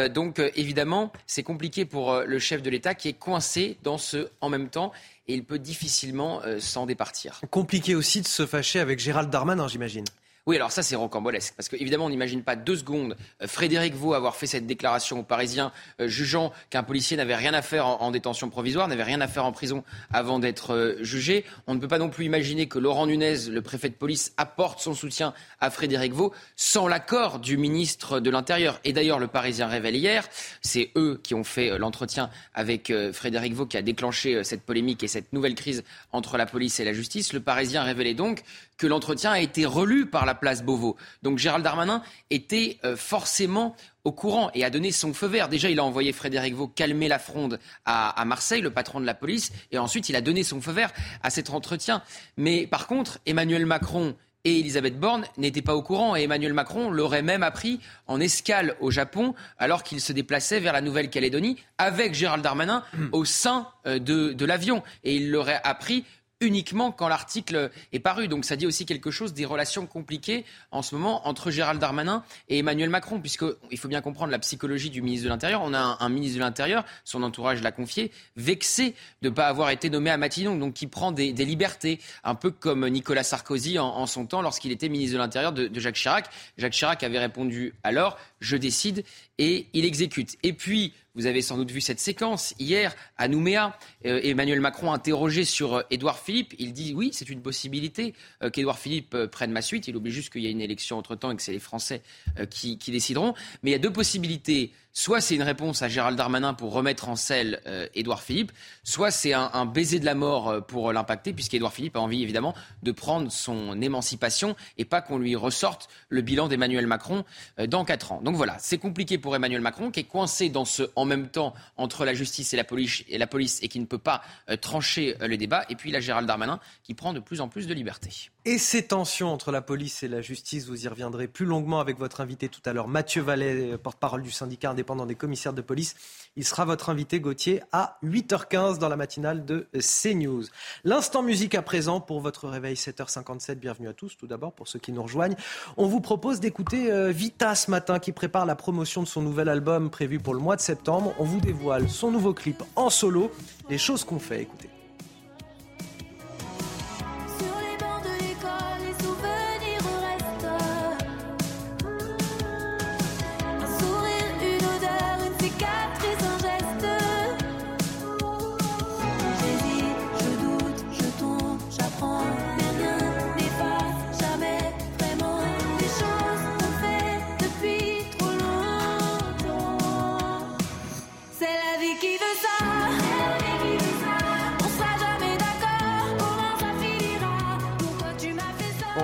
Speaker 7: donc évidemment, c'est compliqué pour le chef de l'État qui est coincé dans ce en même temps et il peut difficilement euh, s'en départir.
Speaker 1: Compliqué aussi de se fâcher avec Gérald Darmanin, j'imagine.
Speaker 7: Oui, alors ça c'est rocambolesque, parce qu'évidemment on n'imagine pas deux secondes euh, Frédéric Vaux avoir fait cette déclaration aux Parisiens, euh, jugeant qu'un policier n'avait rien à faire en, détention provisoire, n'avait rien à faire en prison avant d'être euh, jugé. On ne peut pas non plus imaginer que Laurent Nunez, le préfet de police, apporte son soutien à Frédéric Vaux sans l'accord du ministre de l'Intérieur. Et d'ailleurs, le Parisien révèle hier, c'est eux qui ont fait l'entretien avec Frédéric Vaux qui a déclenché cette polémique et cette nouvelle crise entre la police et la justice. Le Parisien révélait donc que l'entretien a été relu par la place Beauvau. Donc Gérald Darmanin était euh, forcément au courant et a donné son feu vert. Déjà, il a envoyé Frédéric Vaux calmer la fronde à, Marseille, le patron de la police, et ensuite il a donné son feu vert à cet entretien. Mais par contre, Emmanuel Macron et Elisabeth Borne n'étaient pas au courant et Emmanuel Macron l'aurait même appris en escale au Japon alors qu'il se déplaçait vers la Nouvelle-Calédonie avec Gérald Darmanin au sein euh, de, de l'avion. Et il l'aurait appris uniquement quand l'article est paru. Donc ça dit aussi quelque chose des relations compliquées en ce moment entre Gérald Darmanin et Emmanuel Macron, puisqu'il faut bien comprendre la psychologie du ministre de l'Intérieur. On a un, ministre de l'Intérieur, son entourage l'a confié, vexé de ne pas avoir été nommé à Matignon, donc qui prend des, libertés, un peu comme Nicolas Sarkozy en, son temps lorsqu'il était ministre de l'Intérieur de Jacques Chirac. Jacques Chirac avait répondu alors, je décide et il exécute. Et puis, vous avez sans doute vu cette séquence hier à Nouméa. Euh, Emmanuel Macron interrogé sur euh, Édouard Philippe. Il dit oui, c'est une possibilité euh, qu'Édouard Philippe prenne ma suite. Il oublie juste qu'il y a une élection entre-temps et que c'est les Français qui, qui, décideront. Mais il y a deux possibilités. Soit c'est une réponse à Gérald Darmanin pour remettre en selle euh, Édouard Philippe, soit c'est un, baiser de la mort euh, pour l'impacter, puisqu'Édouard Philippe a envie évidemment de prendre son émancipation et pas qu'on lui ressorte le bilan d'Emmanuel Macron euh, dans quatre ans. Donc voilà, c'est compliqué pour Emmanuel Macron qui est coincé dans ce en même temps entre la justice et la police et, qui ne peut pas trancher le débat. Et puis a Gérald Darmanin qui prend de plus en plus de liberté.
Speaker 1: Et ces tensions entre la police et la justice, vous y reviendrez plus longuement avec votre invité tout à l'heure, Mathieu Vallet, porte-parole du syndicat indépendant des commissaires de police. Il sera votre invité, Gauthier, à 8h15 dans la matinale de CNews. L'instant musique à présent pour votre réveil 7h57. Bienvenue à tous. Tout d'abord, pour ceux qui nous rejoignent, on vous propose d'écouter euh, Vita ce matin qui prépare la promotion de son nouvel album prévu pour le mois de septembre. On vous dévoile son nouveau clip en solo, les choses qu'on fait. Écoutez.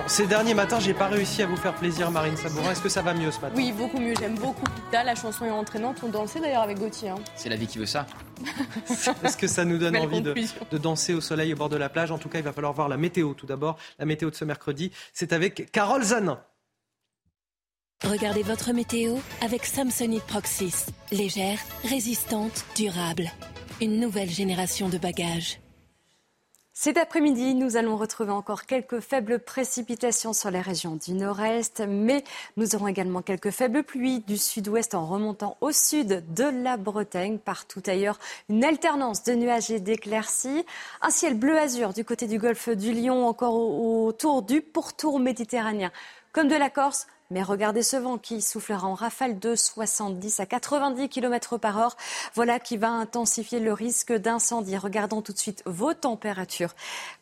Speaker 1: Ces derniers matins, j'ai pas réussi à vous faire plaisir, Marine Sabourin. Est-ce que ça va mieux ce matin?
Speaker 3: Oui, beaucoup mieux. J'aime beaucoup Pita. La chanson est entraînante. On dansait d'ailleurs avec Gauthier. Hein.
Speaker 7: C'est la vie qui veut ça.
Speaker 1: Est-ce que ça nous donne
Speaker 3: Belle
Speaker 1: envie de danser au soleil au bord de la plage? En tout cas, il va falloir voir la météo tout d'abord. La météo de ce mercredi, c'est avec Carole Zanin.
Speaker 19: Regardez votre météo avec Samsonite Proxys. Légère, résistante, durable. Une nouvelle génération de bagages.
Speaker 2: Cet après-midi, nous allons retrouver encore quelques faibles précipitations sur les régions du nord-est, mais nous aurons également quelques faibles pluies du sud-ouest en remontant au sud de la Bretagne. Partout ailleurs, une alternance de nuages et d'éclaircies. Un ciel bleu-azur du côté du golfe du Lion, encore au- autour du pourtour méditerranéen, comme de la Corse. Mais regardez ce vent qui soufflera en rafale de 70 à 90 km par heure. Voilà qui va intensifier le risque d'incendie. Regardons tout de suite vos températures.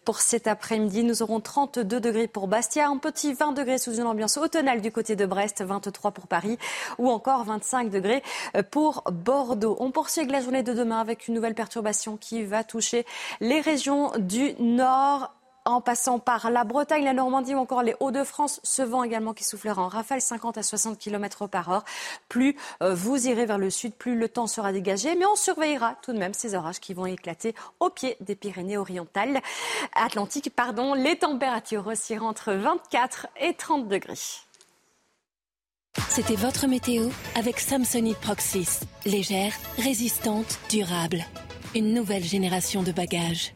Speaker 2: Pour cet après-midi, nous aurons 32 degrés pour Bastia, un petit 20 degrés sous une ambiance automnale du côté de Brest, 23 pour Paris ou encore 25 degrés pour Bordeaux. On poursuit avec la journée de demain avec une nouvelle perturbation qui va toucher les régions du nord en passant par la Bretagne, la Normandie ou encore les Hauts-de-France. Ce vent également qui soufflera en rafale 50 à 60 km par heure. Plus euh, vous irez vers le sud, plus le temps sera dégagé. Mais on surveillera tout de même ces orages qui vont éclater au pied des Pyrénées orientales, Atlantiques. Pardon. Les températures oscilleront entre 24 et 30 degrés.
Speaker 19: C'était votre météo avec Samsonite Proxys. Légère, résistante, durable. Une nouvelle génération de bagages.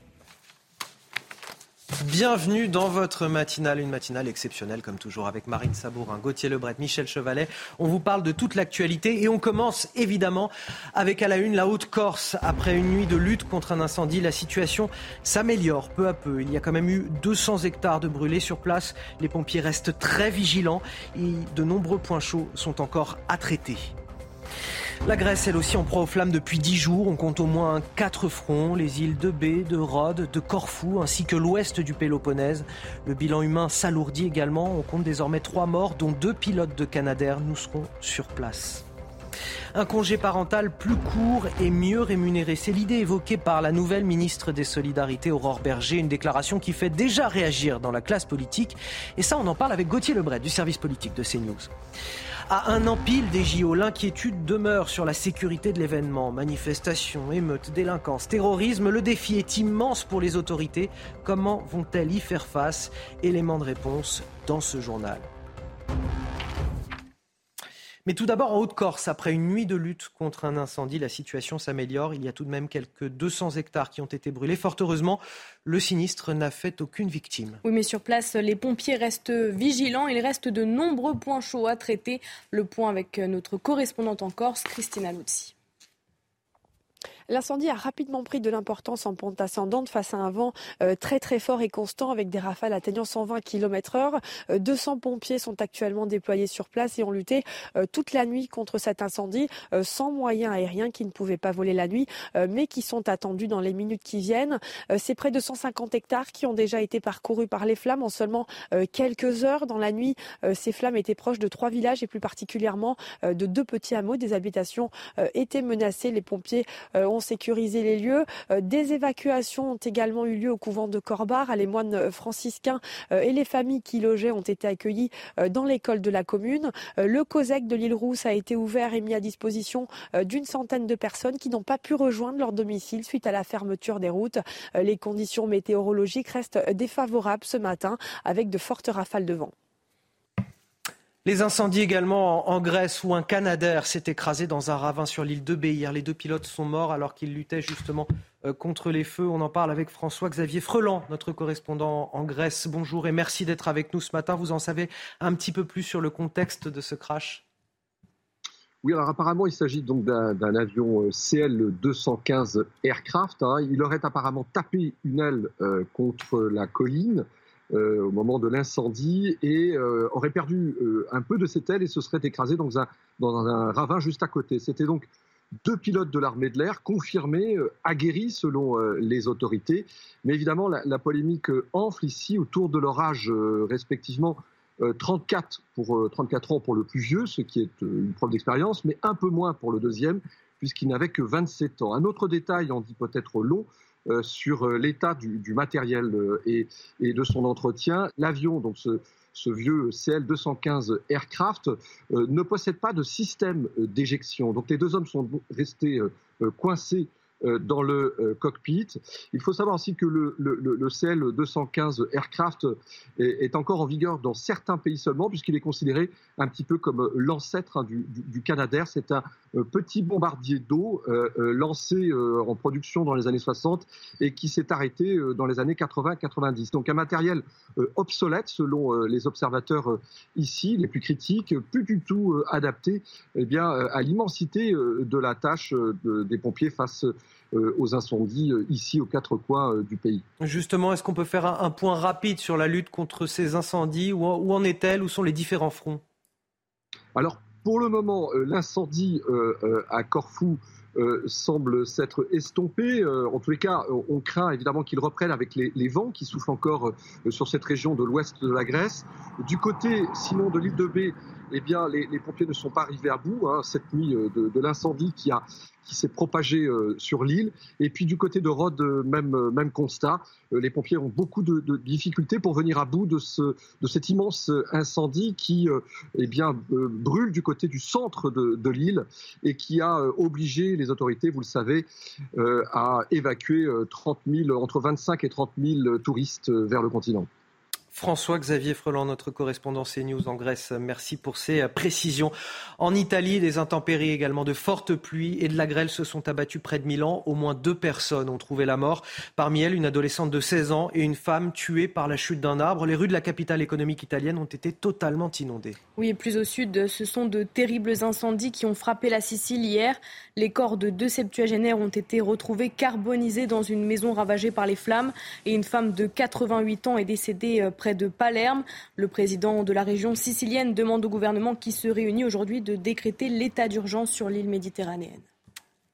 Speaker 1: Bienvenue dans votre matinale, une matinale exceptionnelle comme toujours avec Marine Sabourin, Gauthier Lebret, Michel Chevalet. On vous parle de toute l'actualité et on commence évidemment avec à la une la Haute-Corse. Après une nuit de lutte contre un incendie, la situation s'améliore peu à peu. Il y a quand même eu 200 hectares de brûlés sur place. Les pompiers restent très vigilants et de nombreux points chauds sont encore à traiter. La Grèce, elle aussi, en proie aux flammes depuis dix jours. On compte au moins quatre fronts, les îles de Bé, de Rhodes, de Corfou, ainsi que l'ouest du Péloponnèse. Le bilan humain s'alourdit également. On compte désormais trois morts, dont deux pilotes de Canadair. Nous serons sur place. Un congé parental plus court et mieux rémunéré. C'est l'idée évoquée par la nouvelle ministre des Solidarités, Aurore Berger. Une déclaration qui fait déjà réagir dans la classe politique. Et ça, on en parle avec Gauthier Lebret du service politique de CNews. À un an pile des JO, l'inquiétude demeure sur la sécurité de l'événement. Manifestations, émeutes, délinquance, terrorisme, le défi est immense pour les autorités. Comment vont-elles y faire face? Élément de réponse dans ce journal. Mais tout d'abord, en Haute-Corse, après une nuit de lutte contre un incendie, la situation s'améliore. Il y a tout de même quelques 200 hectares qui ont été brûlés. Fort heureusement, le sinistre n'a fait aucune victime.
Speaker 3: Oui, mais sur place, les pompiers restent vigilants. Il reste de nombreux points chauds à traiter. Le point avec notre correspondante en Corse, Christina Luzzi.
Speaker 35: L'incendie a rapidement pris de l'importance en pente ascendante face à un vent euh, très très fort et constant avec des rafales atteignant 120 km heure. Euh, 200 pompiers sont actuellement déployés sur place et ont lutté euh, toute la nuit contre cet incendie euh, sans moyens aériens qui ne pouvaient pas voler la nuit mais qui sont attendus dans les minutes qui viennent. C'est près de 150 hectares qui ont déjà été parcourus par les flammes en seulement quelques heures. Dans la nuit, ces flammes étaient proches de trois villages et plus particulièrement de deux petits hameaux. Des habitations étaient menacées. Les pompiers euh, ont sécurisé les lieux. Euh, Des évacuations ont également eu lieu au couvent de Corbar. Les moines euh, franciscains euh, et les familles qui logeaient ont été accueillis dans l'école de la commune. Le COSEC de l'île Rousse a été ouvert et mis à disposition d'une centaine de personnes qui n'ont pas pu rejoindre leur domicile suite à la fermeture des routes. Les conditions météorologiques restent défavorables ce matin avec de fortes rafales de vent.
Speaker 1: Les incendies également en, Grèce où un Canadair s'est écrasé dans un ravin sur l'île de Bé. Hier, les deux pilotes sont morts alors qu'ils luttaient justement euh, contre les feux. On en parle avec François-Xavier Freland, notre correspondant en Grèce. Bonjour et merci d'être avec nous ce matin. Vous en savez un petit peu plus sur le contexte de ce crash?
Speaker 14: Oui, alors apparemment, il s'agit donc d'un d'un avion euh, CL-215 Aircraft. hein. Il aurait apparemment tapé une aile euh, contre la colline euh, au moment de l'incendie et euh, aurait perdu euh, un peu de cette aile et se serait écrasé dans un, ravin juste à côté. C'était donc deux pilotes de l'armée de l'air confirmés, aguerris selon les autorités. Mais évidemment, la, polémique enfle ici autour de leur âge respectivement euh, 34 pour euh, 34 ans pour le plus vieux, ce qui est une preuve d'expérience, mais un peu moins pour le deuxième, puisqu'il n'avait que 27 ans. Un autre détail en dit peut-être long, sur l'état du, matériel et, de son entretien. L'avion, donc ce, vieux CL-215 Aircraft, ne possède pas de système d'éjection. Donc les deux hommes sont restés coincés euh, dans le euh, cockpit. Il faut savoir aussi que le, CL-215 Aircraft est, encore en vigueur dans certains pays seulement, puisqu'il est considéré un petit peu comme l'ancêtre hein, du, du, Canadair. C'est un euh, petit bombardier d'eau lancé en production dans les années 60 et qui s'est arrêté dans les années 80-90. Donc un matériel obsolète selon les observateurs ici, les plus critiques, plus du tout adapté eh bien, à l'immensité de la tâche des pompiers face euh, aux incendies euh, ici aux quatre coins euh, du pays.
Speaker 1: Justement, est-ce qu'on peut faire un, point rapide sur la lutte contre ces incendies? Où, en est-elle? Où sont les différents fronts?
Speaker 14: Alors, pour le moment, l'incendie à Corfou semble s'être estompé. en tous les cas, on craint évidemment qu'il reprenne avec les, vents qui soufflent encore sur cette région de l'ouest de la Grèce. Du côté, sinon, de l'île de Bé, eh bien, les, pompiers ne sont pas arrivés à bout hein, cette nuit de, de l'incendie qui s'est propagé euh, sur l'île. Et puis du côté de Rhodes, euh, même, euh, même constat. les pompiers ont beaucoup de, difficultés pour venir à bout de, ce, de cet immense incendie qui eh brûle du côté du centre de, de l'île et qui a obligé les autorités, vous le savez, à évacuer 30 000, entre 25 et 30 000 touristes vers le continent.
Speaker 1: François-Xavier Freland, notre correspondant CNews en Grèce, merci pour ces euh, précisions. En Italie, des intempéries également, de fortes pluies et de la grêle se sont abattues près de Milan. Au moins deux personnes ont trouvé la mort. Parmi elles, une adolescente de 16 ans et une femme tuée par la chute d'un arbre. Les rues de la capitale économique italienne ont été totalement inondées.
Speaker 3: Oui, et plus au sud, ce sont de terribles incendies qui ont frappé la Sicile hier. Les corps de deux septuagénaires ont été retrouvés carbonisés dans une maison ravagée par les flammes et une femme de 88 ans est décédée euh, près de Palerme. Le président de la région sicilienne demande au gouvernement qui se réunit aujourd'hui de décréter l'état d'urgence sur l'île méditerranéenne.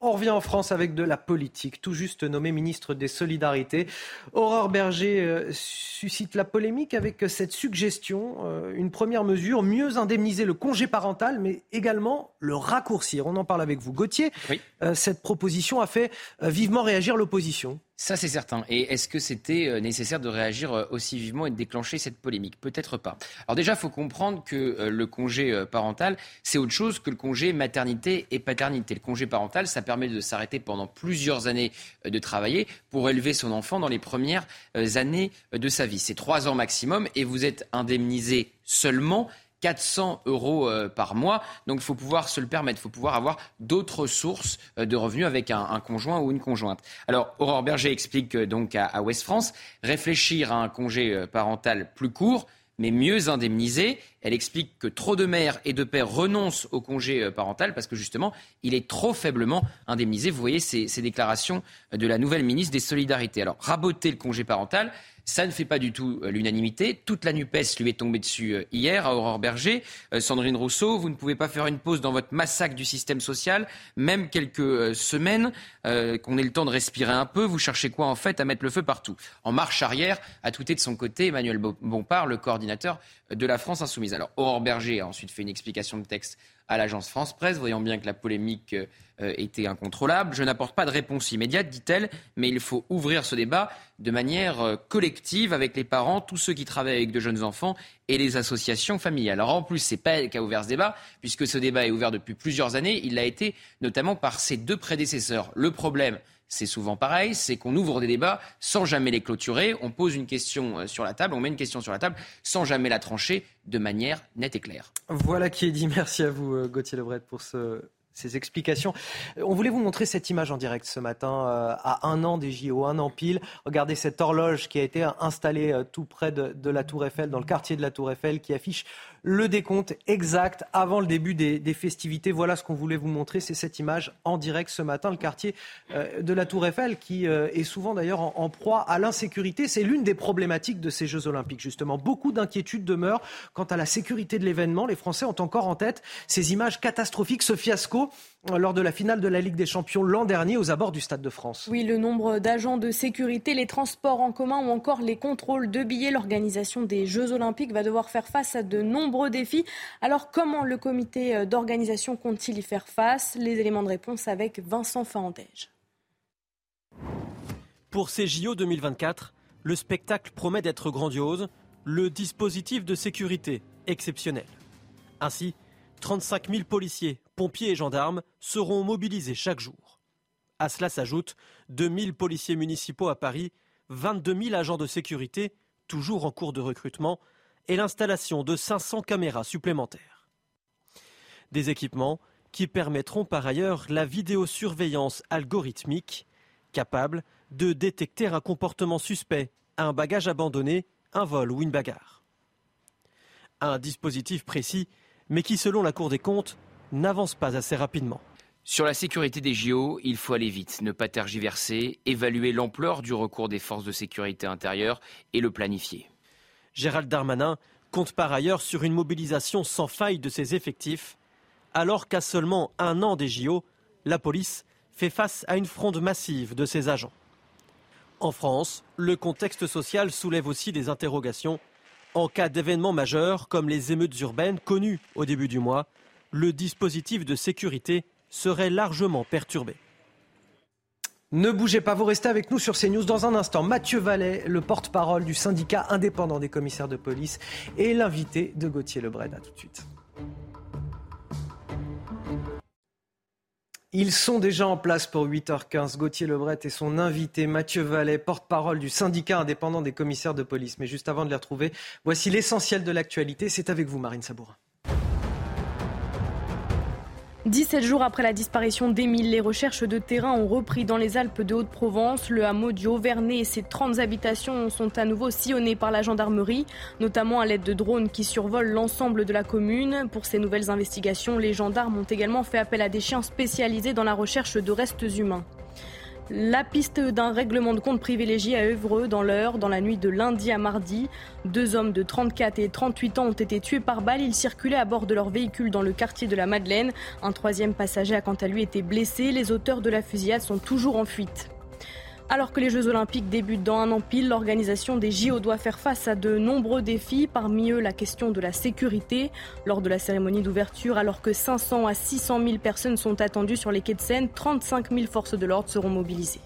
Speaker 1: On revient en France avec de la politique. Tout juste nommé ministre des Solidarités, Aurore Berger euh, suscite la polémique avec cette suggestion, euh, une première mesure, mieux indemniser le congé parental, mais également le raccourcir. On en parle avec vous. Gauthier, euh, cette proposition a fait vivement réagir l'opposition.
Speaker 7: Ça, c'est certain. Et est-ce que c'était euh, nécessaire de réagir euh, aussi vivement et de déclencher cette polémique? Peut-être pas. Alors déjà, il faut comprendre que euh, le congé parental, c'est autre chose que le congé maternité et paternité. Le congé parental, ça permet de s'arrêter pendant plusieurs années de travailler pour élever son enfant dans les premières années de sa vie. C'est trois ans maximum et vous êtes indemnisé seulement 400 euros euh, par mois. Donc il faut pouvoir se le permettre, il faut pouvoir avoir d'autres sources euh, de revenus avec un, conjoint ou une conjointe. Alors Aurore Berger explique euh, donc à, Ouest France, réfléchir à un congé parental plus court, mais mieux indemnisé. Elle explique que trop de mères et de pères renoncent au congé parental parce que justement, il est trop faiblement indemnisé. Vous voyez ces déclarations de la nouvelle ministre des Solidarités. Alors, raboter le congé parental, ça ne fait pas du tout euh, l'unanimité. Toute la NUPES lui est tombée dessus euh, hier à Aurore Berger. Euh, Sandrine Rousseau, vous ne pouvez pas faire une pause dans votre massacre du système social, même quelques semaines, qu'on ait le temps de respirer un peu. Vous cherchez quoi en fait à mettre le feu partout? En marche arrière, à tout de son côté, Emmanuel Bompard, le coordinateur de la France Insoumise. Alors Aurore Berger a ensuite fait une explication de texte à l'agence France Presse, voyant bien que la polémique euh, était incontrôlable. Je n'apporte pas de réponse immédiate, dit-elle, mais il faut ouvrir ce débat de manière euh, collective avec les parents, tous ceux qui travaillent avec de jeunes enfants et les associations familiales. Alors en plus, c'est pas elle qui a ouvert ce débat, puisque ce débat est ouvert depuis plusieurs années. Il l'a été notamment par ses deux prédécesseurs. Le problème, c'est souvent pareil, c'est qu'on ouvre des débats sans jamais les clôturer, on pose une question euh, sur la table, on met une question sur la table sans jamais la trancher de manière nette et claire.
Speaker 1: Voilà qui est dit. Merci à vous, Gauthier Lebret, pour ce ces explications. On voulait vous montrer cette image en direct ce matin, euh, à un an des JO, un an pile. Regardez cette horloge qui a été installée euh, tout près de, la Tour Eiffel, dans le quartier de la Tour Eiffel, qui affiche le décompte exact avant le début des, festivités. Voilà ce qu'on voulait vous montrer, c'est cette image en direct ce matin, le quartier euh, de la Tour Eiffel, qui est souvent d'ailleurs en, proie à l'insécurité. C'est l'une des problématiques de ces Jeux olympiques, justement. Beaucoup d'inquiétudes demeurent quant à la sécurité de l'événement. Les Français ont encore en tête ces images catastrophiques, ce fiasco lors de la finale de la Ligue des Champions l'an dernier aux abords du Stade de France.
Speaker 3: Oui, le nombre d'agents de sécurité, les transports en commun ou encore les contrôles de billets, l'organisation des Jeux Olympiques va devoir faire face à de nombreux défis. Alors comment le comité d'organisation compte-t-il y faire face? Les éléments de réponse avec Vincent Fahandège.
Speaker 24: Pour ces JO 2024, le spectacle promet d'être grandiose, le dispositif de sécurité exceptionnel. Ainsi, 35 000 policiers, pompiers et gendarmes seront mobilisés chaque jour. À cela s'ajoutent 2 000 policiers municipaux à Paris, 22 000 agents de sécurité, toujours en cours de recrutement, et l'installation de 500 caméras supplémentaires. Des équipements qui permettront par ailleurs la vidéosurveillance algorithmique, capable de détecter un comportement suspect, un bagage abandonné, un vol ou une bagarre. Un dispositif précis, mais qui, selon la Cour des comptes, n'avance pas assez rapidement.
Speaker 7: Sur la sécurité des JO, il faut aller vite, ne pas tergiverser, évaluer l'ampleur du recours des forces de sécurité intérieure et le planifier.
Speaker 24: Gérald Darmanin compte par ailleurs sur une mobilisation sans faille de ses effectifs, alors qu'à seulement un an des JO, la police fait face à une fronde massive de ses agents. En France, le contexte social soulève aussi des interrogations. En cas d'événements majeurs comme les émeutes urbaines connues au début du mois, le dispositif de sécurité serait largement perturbé.
Speaker 1: Ne bougez pas, vous restez avec nous sur CNews dans un instant. Mathieu Vallet, le porte-parole du syndicat indépendant des commissaires de police, et l'invité de Gauthier Lebret. A tout de suite. Ils sont déjà en place pour 8h15. Gauthier Lebret et son invité Mathieu Vallet, porte-parole du syndicat indépendant des commissaires de police. Mais juste avant de les retrouver, voici l'essentiel de l'actualité. C'est avec vous, Marine Sabourin.
Speaker 3: 17 jours après la disparition d'Émile, les recherches de terrain ont repris dans les Alpes de Haute-Provence. Le hameau du Haut-Vernay et ses 30 habitations sont à nouveau sillonnés par la gendarmerie, notamment à l'aide de drones qui survolent l'ensemble de la commune. Pour ces nouvelles investigations, les gendarmes ont également fait appel à des chiens spécialisés dans la recherche de restes humains. La piste d'un règlement de compte privilégié à Evreux dans l'heure, dans la nuit de lundi à mardi. Deux hommes de 34 et 38 ans ont été tués par balle. Ils circulaient à bord de leur véhicule dans le quartier de la Madeleine. Un troisième passager a quant à lui été blessé. Les auteurs de la fusillade sont toujours en fuite. Alors que les Jeux Olympiques débutent dans un an pile, l'organisation des JO doit faire face à de nombreux défis, parmi eux la question de la sécurité. Lors de la cérémonie d'ouverture, alors que 500 à 600 000 personnes sont attendues sur les quais de Seine, 35 000 forces de l'ordre seront mobilisées.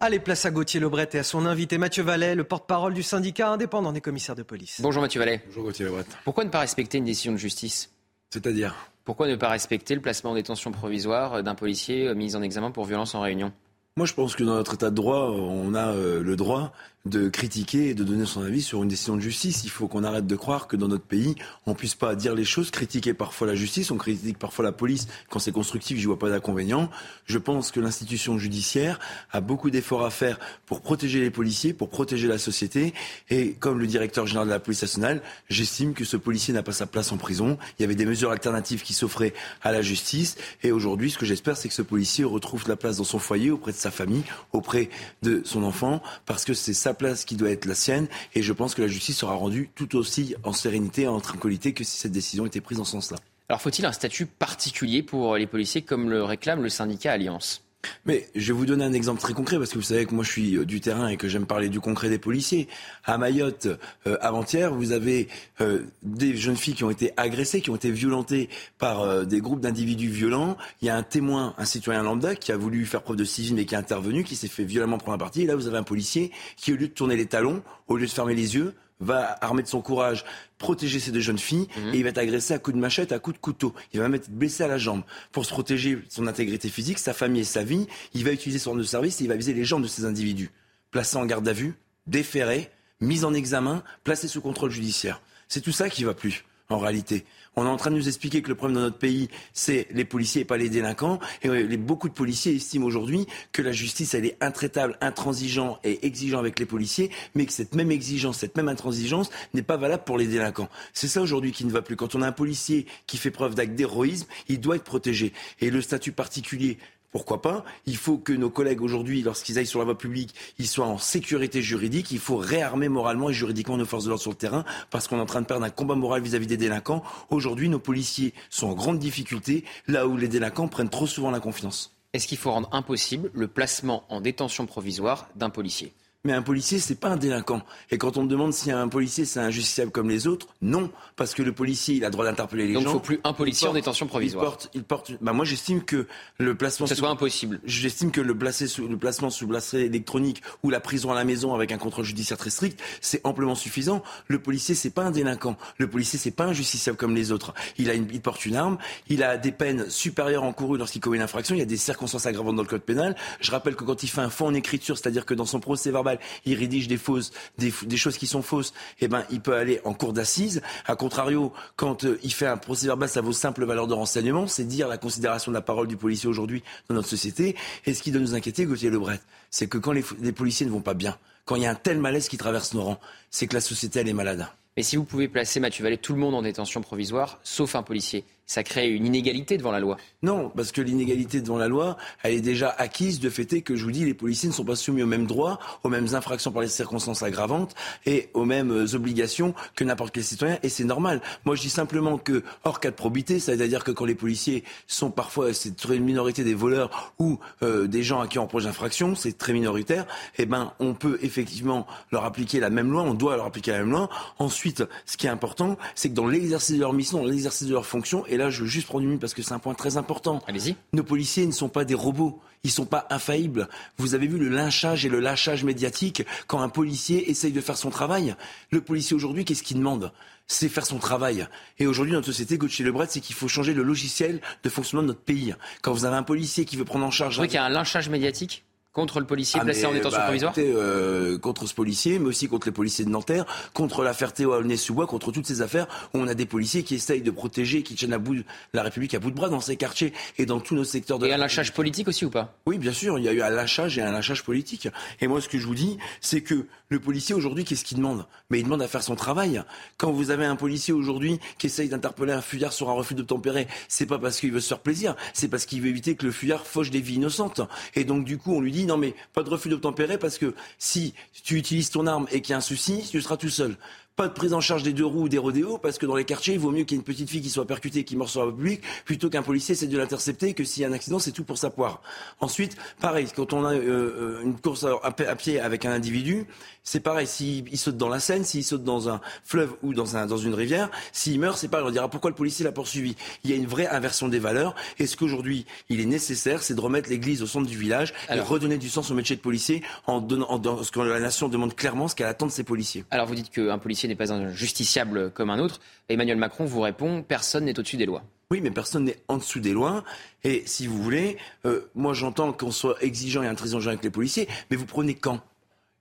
Speaker 1: Allez, place à Gauthier Lebret et à son invité Mathieu Vallet, le porte-parole du syndicat indépendant des commissaires de police.
Speaker 7: Bonjour Mathieu Vallet.
Speaker 51: Bonjour Gauthier Lebret.
Speaker 7: Pourquoi ne pas respecter une décision de justice?
Speaker 51: C'est-à-dire?
Speaker 7: Pourquoi ne pas respecter le placement en détention provisoire d'un policier mis en examen pour violence en réunion?
Speaker 51: Moi, je pense que dans notre état de droit, on a euh, le droit de critiquer et de donner son avis sur une décision de justice. Il faut qu'on arrête de croire que dans notre pays, on puisse pas dire les choses, critiquer parfois la justice, on critique parfois la police. Quand c'est constructif, je vois pas d'inconvénient. Je pense que l'institution judiciaire a beaucoup d'efforts à faire pour protéger les policiers, pour protéger la société. Et comme le directeur général de la police nationale, j'estime que ce policier n'a pas sa place en prison. Il y avait des mesures alternatives qui s'offraient à la justice. Et aujourd'hui, ce que j'espère, c'est que ce policier retrouve la place dans son foyer, auprès de sa famille, auprès de son enfant, parce que c'est ça place qui doit être la sienne. Et je pense que la justice sera rendue tout aussi en sérénité et en tranquillité que si cette décision était prise en ce sens-là.
Speaker 7: Alors faut-il un statut particulier pour les policiers comme le réclame le syndicat Alliance?
Speaker 51: Mais je vais vous donner un exemple très concret parce que vous savez que moi je suis euh, du terrain et que j'aime parler du concret des policiers. À Mayotte, euh, avant-hier, vous avez euh, des jeunes filles qui ont été agressées, qui ont été violentées par des groupes d'individus violents. Il y a un témoin, un citoyen lambda, qui a voulu faire preuve de civisme et qui est intervenu, qui s'est fait violemment prendre un parti. Et là, vous avez un policier qui, au lieu de tourner les talons, au lieu de fermer les yeux, va armer de son courage protéger ces deux jeunes filles mhm. et il va être agressé à coups de machette, à coups de couteau. Il va même être blessé à la jambe. Pour se protéger son intégrité physique, sa famille et sa vie, il va utiliser son arme de service et il va viser les jambes de ces individus. Placé en garde à vue, déféré, mis en examen, placé sous contrôle judiciaire. C'est tout ça qui va plus en réalité. On est en train de nous expliquer que le problème dans notre pays, c'est les policiers et pas les délinquants. Et euh, beaucoup de policiers estiment aujourd'hui que la justice, elle est intraitable, intransigeante et exigeante avec les policiers, mais que cette même exigence, cette même intransigeance n'est pas valable pour les délinquants. C'est ça aujourd'hui qui ne va plus. Quand on a un policier qui fait preuve d'acte d'héroïsme, il doit être protégé. Et le statut particulier pourquoi pas Il faut que nos collègues aujourd'hui, lorsqu'ils aillent sur la voie publique, ils soient en sécurité juridique. Il faut réarmer moralement et juridiquement nos forces de l'ordre sur le terrain parce qu'on est en train de perdre un combat moral vis-à-vis des délinquants. Aujourd'hui, nos policiers sont en grande difficulté là où les délinquants prennent trop souvent la confiance.
Speaker 7: Est-ce qu'il faut rendre impossible le placement en détention provisoire d'un policier?
Speaker 51: Mais un policier, c'est pas un délinquant. Et quand on me demande si un policier, c'est injusticiable comme les autres, non. Parce que le policier, il a le droit d'interpeller les
Speaker 7: Donc,
Speaker 51: gens.
Speaker 7: il ne faut plus un policier en détention provisoire.
Speaker 51: Il porte, il porte, bah, moi, j'estime que le placement.
Speaker 7: Que ce soit impossible.
Speaker 51: J'estime que le, placé sous, le placement sous bracelet électronique ou la prison à la maison avec un contrôle judiciaire très strict, c'est amplement suffisant. Le policier, c'est pas un délinquant. Le policier, c'est pas injusticiable comme les autres. Il a une, il porte une arme. Il a des peines supérieures encourues lorsqu'il commet une infraction. Il y a des circonstances aggravantes dans le code pénal. Je rappelle que quand il fait un faux en écriture, c'est-à-dire que dans son procès verbal, il rédige des fausses, des, choses qui sont fausses, eh ben, il peut aller en cour d'assises. A contrario, quand euh, il fait un procès verbal, ça vaut simple valeur de renseignement. C'est dire la considération de la parole du policier aujourd'hui dans notre société. Et ce qui doit nous inquiéter, Gauthier Lebret, c'est que quand les, les policiers ne vont pas bien, quand il y a un tel malaise qui traverse nos rangs, c'est que la société, elle est malade.
Speaker 7: Mais si vous pouvez placer, Mathieu Vallée, tout le monde en détention provisoire, sauf un policier, ça crée une inégalité devant la loi.
Speaker 51: Non, parce que l'inégalité devant la loi, elle est déjà acquise de fait que, je vous dis, les policiers ne sont pas soumis aux mêmes droits, aux mêmes infractions par les circonstances aggravantes et aux mêmes euh, obligations que n'importe quel citoyen, et c'est normal. Moi, je dis simplement que, hors cas de probité, c'est-à-dire que quand les policiers sont parfois, c'est une minorité des voleurs ou euh, des gens à qui on reproche d'infraction, c'est très minoritaire, eh ben, on peut effectivement leur appliquer la même loi, on doit leur appliquer la même loi. Ensuite, ce qui est important, c'est que dans l'exercice de leur mission, dans l'exercice de leur fonction, et là, je veux juste prendre une minute parce que c'est un point très important.
Speaker 7: Allez-y.
Speaker 51: Nos policiers ne sont pas des robots. Ils sont pas infaillibles. Vous avez vu le lynchage et le lâchage médiatique quand un policier essaye de faire son travail. Le policier aujourd'hui, qu'est-ce qu'il demande? C'est faire son travail. Et aujourd'hui, notre société, Gauthier Lebret, c'est qu'il faut changer le logiciel de fonctionnement de notre pays. Quand vous avez un policier qui veut prendre en charge...
Speaker 7: Vous trouvez qu'il y a un lynchage médiatique? Contre le policier
Speaker 51: Ah,
Speaker 7: placé en détention
Speaker 51: bah,
Speaker 7: provisoire
Speaker 51: écoutez, euh, contre ce policier, mais aussi contre les policiers de Nanterre, contre l'affaire Théo Aulnay-sous-Bois, contre toutes ces affaires où on a des policiers qui essayent de protéger, qui tiennent à bout de- la République à bout de bras dans ces quartiers et dans tous nos secteurs de
Speaker 7: Et
Speaker 51: la
Speaker 7: un lynchage politique aussi ou pas?
Speaker 51: Oui, bien sûr, il y a eu un lâchage et un lâchage politique. Et moi, ce que je vous dis, c'est que le policier aujourd'hui, qu'est-ce qu'il demande? Mais il demande à faire son travail. Quand vous avez un policier aujourd'hui qui essaye d'interpeller un fuyard sur un refus d'obtempérer, c'est pas parce qu'il veut se faire plaisir, c'est parce qu'il veut éviter que le fuyard fauche des vies innocentes. Et donc, du coup, on lui dit non, mais pas de refus d'obtempérer parce que si tu utilises ton arme et qu'il y a un souci, tu seras tout seul. Pas de prise en charge des deux roues ou des rodéos, parce que dans les quartiers, il vaut mieux qu'il y ait une petite fille qui soit percutée et qui meurt sur la publique, plutôt qu'un policier essaie de l'intercepter, que s'il y a un accident, c'est tout pour sa poire. Ensuite, pareil, quand on a euh, une course à pied avec un individu, c'est pareil, s'il il saute dans la Seine, s'il saute dans un fleuve ou dans, un, dans une rivière, s'il meurt, c'est pareil, on dira pourquoi le policier l'a poursuivi. Il y a une vraie inversion des valeurs, et ce qu'aujourd'hui, il est nécessaire, c'est de remettre l'église au centre du village
Speaker 7: Alors.
Speaker 51: et redonner du sens au métier de policier en donnant, en, ce que la nation demande clairement, ce qu'elle attend de ses policiers.
Speaker 7: Alors vous dites qu'un policier n'est pas un justiciable comme un autre. Emmanuel Macron vous répond personne n'est au-dessus des lois.
Speaker 51: Oui, mais personne n'est en dessous des lois. Et si vous voulez, euh, moi j'entends qu'on soit exigeant et intransigeant avec les policiers, mais vous prenez quand?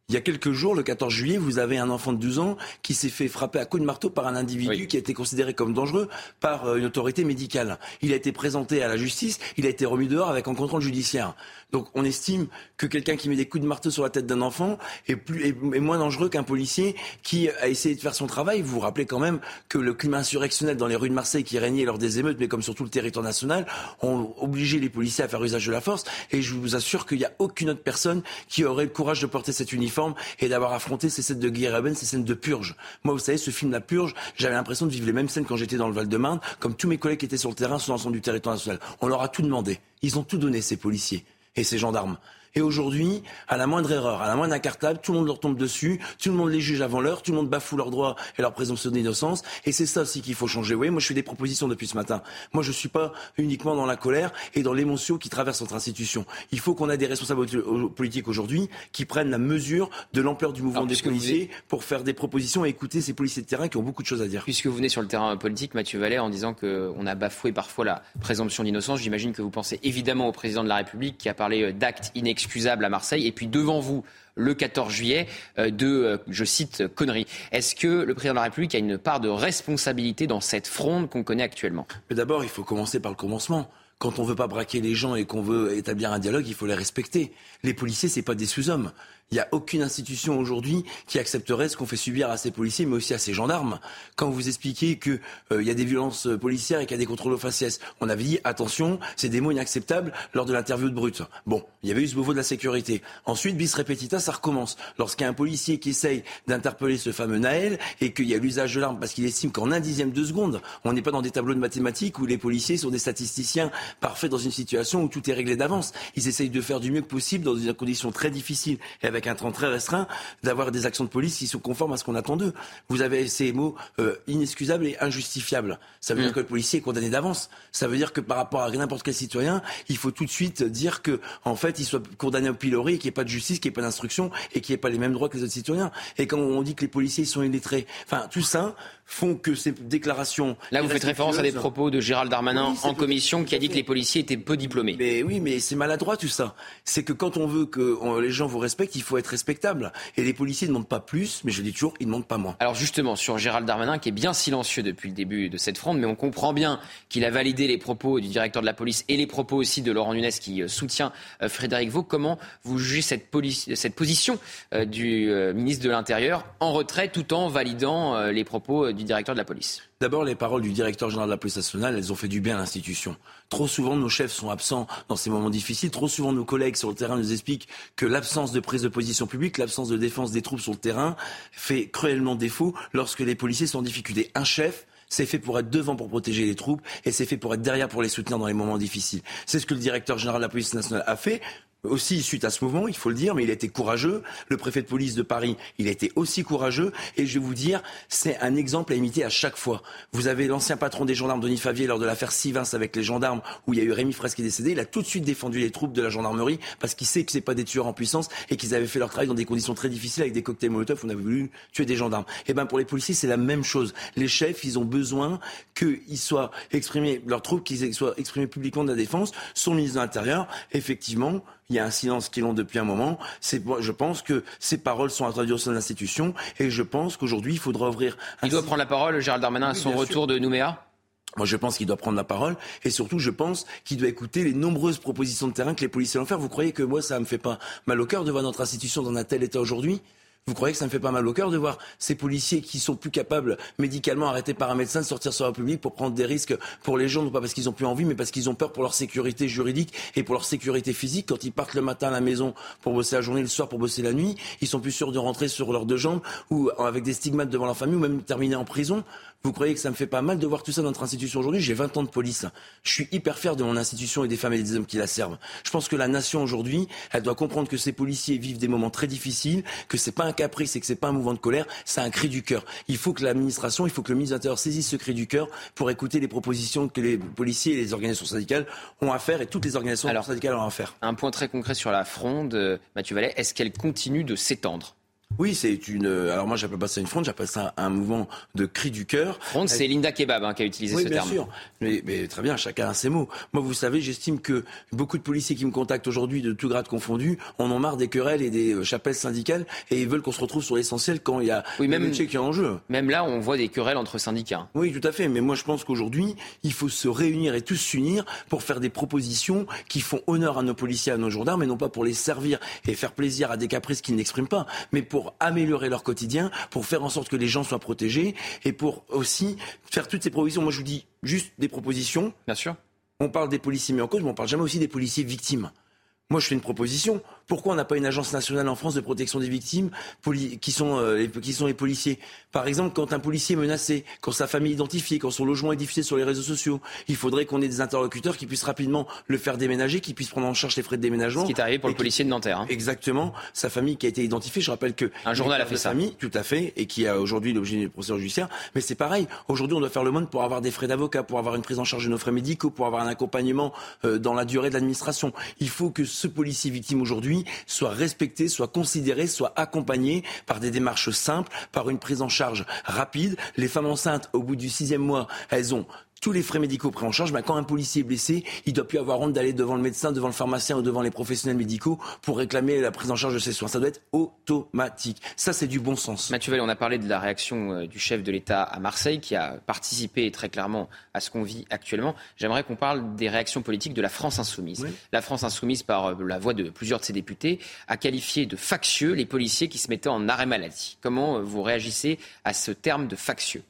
Speaker 51: Il y a quelques jours, le 14 juillet, vous avez un enfant de 12 ans qui s'est fait frapper à coups de marteau par un individu qui a été considéré comme dangereux par euh, une autorité médicale. Il a été présenté à la justice, il a été remis dehors avec un contrôle judiciaire. Donc on estime que quelqu'un qui met des coups de marteau sur la tête d'un enfant est, plus, moins dangereux qu'un policier qui a essayé de faire son travail. Vous vous rappelez quand même que le climat insurrectionnel dans les rues de Marseille qui régnait lors des émeutes, mais comme sur tout le territoire national, ont obligé les policiers à faire usage de la force. Et je vous assure qu'il n'y a aucune autre personne qui aurait le courage de porter cet uniforme et d'avoir affronté ces scènes de guerre ces scènes de purge. Moi, vous savez, ce film La Purge, j'avais l'impression de vivre les mêmes scènes quand j'étais dans le Val-de-Marne, comme tous mes collègues qui étaient sur le terrain sur l'ensemble du territoire national. On leur a tout demandé. Ils ont tout donné, ces policiers et ces gendarmes. Et aujourd'hui, à la moindre erreur, à la moindre incartable, tout le monde leur tombe dessus, tout le monde les juge avant l'heure, tout le monde bafoue leurs droits et leur présomption d'innocence. Et c'est ça aussi qu'il faut changer. Oui, moi je fais des propositions depuis ce matin. Moi je suis pas uniquement dans la colère et dans l'émotion qui traverse notre institution. Il faut qu'on ait des responsables politiques aujourd'hui qui prennent la mesure de l'ampleur du mouvement
Speaker 7: Alors,
Speaker 51: des policiers pour faire des propositions et écouter ces policiers de terrain qui ont beaucoup de choses à dire.
Speaker 7: Puisque vous venez sur le terrain politique, Mathieu Vallet, en disant qu'on a bafoué parfois la présomption d'innocence, j'imagine que vous pensez évidemment au président de la République qui a parlé euh, d'actes inexcusables à Marseille, et puis devant vous, le 14 juillet, euh, de, euh, je cite, conneries. Est-ce que le président de la République a une part de responsabilité dans cette fronde qu'on connaît actuellement?
Speaker 51: D'abord, il faut commencer par le commencement. Quand on veut pas braquer les gens et qu'on veut établir un dialogue, il faut les respecter. Les policiers, c'est pas des sous-hommes. Il n'y a aucune institution aujourd'hui qui accepterait ce qu'on fait subir à ces policiers, mais aussi à ces gendarmes. Quand vous expliquez qu'il y a des violences policières et qu'il y a des contrôles aux faciès, on avait dit attention, c'est des mots inacceptables lors de l'interview de Brut. Bon, il y avait eu ce beauveau de la sécurité. Ensuite, bis repetita, ça recommence. Lorsqu'il y a un policier qui essaye d'interpeller ce fameux Naël et qu'il y a l'usage de l'arme parce qu'il estime qu'en un dixième de seconde, on n'est pas dans des tableaux de mathématiques où les policiers sont des statisticiens parfaits dans une situation où tout est réglé d'avance. Ils essayent de faire du mieux que possible dans des conditions très difficiles et avec avec un temps très restreint, d'avoir des actions de police qui sont conformes à ce qu'on attend d'eux. Vous avez ces mots euh, inexcusables et injustifiables. Ça veut dire mm. que le policier est condamné d'avance. Ça veut dire que par rapport à n'importe quel citoyen, il faut tout de suite dire que, en fait, il soit condamné au pilori, qu'il n'y ait pas de justice, qu'il n'y ait pas d'instruction et qu'il n'y ait pas les mêmes droits que les autres citoyens. Et quand on dit que les policiers sont illettrés, enfin, tout ça font que ces déclarations.
Speaker 7: Là, vous faites référence à des propos de Gérald Darmanin en commission qui a dit que les policiers étaient peu diplômés.
Speaker 51: Mais oui, mais c'est maladroit tout ça. C'est que quand on veut que les gens vous respectent, il faut être respectable. Et les policiers ne demandent pas plus, mais je dis toujours, ils ne demandent pas moins.
Speaker 7: Alors justement, sur Gérald Darmanin, qui est bien silencieux depuis le début de cette fronde, mais on comprend bien qu'il a validé les propos du directeur de la police et les propos aussi de Laurent Nunez qui euh, soutient euh, Frédéric Vaux. Comment vous jugez cette, cette position euh, du ministre de l'Intérieur en retrait tout en validant les propos du de la police
Speaker 51: D'abord, les paroles du directeur général de la police nationale, elles ont fait du bien à l'institution. Trop souvent, nos chefs sont absents dans ces moments difficiles. Trop souvent, nos collègues sur le terrain nous expliquent que l'absence de prise de position publique, l'absence de défense des troupes sur le terrain fait cruellement défaut lorsque les policiers sont en difficulté. Un chef, c'est fait pour être devant pour protéger les troupes et c'est fait pour être derrière pour les soutenir dans les moments difficiles. C'est ce que le directeur général de la police nationale a fait aussi suite à ce mouvement, il faut le dire, mais il a été courageux. Le préfet de police de Paris, il a été aussi courageux. Et je vais vous dire, c'est un exemple à imiter à chaque fois. Vous avez l'ancien patron des gendarmes, Denis Favier, lors de l'affaire Sivins avec les gendarmes, où il y a eu Rémi Fraisse qui est décédé. Il a tout de suite défendu les troupes de la gendarmerie parce qu'il sait que c'est pas des tueurs en puissance et qu'ils avaient fait leur travail dans des conditions très difficiles avec des cocktails Molotov. On avait voulu tuer des gendarmes. Et eh ben pour les policiers, c'est la même chose. Les chefs, ils ont besoin qu'ils soient exprimés, leurs troupes, qu'ils soient exprimés publiquement de la défense. Son ministre de l'Intérieur, effectivement, il y a un silence qui long depuis un moment. je pense que ces paroles sont à traduire au sein de l'institution et je pense qu'aujourd'hui, il faudra ouvrir.
Speaker 7: Il doit prendre la parole, Gérald Darmanin, à son retour de Nouméa?
Speaker 51: Moi, je pense qu'il doit prendre la parole et surtout, je pense qu'il doit écouter les nombreuses propositions de terrain que les policiers vont faire. Vous croyez que moi, ça me fait pas mal au cœur de voir notre institution dans un tel état aujourd'hui? Vous croyez que ça me fait pas mal au cœur de voir ces policiers qui sont plus capables, médicalement arrêtés par un médecin, de sortir sur la public pour prendre des risques pour les gens, non pas parce qu'ils ont plus envie, mais parce qu'ils ont peur pour leur sécurité juridique et pour leur sécurité physique. Quand ils partent le matin à la maison pour bosser la journée, le soir pour bosser la nuit, ils sont plus sûrs de rentrer sur leurs deux jambes ou avec des stigmates devant leur famille ou même terminer en prison. Vous croyez que ça me fait pas mal de voir tout ça dans notre institution aujourd'hui? J'ai 20 ans de police. Je suis hyper fier de mon institution et des femmes et des hommes qui la servent. Je pense que la nation aujourd'hui, elle doit comprendre que ces policiers vivent des moments très difficiles, que c'est pas un caprice et que c'est pas un mouvement de colère, c'est un cri du cœur. Il faut que l'administration, il faut que le ministre saisisse ce cri du cœur pour écouter les propositions que les policiers et les organisations syndicales ont à faire et toutes les organisations syndicales ont à faire.
Speaker 7: Un point très concret sur la fronde, euh, Mathieu Vallet, est-ce qu'elle continue de s'étendre?
Speaker 51: Oui, c'est une. Alors moi, j'appelle pas ça une fronde, j'appelle ça un mouvement de cri du cœur.
Speaker 7: Fronde, c'est Linda Kebab hein, qui a utilisé
Speaker 51: ce
Speaker 7: terme.
Speaker 51: Oui, bien sûr. Mais, très bien, chacun a ses mots. Moi, vous savez, j'estime que beaucoup de policiers qui me contactent aujourd'hui, de tout grade confondu, en ont marre des querelles et des euh, chapelles syndicales et ils veulent qu'on se retrouve sur l'essentiel quand il y a oui, même, qui est en jeu.
Speaker 7: Même là, on voit des querelles entre syndicats.
Speaker 51: Oui, tout à fait. Mais moi, je pense qu'aujourd'hui, il faut se réunir et tous s'unir pour faire des propositions qui font honneur à nos policiers, à nos gendarmes, et non pas pour les servir et faire plaisir à des caprices qu'ils n'expriment pas, mais pour améliorer leur quotidien, pour faire en sorte que les gens soient protégés et pour aussi faire toutes ces propositions. Moi, je vous dis juste des propositions.
Speaker 7: Bien sûr.
Speaker 51: On parle des policiers mis en cause, mais on parle jamais aussi des policiers victimes. Moi, je fais une proposition. Pourquoi on n'a pas une agence nationale en France de protection des victimes qui sont, euh, qui sont les policiers? Par exemple, quand un policier est menacé, quand sa famille est identifiée, quand son logement est diffusé sur les réseaux sociaux, il faudrait qu'on ait des interlocuteurs qui puissent rapidement le faire déménager, qui puissent prendre en charge les frais de déménagement. Ce
Speaker 7: qui est arrivé pour le policier de Nanterre. Hein.
Speaker 51: Exactement. Sa famille qui a été identifiée. Je rappelle que
Speaker 7: un journal a fait ça.
Speaker 51: Famille, tout à fait, et qui a aujourd'hui l'objet du procédure judiciaire. Mais c'est pareil. Aujourd'hui, on doit faire le monde pour avoir des frais d'avocat, pour avoir une prise en charge de nos frais médicaux, pour avoir un accompagnement euh, dans la durée de l'administration. Il faut que ce policier victime aujourd'hui soit respecté, soit considéré, soit accompagné par des démarches simples, par une prise en charge rapide. Les femmes enceintes, au bout du sixième mois, elles ont tous les frais médicaux pris en charge. quand un policier est blessé, il doit plus avoir honte d'aller devant le médecin, devant le pharmacien ou devant les professionnels médicaux pour réclamer la prise en charge de ses soins. Ça doit être automatique. Ça, c'est du bon sens.
Speaker 7: Mathieu on a parlé de la réaction euh, du chef de l'État à Marseille, qui a participé très clairement à ce qu'on vit actuellement. J'aimerais qu'on parle des réactions politiques de la France insoumise. La France insoumise, par euh, la voix de plusieurs de ses députés, a qualifié de factieux les policiers qui se mettaient en arrêt maladie. Comment euh, vous réagissez à ce terme de factieux?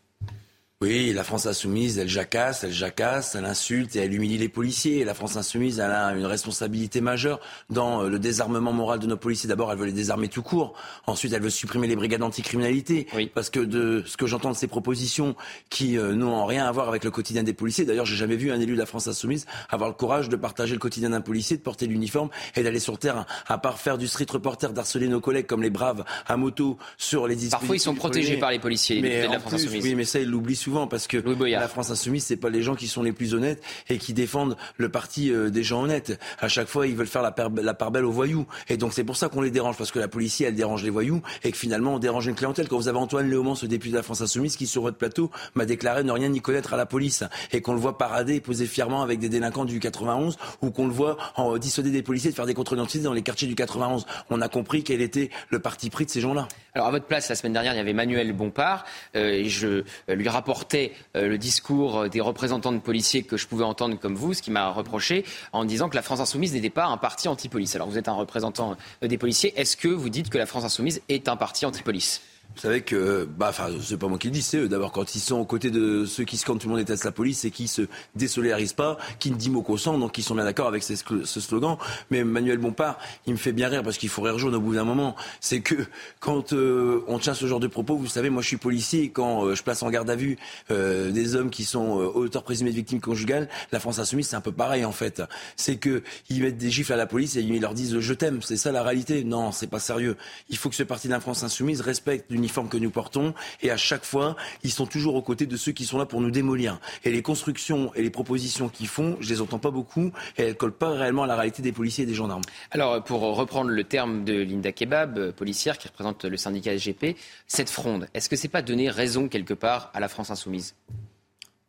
Speaker 51: Oui, la France insoumise, elle jacasse, elle jacasse, elle insulte et elle humilie les policiers. La France insoumise, elle a une responsabilité majeure dans euh, le désarmement moral de nos policiers. D'abord, elle veut les désarmer tout court. Ensuite, elle veut supprimer les brigades anticriminalité. Oui. Parce que de ce que j'entends de ces propositions qui euh, n'ont rien à voir avec le quotidien des policiers, d'ailleurs, j'ai jamais vu un élu de la France insoumise avoir le courage de partager le quotidien d'un policier, de porter l'uniforme et d'aller sur terrain. À part faire du street reporter, d'harceler nos collègues comme les braves à moto sur les.
Speaker 7: Parfois, ils sont protégés par les policiers,
Speaker 51: mais
Speaker 7: de la France insoumise.
Speaker 51: Oui, mais ça, ils l'oublient souvent parce que la France insoumise, c'est pas les gens qui sont les plus honnêtes et qui défendent le parti euh, des gens honnêtes. À chaque fois, ils veulent faire la, part belle aux voyous. Et donc c'est pour ça qu'on les dérange, parce que la police, elle dérange les voyous et que finalement on dérange une clientèle. Quand vous avez Antoine Léaumont, ce député de la France insoumise, qui sur votre plateau m'a déclaré ne rien y connaître à la police et qu'on le voit parader et poser fièrement avec des délinquants du 91 ou qu'on le voit en dissuader des policiers de faire des contrôles d'identité dans les quartiers du 91. On a compris quel était le parti pris de ces gens-là.
Speaker 7: Alors à votre place, la semaine dernière, il y avait Manuel Bompard euh, et je euh, lui rapportais euh, le discours des représentants de policiers que je pouvais entendre comme vous, ce qui m'a reproché en disant que la France insoumise n'était pas un parti anti-police. Alors vous êtes un représentant des policiers. Est-ce que vous dites que la France insoumise est un parti anti-police?
Speaker 51: Vous savez que, bah, enfin, c'est pas moi qui le dis, c'est eux. D'abord, quand ils sont aux côtés de ceux qui scandent tout le monde déteste la police et qui se désolidarisent pas, qui ne dit mot sang, donc ils sont bien d'accord avec ce, slogan. Mais Manuel Bompard, il me fait bien rire parce qu'il faut rire jaune au bout d'un moment. C'est que quand euh, on tient ce genre de propos, vous savez, moi je suis policier quand euh, je place en garde à vue euh, des hommes qui sont auteurs présumés de victimes conjugales, la France insoumise, c'est un peu pareil en fait. C'est que ils mettent des gifles à la police et ils leur disent je t'aime. C'est ça la réalité. Non, c'est pas sérieux. Il faut que ce parti de la France insoumise respecte l'uniforme que nous portons. Et à chaque fois, ils sont toujours aux côtés de ceux qui sont là pour nous démolir. Et les constructions et les propositions qu'ils font, je les entends pas beaucoup et elles collent pas réellement à la réalité des policiers et des gendarmes.
Speaker 7: Alors, pour reprendre le terme de Linda Kebab, euh, policière qui représente le syndicat SGP, cette fronde, est-ce que c'est pas donner raison quelque part à la France insoumise?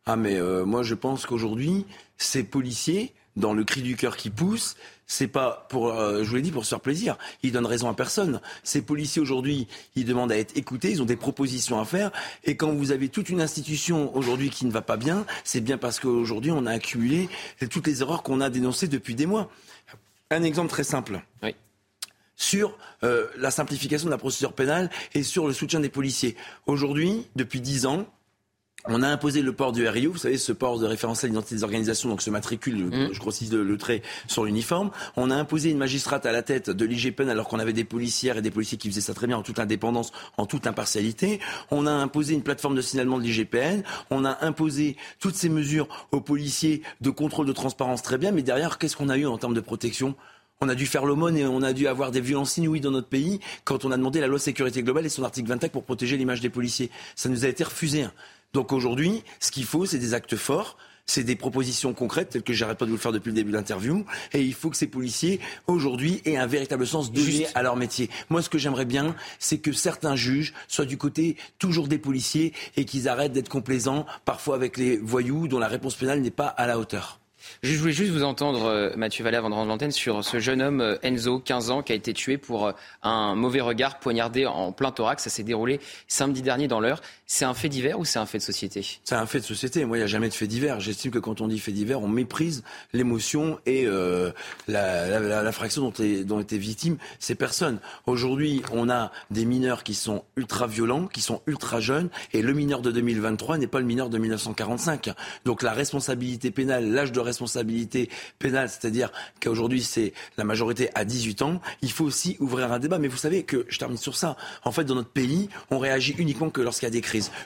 Speaker 51: Ah, mais euh, moi je pense qu'aujourd'hui, ces policiers, dans le cri du cœur qui pousse, c'est pas pour, euh, je vous l'ai dit, pour se faire plaisir. Ils donnent raison à personne. Ces policiers aujourd'hui, ils demandent à être écoutés, ils ont des propositions à faire. Et quand vous avez toute une institution aujourd'hui qui ne va pas bien, c'est bien parce qu'aujourd'hui on a accumulé toutes les erreurs qu'on a dénoncées depuis des mois. Un exemple très simple.
Speaker 7: Oui
Speaker 51: sur euh, la simplification de la procédure pénale et sur le soutien des policiers. Aujourd'hui, depuis dix ans, on a imposé le port du RIO, vous savez, ce port de référence à l'identité des organisations, donc ce matricule, mmh. je grossis le, le, trait sur l'uniforme. On a imposé une magistrate à la tête de l'IGPN alors qu'on avait des policières et des policiers qui faisaient ça très bien en toute indépendance, en toute impartialité. On a imposé une plateforme de signalement de l'IGPN. On a imposé toutes ces mesures aux policiers de contrôle de transparence très bien. Mais derrière, qu'est-ce qu'on a eu en termes de protection? On a dû faire l'aumône et on a dû avoir des violences inouïes dans notre pays quand on a demandé la loi sécurité globale et son article 25 pour protéger l'image des policiers. Ça nous a été refusé. Donc aujourd'hui, ce qu'il faut, c'est des actes forts. C'est des propositions concrètes, telles que j'arrête pas de vous le faire depuis le début de l'interview. Et il faut que ces policiers, aujourd'hui, aient un véritable sens donné à leur métier. Moi, ce que j'aimerais bien, c'est que certains juges soient du côté toujours des policiers et qu'ils arrêtent d'être complaisants, parfois avec les voyous dont la réponse pénale n'est pas à la hauteur.
Speaker 7: Je voulais juste vous entendre, euh, Mathieu Vallet, avant de rendre l'antenne, sur ce jeune homme, euh, Enzo, 15 ans, qui a été tué pour euh, un mauvais regard, poignardé en plein thorax. Ça s'est déroulé samedi dernier dans l'heure. C'est un fait divers ou c'est un fait de société?
Speaker 51: C'est un fait de société. Moi, il n'y a jamais de fait divers. J'estime que quand on dit fait divers, on méprise l'émotion et la, fraction dont, dont étaient victimes ces personnes. Aujourd'hui, on a des mineurs qui sont ultra violents, qui sont ultra jeunes, et le mineur de 2023 n'est pas le mineur de 1945. Donc la responsabilité pénale, l'âge de responsabilité pénale, c'est-à-dire qu'aujourd'hui c'est la majorité à 18 ans, il faut aussi ouvrir un débat. Mais vous savez que, je termine sur ça, en fait dans notre pays, on réagit uniquement que lorsqu'il y a des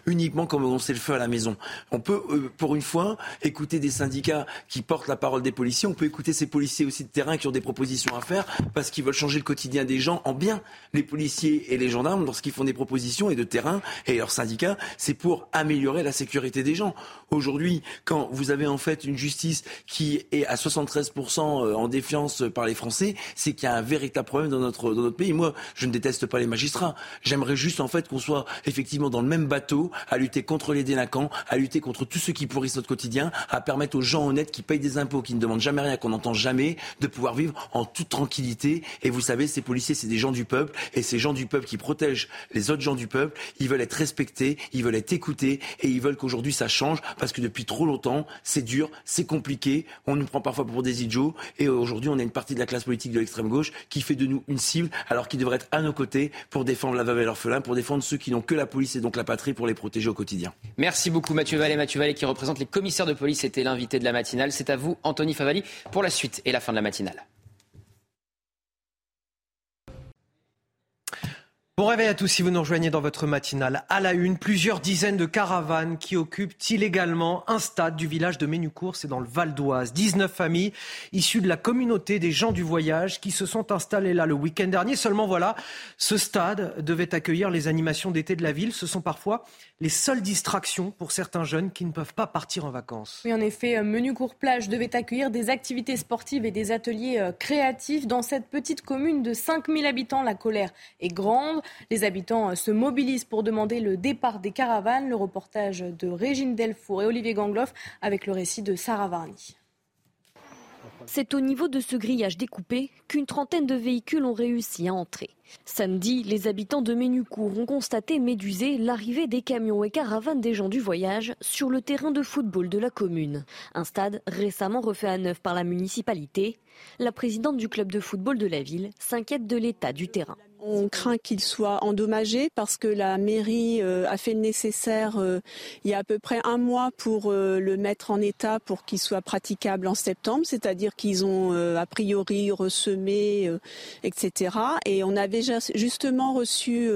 Speaker 51: uniquement quand on sait le feu à la maison. On peut, euh, pour une fois, écouter des syndicats qui portent la parole des policiers, on peut écouter ces policiers aussi de terrain qui ont des propositions à faire parce qu'ils veulent changer le quotidien des gens en bien. Les policiers et les gendarmes, lorsqu'ils font des propositions et de terrain et leurs syndicats, c'est pour améliorer la sécurité des gens. Aujourd'hui, quand vous avez en fait une justice qui est à 73% euh, en défiance par les Français, c'est qu'il y a un véritable problème dans notre, dans notre pays. Moi, je ne déteste pas les magistrats. J'aimerais juste en fait qu'on soit effectivement dans le même bateau à lutter contre les délinquants, à lutter contre tous ceux qui pourrissent notre quotidien, à permettre aux gens honnêtes qui payent des impôts, qui ne demandent jamais rien, qu'on n'entend jamais, de pouvoir vivre en toute tranquillité. Et vous savez, ces policiers, c'est des gens du peuple, et ces gens du peuple qui protègent les autres gens du peuple, ils veulent être respectés, ils veulent être écoutés, et ils veulent qu'aujourd'hui ça change, parce que depuis trop longtemps, c'est dur, c'est compliqué. On nous prend parfois pour des idiots, et aujourd'hui on a une partie de la classe politique de l'extrême gauche qui fait de nous une cible, alors qu'ils devraient être à nos côtés pour défendre la veuve et l'orphelin, pour défendre ceux qui n'ont que la police et donc la patrie pour les protéger au quotidien.
Speaker 7: Merci beaucoup Mathieu Vallée. Mathieu Vallée qui représente les commissaires de police était l'invité de la matinale. C'est à vous Anthony Favali pour la suite et la fin de la matinale.
Speaker 1: Bon réveil à tous si vous nous rejoignez dans votre matinale. À la une, plusieurs dizaines de caravanes qui occupent illégalement un stade du village de Ménucourt, c'est dans le Val d'Oise. 19 familles issues de la communauté des gens du voyage qui se sont installées là le week-end dernier. Seulement voilà, ce stade devait accueillir les animations d'été de la ville. Ce sont parfois les seules distractions pour certains jeunes qui ne peuvent pas partir en vacances.
Speaker 3: Oui, en effet, Menucourt Plage devait accueillir des activités sportives et des ateliers euh, créatifs. Dans cette petite commune de 5000 habitants, la colère est grande. Les habitants euh, se mobilisent pour demander le départ des caravanes. Le reportage de Régine Delfour et Olivier Gangloff avec le récit de Sarah Varny.
Speaker 4: C'est au niveau de ce grillage découpé qu'une trentaine de véhicules ont réussi à entrer. Samedi, les habitants de Ménucourt ont constaté médusé l'arrivée des camions et caravanes des gens du voyage sur le terrain de football de la commune. Un stade récemment refait à neuf par la municipalité. La présidente du club de football de la ville s'inquiète de l'état du terrain.
Speaker 25: On craint qu'il soit endommagé parce que la mairie euh, a fait le nécessaire euh, il y a à peu près un mois pour euh, le mettre en état pour qu'il soit praticable en septembre, c'est-à-dire qu'ils ont a priori ressemé, etc. Et on avait justement reçu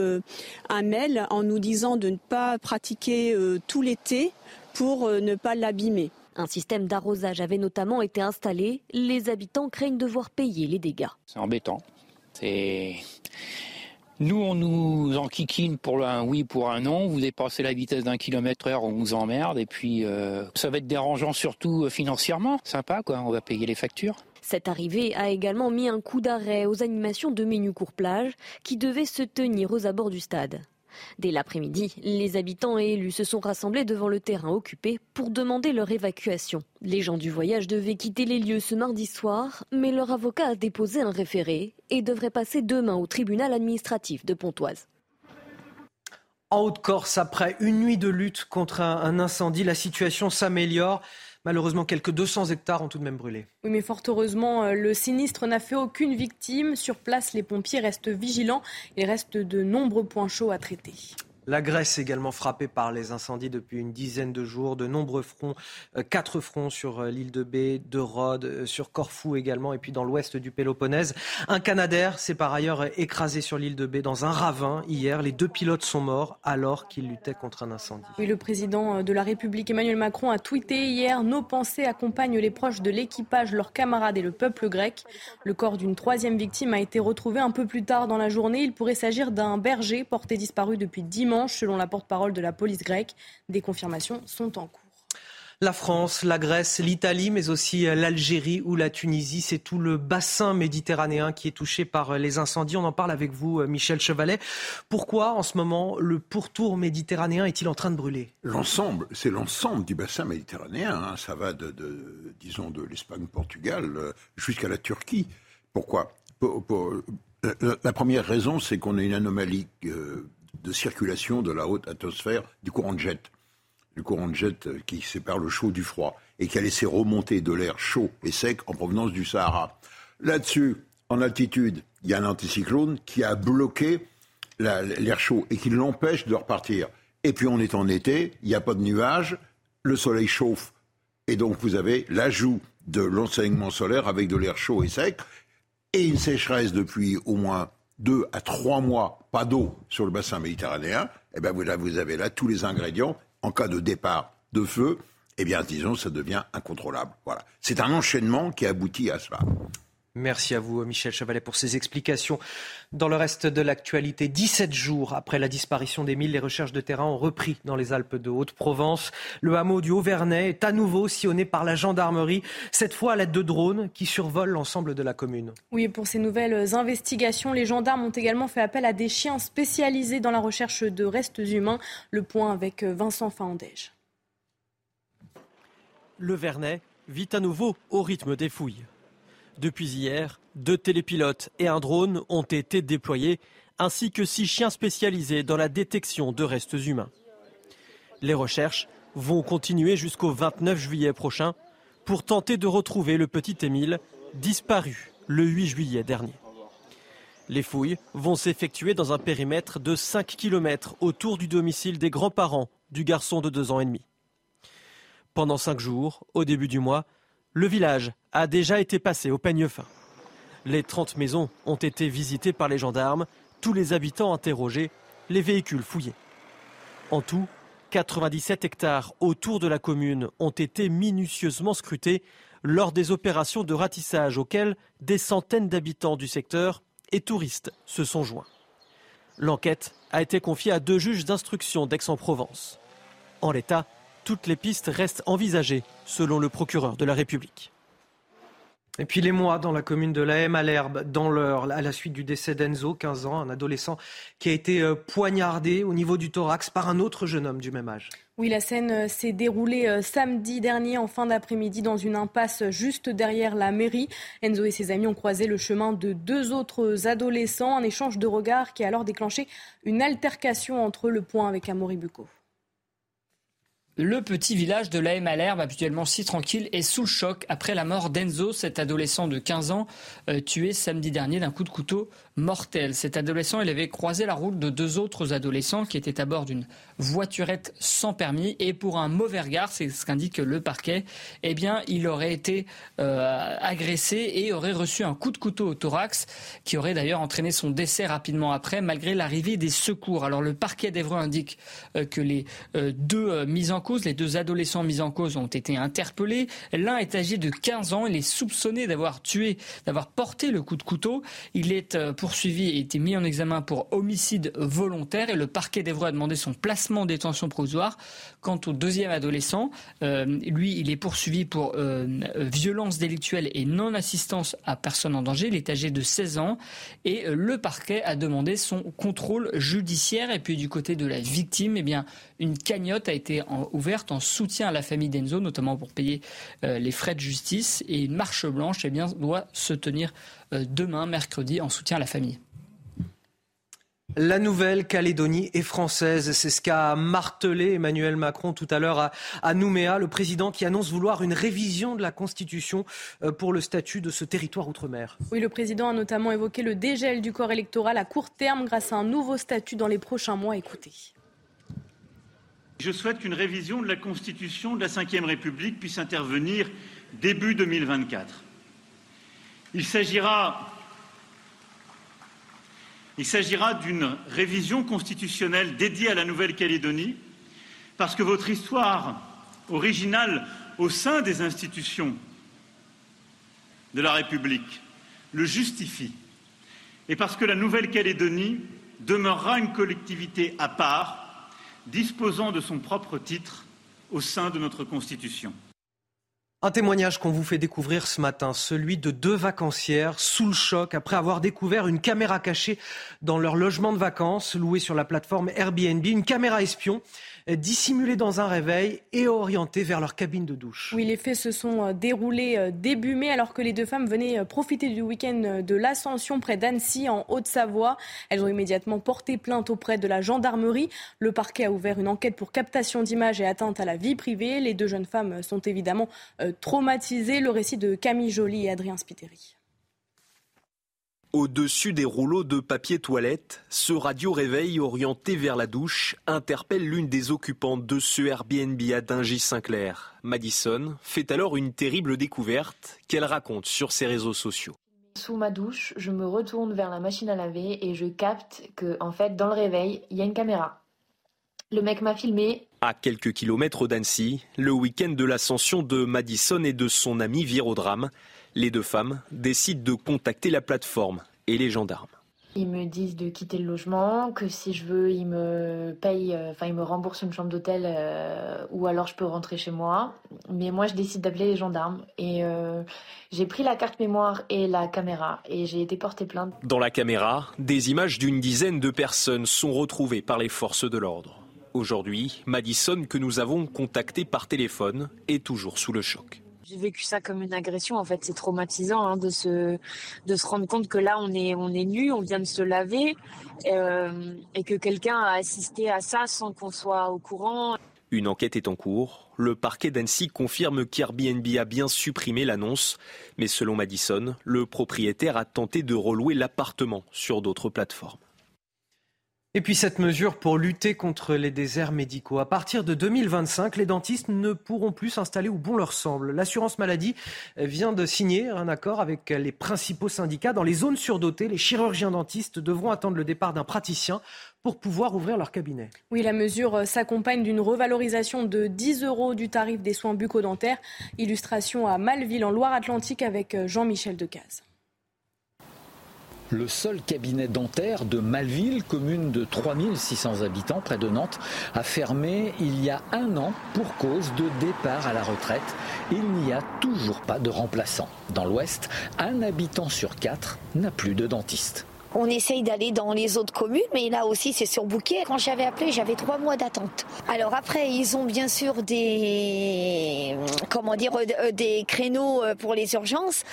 Speaker 25: un mail en nous disant de ne pas pratiquer tout l'été pour ne pas l'abîmer.
Speaker 4: Un système d'arrosage avait notamment été installé. Les habitants craignent de voir payer les dégâts.
Speaker 43: C'est embêtant. C'est nous, on nous enquiquine pour un oui, pour un non. Vous dépassez la vitesse d'un kilomètre heure, on vous emmerde. Et puis, euh, ça va être dérangeant surtout euh, financièrement. Sympa, quoi. On va payer les factures.
Speaker 4: Cette arrivée a également mis un coup d'arrêt aux animations de Ménucourt Plage qui devaient se tenir aux abords du stade. Dès l'après-midi, les habitants et élus se sont rassemblés devant le terrain occupé pour demander leur évacuation. Les gens du voyage devaient quitter les lieux ce mardi soir, mais leur avocat a déposé un référé et devrait passer demain au tribunal administratif de Pontoise.
Speaker 1: En Haute-Corse, après une nuit de lutte contre un incendie, la situation s'améliore. Malheureusement, quelques 200 hectares ont tout de même brûlé.
Speaker 3: Oui, mais fort heureusement, euh, le sinistre n'a fait aucune victime. Sur place, les pompiers restent vigilants. Il reste de nombreux points chauds à traiter.
Speaker 1: La Grèce également frappée par les incendies depuis une dizaine de jours. De nombreux fronts, euh, quatre fronts sur euh, l'île de Bé, de Rhodes, euh, sur Corfou également, et puis dans l'ouest du Péloponnèse. Un Canadair s'est par ailleurs écrasé sur l'île de Bé dans un ravin hier. Les deux pilotes sont morts alors qu'ils luttaient contre un incendie.
Speaker 3: Oui, le président de la République Emmanuel Macron a tweeté hier Nos pensées accompagnent les proches de l'équipage, leurs camarades et le peuple grec. Le corps d'une troisième victime a été retrouvé un peu plus tard dans la journée. Il pourrait s'agir d'un berger porté disparu depuis dimanche selon la porte-parole de la police grecque. Des confirmations sont en cours.
Speaker 1: La France, la Grèce, l'Italie, mais aussi l'Algérie ou la Tunisie, c'est tout le bassin méditerranéen qui est touché par les incendies. On en parle avec vous, Michel Chevalet. Pourquoi, en ce moment, le pourtour méditerranéen est-il en train de brûler?
Speaker 23: L'ensemble, c'est l'ensemble du bassin méditerranéen. Hein. Ça va de, disons, de l'Espagne-Portugal euh, jusqu'à la Turquie. Pourquoi? La, première raison, c'est qu'on a une anomalie euh, de circulation de la haute atmosphère du courant de jet. Le courant de jet euh, qui sépare le chaud du froid et qui a laissé remonter de l'air chaud et sec en provenance du Sahara. Là-dessus, en altitude, il y a un anticyclone qui a bloqué l'air chaud et qui l'empêche de repartir. Et puis on est en été, il n'y a pas de nuages, le soleil chauffe. Et donc vous avez l'ajout de l'enseignement solaire avec de l'air chaud et sec et une sécheresse depuis au moins deux à trois mois, pas d'eau sur le bassin méditerranéen, eh bien vous, avez là tous les ingrédients. En cas de départ de feu, eh bien disons, ça devient incontrôlable. Voilà. C'est un enchaînement qui aboutit à cela.
Speaker 1: Merci à vous, Michel Chevalet, pour ces explications. Dans le reste de l'actualité, 17 jours après la disparition d'Émile, les recherches de terrain ont repris dans les Alpes de Haute-Provence. Le hameau du Haut-Vernay est à nouveau sillonné par la gendarmerie, cette fois à l'aide de drones qui survolent l'ensemble de la commune.
Speaker 3: Oui, pour ces nouvelles investigations, les gendarmes ont également fait appel à des chiens spécialisés dans la recherche de restes humains. Le point avec Vincent Faandège.
Speaker 24: Le Vernet vit à nouveau au rythme des fouilles. Depuis hier, deux télépilotes et un drone ont été déployés, ainsi que six chiens spécialisés dans la détection de restes humains. Les recherches vont continuer jusqu'au 29 juillet prochain. pour tenter de retrouver le petit Émile, disparu le 8 juillet dernier. Les fouilles vont s'effectuer dans un périmètre de 5 km autour du domicile des grands-parents du garçon de 2 ans et demi. Pendant cinq jours, au début du mois, le village a déjà été passé au peigne fin. Les 30 maisons ont été visitées par les gendarmes, tous les habitants interrogés, les véhicules fouillés. En tout, 97 hectares autour de la commune ont été minutieusement scrutés lors des opérations de ratissage auxquelles des centaines d'habitants du secteur et touristes se sont joints. L'enquête a été confiée à deux juges d'instruction d'Aix-en-Provence. En l'état, toutes les pistes restent envisagées, selon le procureur de la République.
Speaker 1: Et puis les mois dans la commune de la M à l'herbe, dans l'heure, à la suite du décès d'Enzo, 15 ans, un adolescent qui a été euh, poignardé au niveau du thorax par un autre jeune homme du même âge.
Speaker 3: Oui, la scène euh, s'est déroulée euh, samedi dernier en fin d'après-midi dans une impasse juste derrière la mairie. Enzo et ses amis ont croisé le chemin de deux autres adolescents, un échange de regards qui a alors déclenché une altercation entre le point avec Amaury Bucco.
Speaker 52: Le petit village de la Malherbe, habituellement si tranquille, est sous le choc après la mort d'Enzo, cet adolescent de 15 ans, euh, tué samedi dernier d'un coup de couteau mortel. Cet adolescent, il avait croisé la route de deux autres adolescents qui étaient à bord d'une voiturette sans permis et pour un mauvais regard, c'est ce qu'indique le parquet, eh bien, il aurait été euh, agressé et aurait reçu un coup de couteau au thorax qui aurait d'ailleurs entraîné son décès rapidement après, malgré l'arrivée des secours. Alors le parquet d'Evreux indique euh, que les deux mises en cause, les deux adolescents mis en cause ont été interpellés. L'un est âgé de 15 ans, il est soupçonné d'avoir tué, d'avoir porté le coup de couteau. Il est poursuivi et été mis en examen pour homicide volontaire et le parquet d'Evreux a demandé son placement en détention provisoire. Quant au deuxième adolescent, euh, lui, il est poursuivi pour euh, violence délictuelle et non-assistance à personne en danger. Il est âgé de 16 ans et euh, le parquet a demandé son contrôle judiciaire. Et puis du côté de la victime, eh bien, une cagnotte a été ouverte en soutien à la famille d'Enzo, notamment pour payer les frais de justice. Et une marche blanche eh bien, doit se tenir euh, demain, mercredi, en soutien à la famille.
Speaker 1: La Nouvelle-Calédonie est française. C'est ce qu'a martelé Emmanuel Macron tout à l'heure à, Nouméa, le président qui annonce vouloir une révision de la Constitution euh, pour le statut de ce territoire outre-mer.
Speaker 3: Oui, le président a notamment évoqué le dégel du corps électoral à court terme grâce à un nouveau statut dans les prochains mois. Écoutez.
Speaker 44: Je souhaite qu'une révision de la Constitution de la Ve République puisse intervenir début 2024. Il s'agira d'une révision constitutionnelle dédiée à la Nouvelle-Calédonie, parce que votre histoire originale au sein des institutions de la République le justifie, et parce que la Nouvelle-Calédonie demeurera une collectivité à part, disposant de son propre titre au sein de notre Constitution.
Speaker 1: Un témoignage qu'on vous fait découvrir ce matin, celui de deux vacancières sous le choc après avoir découvert une caméra cachée dans leur logement de vacances loué sur la plateforme Airbnb, une caméra espion dissimulés dans un réveil et orientés vers leur cabine de douche.
Speaker 3: Oui, les faits se sont euh, déroulés euh, début mai alors que les deux femmes venaient euh, profiter du week-end de l'Ascension près d'Annecy en Haute-Savoie. Elles ont immédiatement porté plainte auprès de la gendarmerie. Le parquet a ouvert une enquête pour captation d'images et atteinte à la vie privée. Les deux jeunes femmes sont évidemment traumatisées. Le récit de Camille Joly et Adrien Spiteri.
Speaker 53: Au-dessus des rouleaux de papier toilette, ce radio-réveil orienté vers la douche interpelle l'une des occupantes de ce Airbnb à Dingy-Saint-Clair. Madison fait alors une terrible découverte qu'elle raconte sur ses réseaux sociaux.
Speaker 54: Sous ma douche, je me retourne vers la machine à laver et je capte que, en fait, dans le réveil, il y a une caméra. Le mec m'a filmé.
Speaker 53: À quelques kilomètres d'Annecy, le week-end de l'ascension de Madison et de son ami vire au drame. Les deux femmes décident de contacter la plateforme et les gendarmes.
Speaker 54: Ils me disent de quitter le logement, que si je veux, ils me payent, euh, enfin ils me remboursent une chambre d'hôtel euh, ou alors je peux rentrer chez moi. Mais moi, je décide d'appeler les gendarmes et euh, j'ai pris la carte mémoire et la caméra et j'ai été portée plainte.
Speaker 53: Dans la caméra, des images d'une dizaine de personnes sont retrouvées par les forces de l'ordre. Aujourd'hui, Madison, que nous avons contacté par téléphone, est toujours sous le choc.
Speaker 54: J'ai vécu ça comme une agression. En fait, c'est traumatisant hein, de se de se rendre compte que là, on est on est nu, on vient de se laver euh, et que quelqu'un a assisté à ça sans qu'on soit au courant.
Speaker 24: Une enquête est en cours. Le parquet d'Annecy confirme qu'Airbnb a bien supprimé l'annonce. Mais selon Madison, le propriétaire a tenté de relouer l'appartement sur d'autres plateformes.
Speaker 1: Et puis cette mesure pour lutter contre les déserts médicaux. À partir de 2025, les dentistes ne pourront plus s'installer où bon leur semble. L'assurance maladie vient de signer un accord avec les principaux syndicats. Dans les zones surdotées, les chirurgiens dentistes devront attendre le départ d'un praticien pour pouvoir ouvrir leur cabinet.
Speaker 3: Oui, la mesure s'accompagne d'une revalorisation de 10 euros du tarif des soins bucco-dentaires. Illustration à Malville en Loire-Atlantique avec Jean-Michel Decaze.
Speaker 29: Le seul cabinet dentaire de Malville, commune de 3600 habitants près de Nantes, a fermé il y a un an pour cause de départ à la retraite. Il n'y a toujours pas de remplaçant. Dans l'Ouest, un habitant sur quatre n'a plus de dentiste.
Speaker 30: On essaye d'aller dans les autres communes, mais là aussi c'est surbooké. Quand j'avais appelé, j'avais trois mois d'attente. Alors après, ils ont bien sûr des comment dire euh, des créneaux euh, pour les urgences,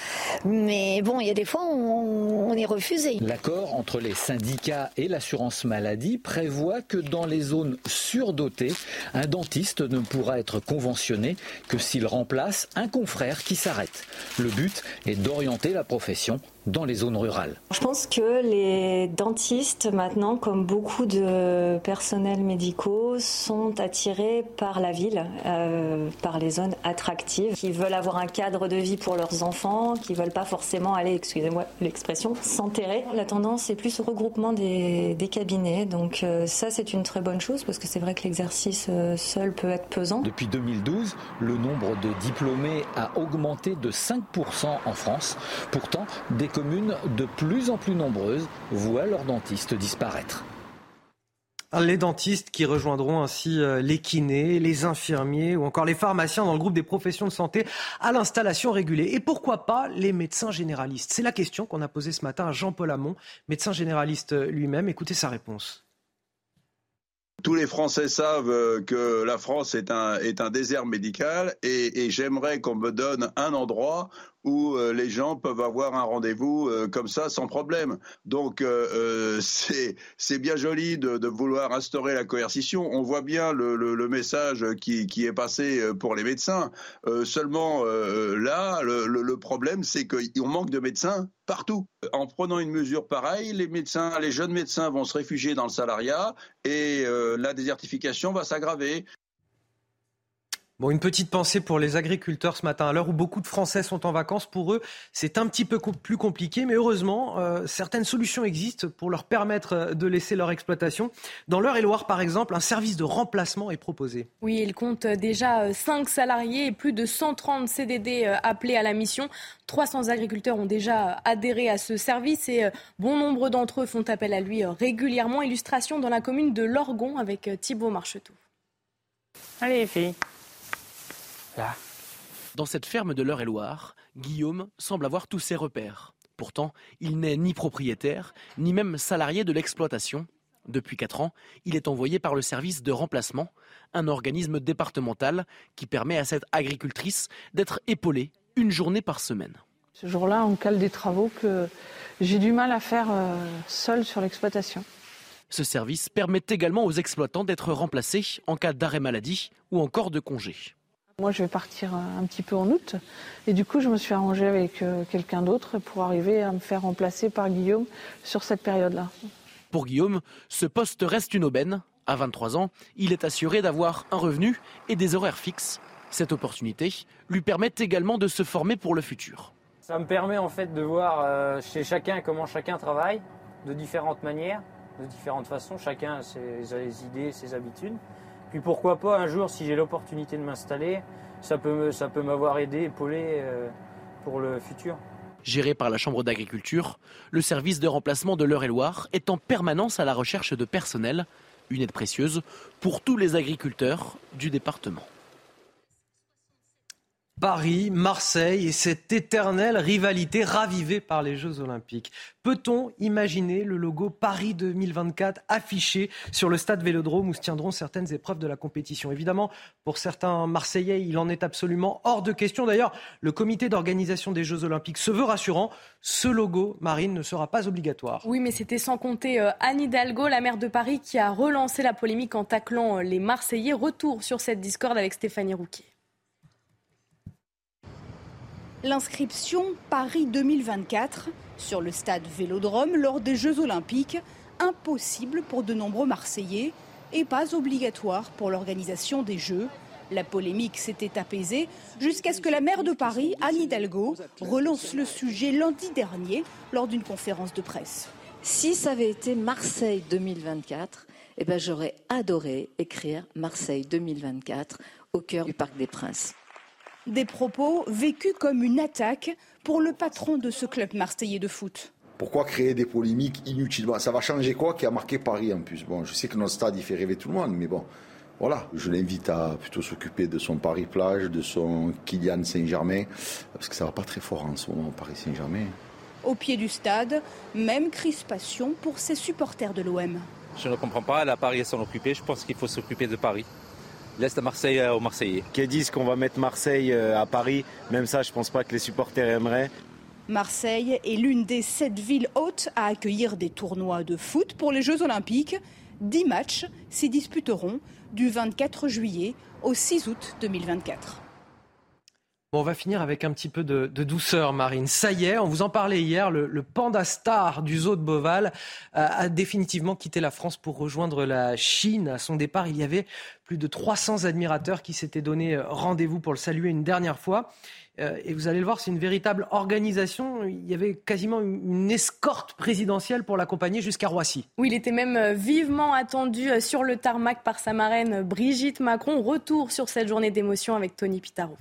Speaker 30: mais bon, il y a des fois on, on est refusé.
Speaker 29: L'accord entre les syndicats et l'assurance maladie prévoit que dans les zones surdotées, un dentiste ne pourra être conventionné que s'il remplace un confrère qui s'arrête. Le but est d'orienter la profession dans les zones rurales.
Speaker 49: Je pense que les dentistes, maintenant, comme beaucoup de personnels médicaux, sont attirés par la ville, euh, par les zones attractives, qui veulent avoir un cadre de vie pour leurs enfants, qui veulent pas forcément aller, excusez-moi l'expression, s'enterrer. La tendance est plus au regroupement des, des cabinets, donc euh, ça c'est une très bonne chose parce que c'est vrai que l'exercice euh, seul peut être pesant.
Speaker 29: Depuis 2012, le nombre de diplômés a augmenté de 5% en France. Pourtant, des communes de plus en plus nombreuses voient leurs dentistes disparaître.
Speaker 1: Les dentistes qui rejoindront ainsi euh, les kinés, les infirmiers ou encore les pharmaciens dans le groupe des professions de santé à l'installation régulée. Et pourquoi pas les médecins généralistes? C'est la question qu'on a posée ce matin à Jean-Paul Hamon, médecin généraliste lui-même. Écoutez sa réponse.
Speaker 33: Tous les Français savent euh, que la France est un, est un désert médical et, et j'aimerais qu'on me donne un endroit où euh, les gens peuvent avoir un rendez-vous euh, comme ça sans problème. Donc euh, c'est bien joli de, de, vouloir instaurer la coercition. On voit bien le, le, le message qui, qui, est passé pour les médecins. seulement là, le, le problème c'est qu'on manque de médecins partout. En prenant une mesure pareille, les médecins, les jeunes médecins vont se réfugier dans le salariat et la désertification va s'aggraver.
Speaker 1: Bon, une petite pensée pour les agriculteurs ce matin. À l'heure où beaucoup de Français sont en vacances, pour eux, c'est un petit peu plus compliqué, mais heureusement, euh, certaines solutions existent pour leur permettre euh, de laisser leur exploitation. Dans l'Eure-et-Loire, par exemple, un service de remplacement est proposé.
Speaker 3: Oui, il compte déjà 5 euh, salariés et plus de 130 CDD appelés à la mission. 300 agriculteurs ont déjà adhéré à ce service et bon nombre d'entre eux font appel à lui régulièrement. Illustration dans la commune de Lorgon avec Thibault Marcheteau.
Speaker 12: Allez, filles.
Speaker 11: Dans cette ferme de l'Eure-et-Loire, Guillaume semble avoir tous ses repères. Pourtant, il n'est ni propriétaire, ni même salarié de l'exploitation. Depuis 4 ans, il est envoyé par le service de remplacement, un organisme départemental qui permet à cette agricultrice d'être épaulée une journée par semaine.
Speaker 12: Ce jour-là, on cale des travaux que j'ai du mal à faire euh, seul sur l'exploitation.
Speaker 11: Ce service permet également aux exploitants d'être remplacés en cas d'arrêt maladie ou encore de congé.
Speaker 12: Moi, je vais partir un petit peu en août. Et du coup, je me suis arrangée avec euh, quelqu'un d'autre pour arriver à me faire remplacer par Guillaume sur cette période-là.
Speaker 11: Pour Guillaume, ce poste reste une aubaine. À 23 ans, il est assuré d'avoir un revenu et des horaires fixes. Cette opportunité lui permet également de se former pour le futur.
Speaker 12: Ça me permet en fait de voir euh, chez chacun comment chacun travaille de différentes manières, de différentes façons. Chacun a ses idées, ses habitudes. Puis pourquoi pas un jour, si j'ai l'opportunité de m'installer, ça peut, ça peut m'avoir aidé, épaulé euh, pour le futur.
Speaker 11: Géré par la Chambre d'agriculture, le service de remplacement de l'Eure-et-Loire est en permanence à la recherche de personnel, une aide précieuse pour tous les agriculteurs du département.
Speaker 1: Paris, Marseille et cette éternelle rivalité ravivée par les Jeux Olympiques. Peut-on imaginer le logo Paris 2024 affiché sur le stade Vélodrome où se tiendront certaines épreuves de la compétition? Évidemment, pour certains Marseillais, il en est absolument hors de question. D'ailleurs, le comité d'organisation des Jeux Olympiques se veut rassurant. Ce logo, Marine, ne sera pas obligatoire.
Speaker 3: Oui, mais c'était sans compter euh, Anne Hidalgo, la maire de Paris, qui a relancé la polémique en taclant euh, les Marseillais. Retour sur cette discorde avec Stéphanie Rouquier.
Speaker 25: L'inscription Paris 2024 sur le stade Vélodrome lors des Jeux Olympiques, impossible pour de nombreux Marseillais et pas obligatoire pour l'organisation des Jeux. La polémique s'était apaisée jusqu'à ce que la maire de Paris, Anne Hidalgo, relance le sujet lundi dernier lors d'une conférence de presse.
Speaker 55: Si ça avait été Marseille 2024, eh ben j'aurais adoré écrire Marseille 2024 au cœur du Parc des Princes.
Speaker 25: Des propos vécus comme une attaque pour le patron de ce club marseillais de foot.
Speaker 56: Pourquoi créer des polémiques inutilement? Ça va changer quoi qui a marqué Paris en plus? Bon, je sais que notre stade il fait rêver tout le monde, mais bon, voilà, je l'invite à plutôt s'occuper de son Paris-Plage, de son Kylian Saint-Germain, parce que ça va pas très fort en ce moment, Paris-Saint-Germain.
Speaker 25: Au pied du stade, même crispation pour ses supporters de l'OM.
Speaker 57: Je ne comprends pas, la Paris est s'en occuper, je pense qu'il faut s'occuper de Paris laisse à Marseille aux Marseillais.
Speaker 58: Qui disent qu'on va mettre Marseille euh, à Paris, même ça, je pense pas que les supporters aimeraient.
Speaker 25: Marseille est l'une des sept villes hautes à accueillir des tournois de foot pour les Jeux Olympiques. Dix matchs s'y disputeront du 24 juillet au 6 août 2024
Speaker 1: on va finir avec un petit peu de, douceur, Marine. Ça y est, on vous en parlait hier, le, panda star du zoo de Beauval a, définitivement quitté la France pour rejoindre la Chine. À son départ, il y avait plus de 300 admirateurs qui s'étaient donné euh, rendez-vous pour le saluer une dernière fois. Euh, et vous allez le voir, c'est une véritable organisation. Il y avait quasiment une escorte présidentielle pour l'accompagner jusqu'à Roissy.
Speaker 3: Oui, il était même euh, vivement attendu sur le tarmac par sa marraine Brigitte Macron. Retour sur cette journée d'émotion avec Tony Pitaro.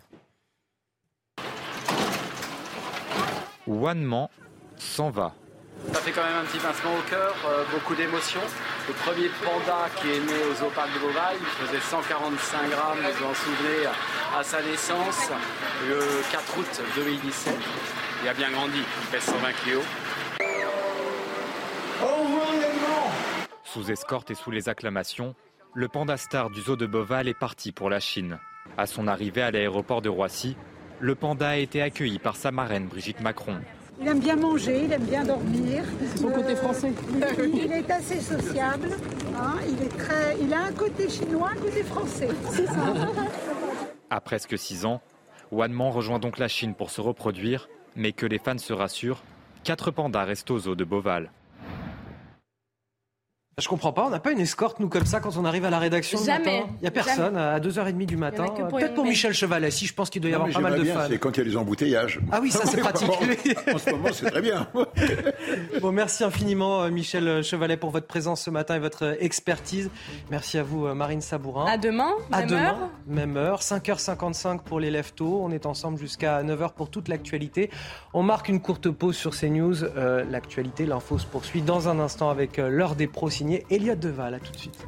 Speaker 59: Man s'en va.
Speaker 60: Ça fait quand même un petit pincement au cœur, euh, beaucoup d'émotions. Le premier panda qui est né au zooparc de Beauval, il faisait 145 grammes, vous vous en souvenez, à sa naissance, le 4 août 2017. Il a bien grandi, il pèse 120 kilos.
Speaker 59: Sous escorte et sous les acclamations, le panda star du zoo de Beauval est parti pour la Chine. À son arrivée à l'aéroport de Roissy, le panda a été accueilli par sa marraine Brigitte Macron.
Speaker 61: Il aime bien manger, il aime bien dormir.
Speaker 3: C'est son côté français.
Speaker 61: il est assez sociable. Hein. il, est très, il a un côté chinois, un côté français. C'est ça.
Speaker 59: À presque 6 ans, Wanman rejoint donc la Chine pour se reproduire, mais que les fans se rassurent, quatre pandas restent aux eaux de Beauval.
Speaker 1: Je comprends pas, on n'a pas une escorte, nous, comme ça, quand on arrive à la rédaction
Speaker 3: Jamais.
Speaker 1: Il n'y a personne à 2h30 du matin. Peut-être pour Michel Chevalet, si je pense qu'il doit y avoir pas mal de fans.
Speaker 23: C'est quand il y a des embouteillages.
Speaker 1: Ah oui, ça c'est pratique.
Speaker 23: en ce moment, c'est très bien.
Speaker 1: bon, merci infiniment, euh, Michel Chevalet, pour votre présence ce matin et votre euh, expertise. Merci à vous, euh, Marine Sabourin.
Speaker 3: À demain,
Speaker 1: à
Speaker 3: même
Speaker 1: demain,
Speaker 3: heure.
Speaker 1: Même heure, 5h55 pour les leftos. On est ensemble jusqu'à 9h pour toute l'actualité. On marque une courte pause sur CNews. Euh, l'actualité, l'info se poursuit dans un instant avec l'heure des pros signés Elliot Deval. À tout de suite.